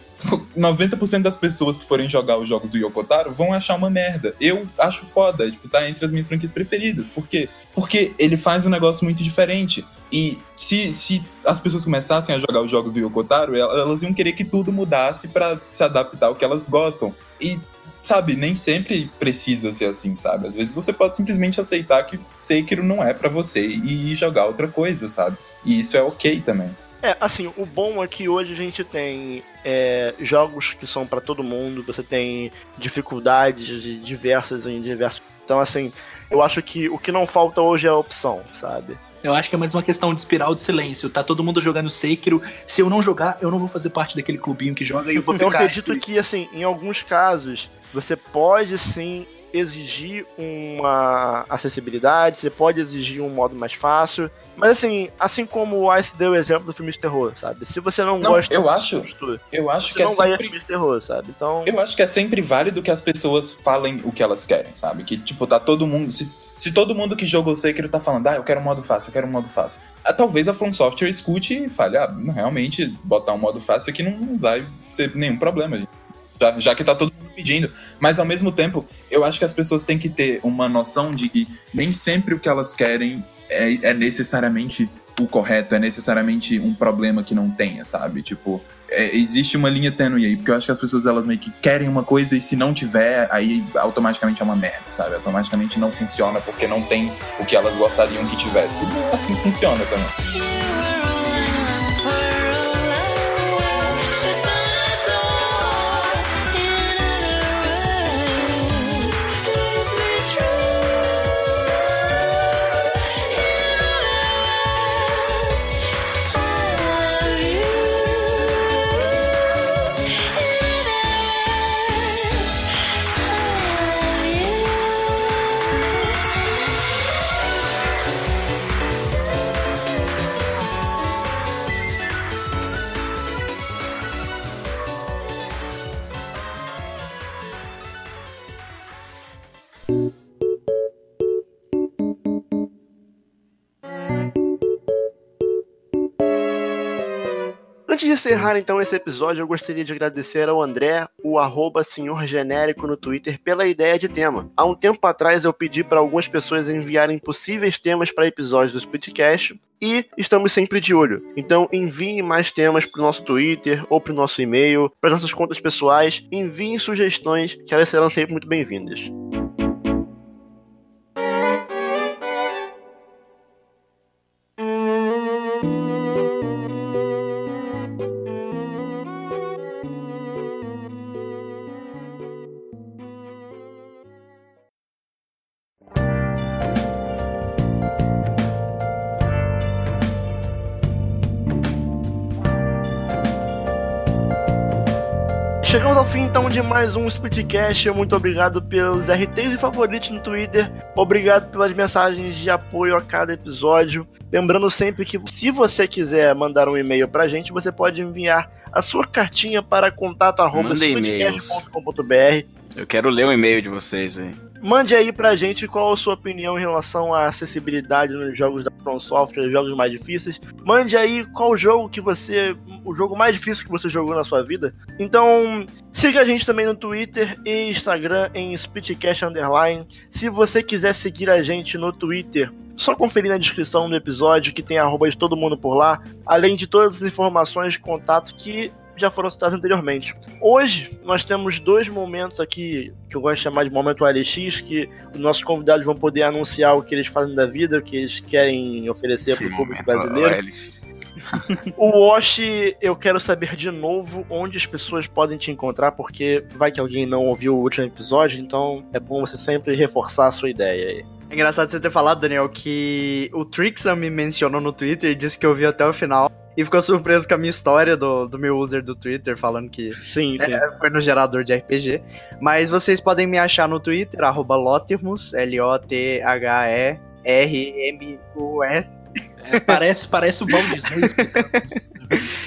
Speaker 4: 90% das pessoas que forem jogar os jogos do Yokotaro vão achar uma merda. Eu acho foda, tipo, tá entre as minhas franquias preferidas. Por quê? Porque ele faz um negócio muito diferente. E se, se as pessoas começassem a jogar os jogos do Yokotaro, el- elas iam querer que tudo mudasse pra se adaptar ao que elas gostam. E, sabe, nem sempre precisa ser assim, sabe? Às vezes você pode simplesmente aceitar que Sekiro não é pra você e jogar outra coisa, sabe? E isso é ok também.
Speaker 1: É, assim, o bom é que hoje a gente tem é, jogos que são pra todo mundo, você tem dificuldades de- diversas em diversos. Então, assim, eu acho que o que não falta hoje é a opção, sabe?
Speaker 2: Eu acho que é mais uma questão de espiral de silêncio. Tá todo mundo jogando Sekiro. Se eu não jogar, eu não vou fazer parte daquele clubinho que joga e eu vou
Speaker 1: Eu
Speaker 2: ficar.
Speaker 1: acredito que, assim, em alguns casos, você pode sim exigir uma acessibilidade, você pode exigir um modo mais fácil. Mas assim, assim como o Ice deu o exemplo do filme de terror, sabe? Se você não,
Speaker 4: Não,
Speaker 1: gosta
Speaker 4: eu acho-
Speaker 1: disso,
Speaker 4: Eu acho
Speaker 1: você
Speaker 4: que é
Speaker 1: não vai a
Speaker 4: sempre
Speaker 1: filme de terror, sabe? Então.
Speaker 4: Eu acho que é sempre válido que as pessoas falem o que elas querem, sabe? Que, tipo, tá todo mundo. Se, se todo mundo que jogou Sekiro tá falando, ah, eu quero um modo fácil, eu quero um modo fácil. Ah, talvez a From Software escute e fale, ah, realmente, botar um modo fácil aqui não, vai ser nenhum problema, gente. Já, já que tá todo mundo pedindo. Mas ao mesmo tempo, eu acho que as pessoas têm que ter uma noção de que nem sempre o que elas querem é, é necessariamente o correto, é necessariamente um problema que não tenha, sabe? Tipo, é, existe uma linha tênue aí, porque eu acho que as pessoas elas meio que querem uma coisa e se não tiver, aí automaticamente é uma merda, sabe? Automaticamente não funciona porque não tem o que elas gostariam que tivesse. Assim funciona também.
Speaker 1: Encerrar então esse episódio, eu gostaria de agradecer ao André, o arroba senhor genérico no Twitter, pela ideia de tema. Há um tempo atrás eu pedi para algumas pessoas enviarem possíveis temas para episódios do Splitcast e estamos sempre de olho. Então enviem mais temas para o nosso Twitter ou para o nosso e-mail, para nossas contas pessoais, enviem sugestões que elas serão sempre muito bem-vindas. Então de mais um Splitcast. Muito obrigado pelos RTs e favoritos no Twitter. Obrigado pelas mensagens de apoio a cada episódio. Lembrando sempre que se você quiser mandar um e-mail pra gente, você pode enviar a sua cartinha para contato@splitcast.com.br.
Speaker 3: Eu quero ler o e-mail de vocês aí.
Speaker 1: Mande aí pra gente qual a sua opinião em relação à acessibilidade nos jogos da From Software, jogos mais difíceis. Mande aí qual jogo que você. O jogo mais difícil que você jogou na sua vida. Então, siga a gente também no Twitter e Instagram em Splitcast Underline. Se você quiser seguir a gente no Twitter, só conferir na descrição do episódio que tem arroba de todo mundo por lá, além de todas as informações de contato que já foram citadas anteriormente. Hoje nós temos dois momentos aqui que eu gosto de chamar de momento OLX, que os nossos convidados vão poder anunciar o que eles fazem da vida, o que eles querem oferecer para o público brasileiro. O Wash, eu quero saber de novo onde as pessoas podem te encontrar, porque vai que alguém não ouviu o último episódio, então é bom você sempre reforçar a sua ideia aí.
Speaker 5: É engraçado você ter falado, Daniel, que o Trixam me mencionou no Twitter e disse que eu vi até o final. E ficou surpreso com a minha história do, do meu user do Twitter, falando que
Speaker 1: Sim, sim.
Speaker 5: é, foi no gerador de RPG. Mas vocês podem me achar no Twitter, arroba Lotermus, L-O-T-H-E-R-M-U-S.
Speaker 2: É, parece, parece o Walt Disney explicando.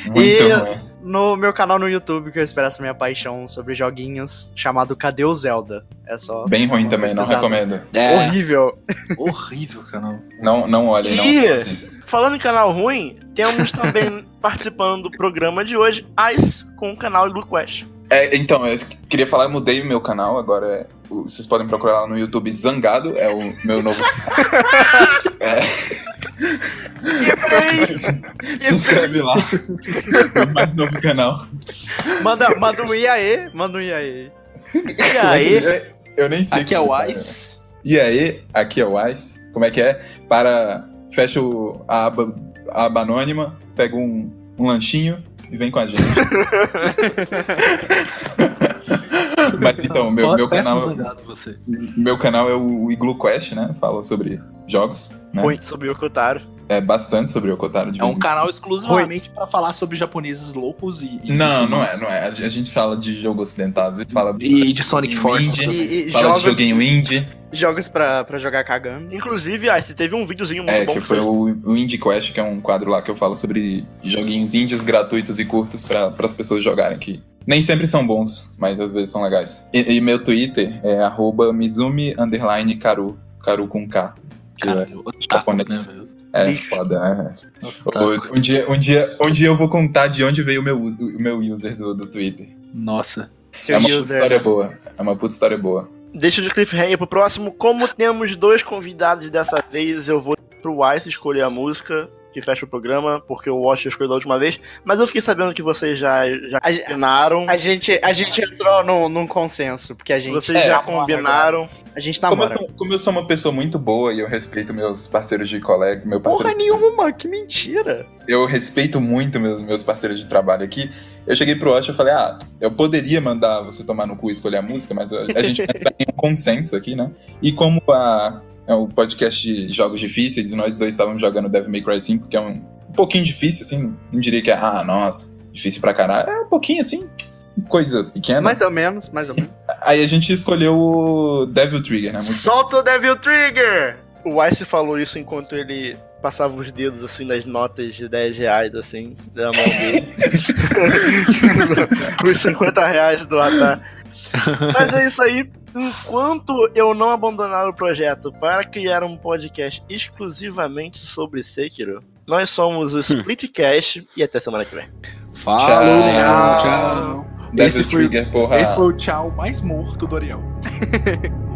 Speaker 4: Muito
Speaker 5: E-
Speaker 4: ruim.
Speaker 5: No meu canal no YouTube, que eu expresso minha paixão sobre joguinhos, chamado Cadê o Zelda? É só.
Speaker 4: Bem ruim também, não
Speaker 5: pesquisada.
Speaker 4: recomendo.
Speaker 2: É,
Speaker 5: Horrível.
Speaker 2: horrível, canal.
Speaker 4: Não, não olhem, não.
Speaker 1: Ih!
Speaker 4: assistam.
Speaker 1: Falando em canal ruim, temos também (laughs) participando do programa de hoje, Ice, com o canal Blue Quest.
Speaker 4: É, então, eu queria falar, eu mudei meu canal, agora é- vocês podem procurar lá no YouTube Zangado, é o meu novo. (laughs) é. se, se inscreve lá. Meu mais novo canal.
Speaker 5: Manda, manda um IAE, manda um IAE.
Speaker 1: E aí,
Speaker 4: Eu nem sei.
Speaker 2: Aqui é o
Speaker 4: fala.
Speaker 2: Ice.
Speaker 4: E aí, aqui é o Ice. Como é que é? Para. Fecha o- a aba, a aba anônima, pega um, um lanchinho e vem com a gente. (laughs) (laughs) Mas então, meu, meu canal.
Speaker 2: zangado você.
Speaker 4: Meu canal é o Iglu Quest, né? Fala sobre jogos. Né?
Speaker 1: sobre o Kotaro.
Speaker 4: É bastante sobre o Kotaro de
Speaker 2: É um canal exclusivamente pra falar sobre japoneses loucos e. e
Speaker 4: Não, não é, não é. A gente fala de jogo ocidental, às vezes fala
Speaker 2: E de Sonic Force.
Speaker 4: Indie, fala
Speaker 5: jogos,
Speaker 4: de joguinho indie.
Speaker 5: Jogos pra, pra jogar cagando.
Speaker 1: Inclusive, Ice, teve um videozinho muito
Speaker 4: É,
Speaker 1: bom
Speaker 4: que
Speaker 1: que
Speaker 4: foi o, o Indie Quest, que é um quadro lá que eu falo sobre joguinhos indies gratuitos e curtos para as pessoas jogarem que nem sempre são bons, mas às vezes são legais. E, e meu Twitter é arroba Mizumi underline Karu, Karu com K. Que
Speaker 2: Cara,
Speaker 4: é,
Speaker 2: otaku,
Speaker 4: japonês.
Speaker 2: né?
Speaker 4: é foda, né? Um dia, um, dia, um dia eu vou contar de onde veio o meu, o meu user do, do Twitter.
Speaker 2: Nossa.
Speaker 5: Seu
Speaker 4: é uma puta
Speaker 5: user.
Speaker 4: história boa. É uma puta história boa.
Speaker 1: Deixa de cliffhanger pro próximo. Como temos dois convidados dessa vez, eu vou pro Ice escolher a música que fecha o programa, porque o Watch escolheu da última vez. Mas eu fiquei sabendo que vocês já, já
Speaker 5: A-
Speaker 1: combinaram.
Speaker 5: A gente, a gente entrou num, num consenso, porque a gente.
Speaker 1: Vocês
Speaker 4: É,
Speaker 1: já combinaram.
Speaker 5: A gente
Speaker 4: Como eu, sou, como eu sou uma pessoa muito boa e eu respeito meus parceiros de colega, meu
Speaker 5: Porra
Speaker 4: parceiro
Speaker 5: nenhuma, que mentira.
Speaker 4: eu respeito muito meus, meus parceiros de trabalho aqui. Eu cheguei pro Osh e falei, ah, eu poderia mandar você tomar no cu e escolher a música, mas a, a gente (laughs) vai entrar em um consenso aqui, né? E como a, é o podcast de jogos difíceis e nós dois estávamos jogando Devil May Cry 5, que é um, um pouquinho difícil, assim, não diria que é, ah, nossa, difícil pra caralho. É um pouquinho, assim, coisa pequena.
Speaker 5: Mais ou menos, mais ou menos. (laughs)
Speaker 4: Aí a gente escolheu o Devil Trigger, né? Muito
Speaker 5: Solta o Devil Trigger!
Speaker 1: O Ice falou isso enquanto ele passava os dedos assim nas notas de 10 reais, assim, da mão dele. (laughs) (laughs) os 50 reais do Atar. (laughs) Mas é isso aí. Enquanto eu não abandonar o projeto para criar um podcast exclusivamente sobre Sekiro, nós somos o Splitcast e até semana que vem.
Speaker 2: Falou,
Speaker 4: Tchau.
Speaker 2: tchau.
Speaker 4: Devil
Speaker 2: Esse foi,
Speaker 4: Trigger, porra.
Speaker 2: esse foi o tchau mais morto do Ariel. (laughs)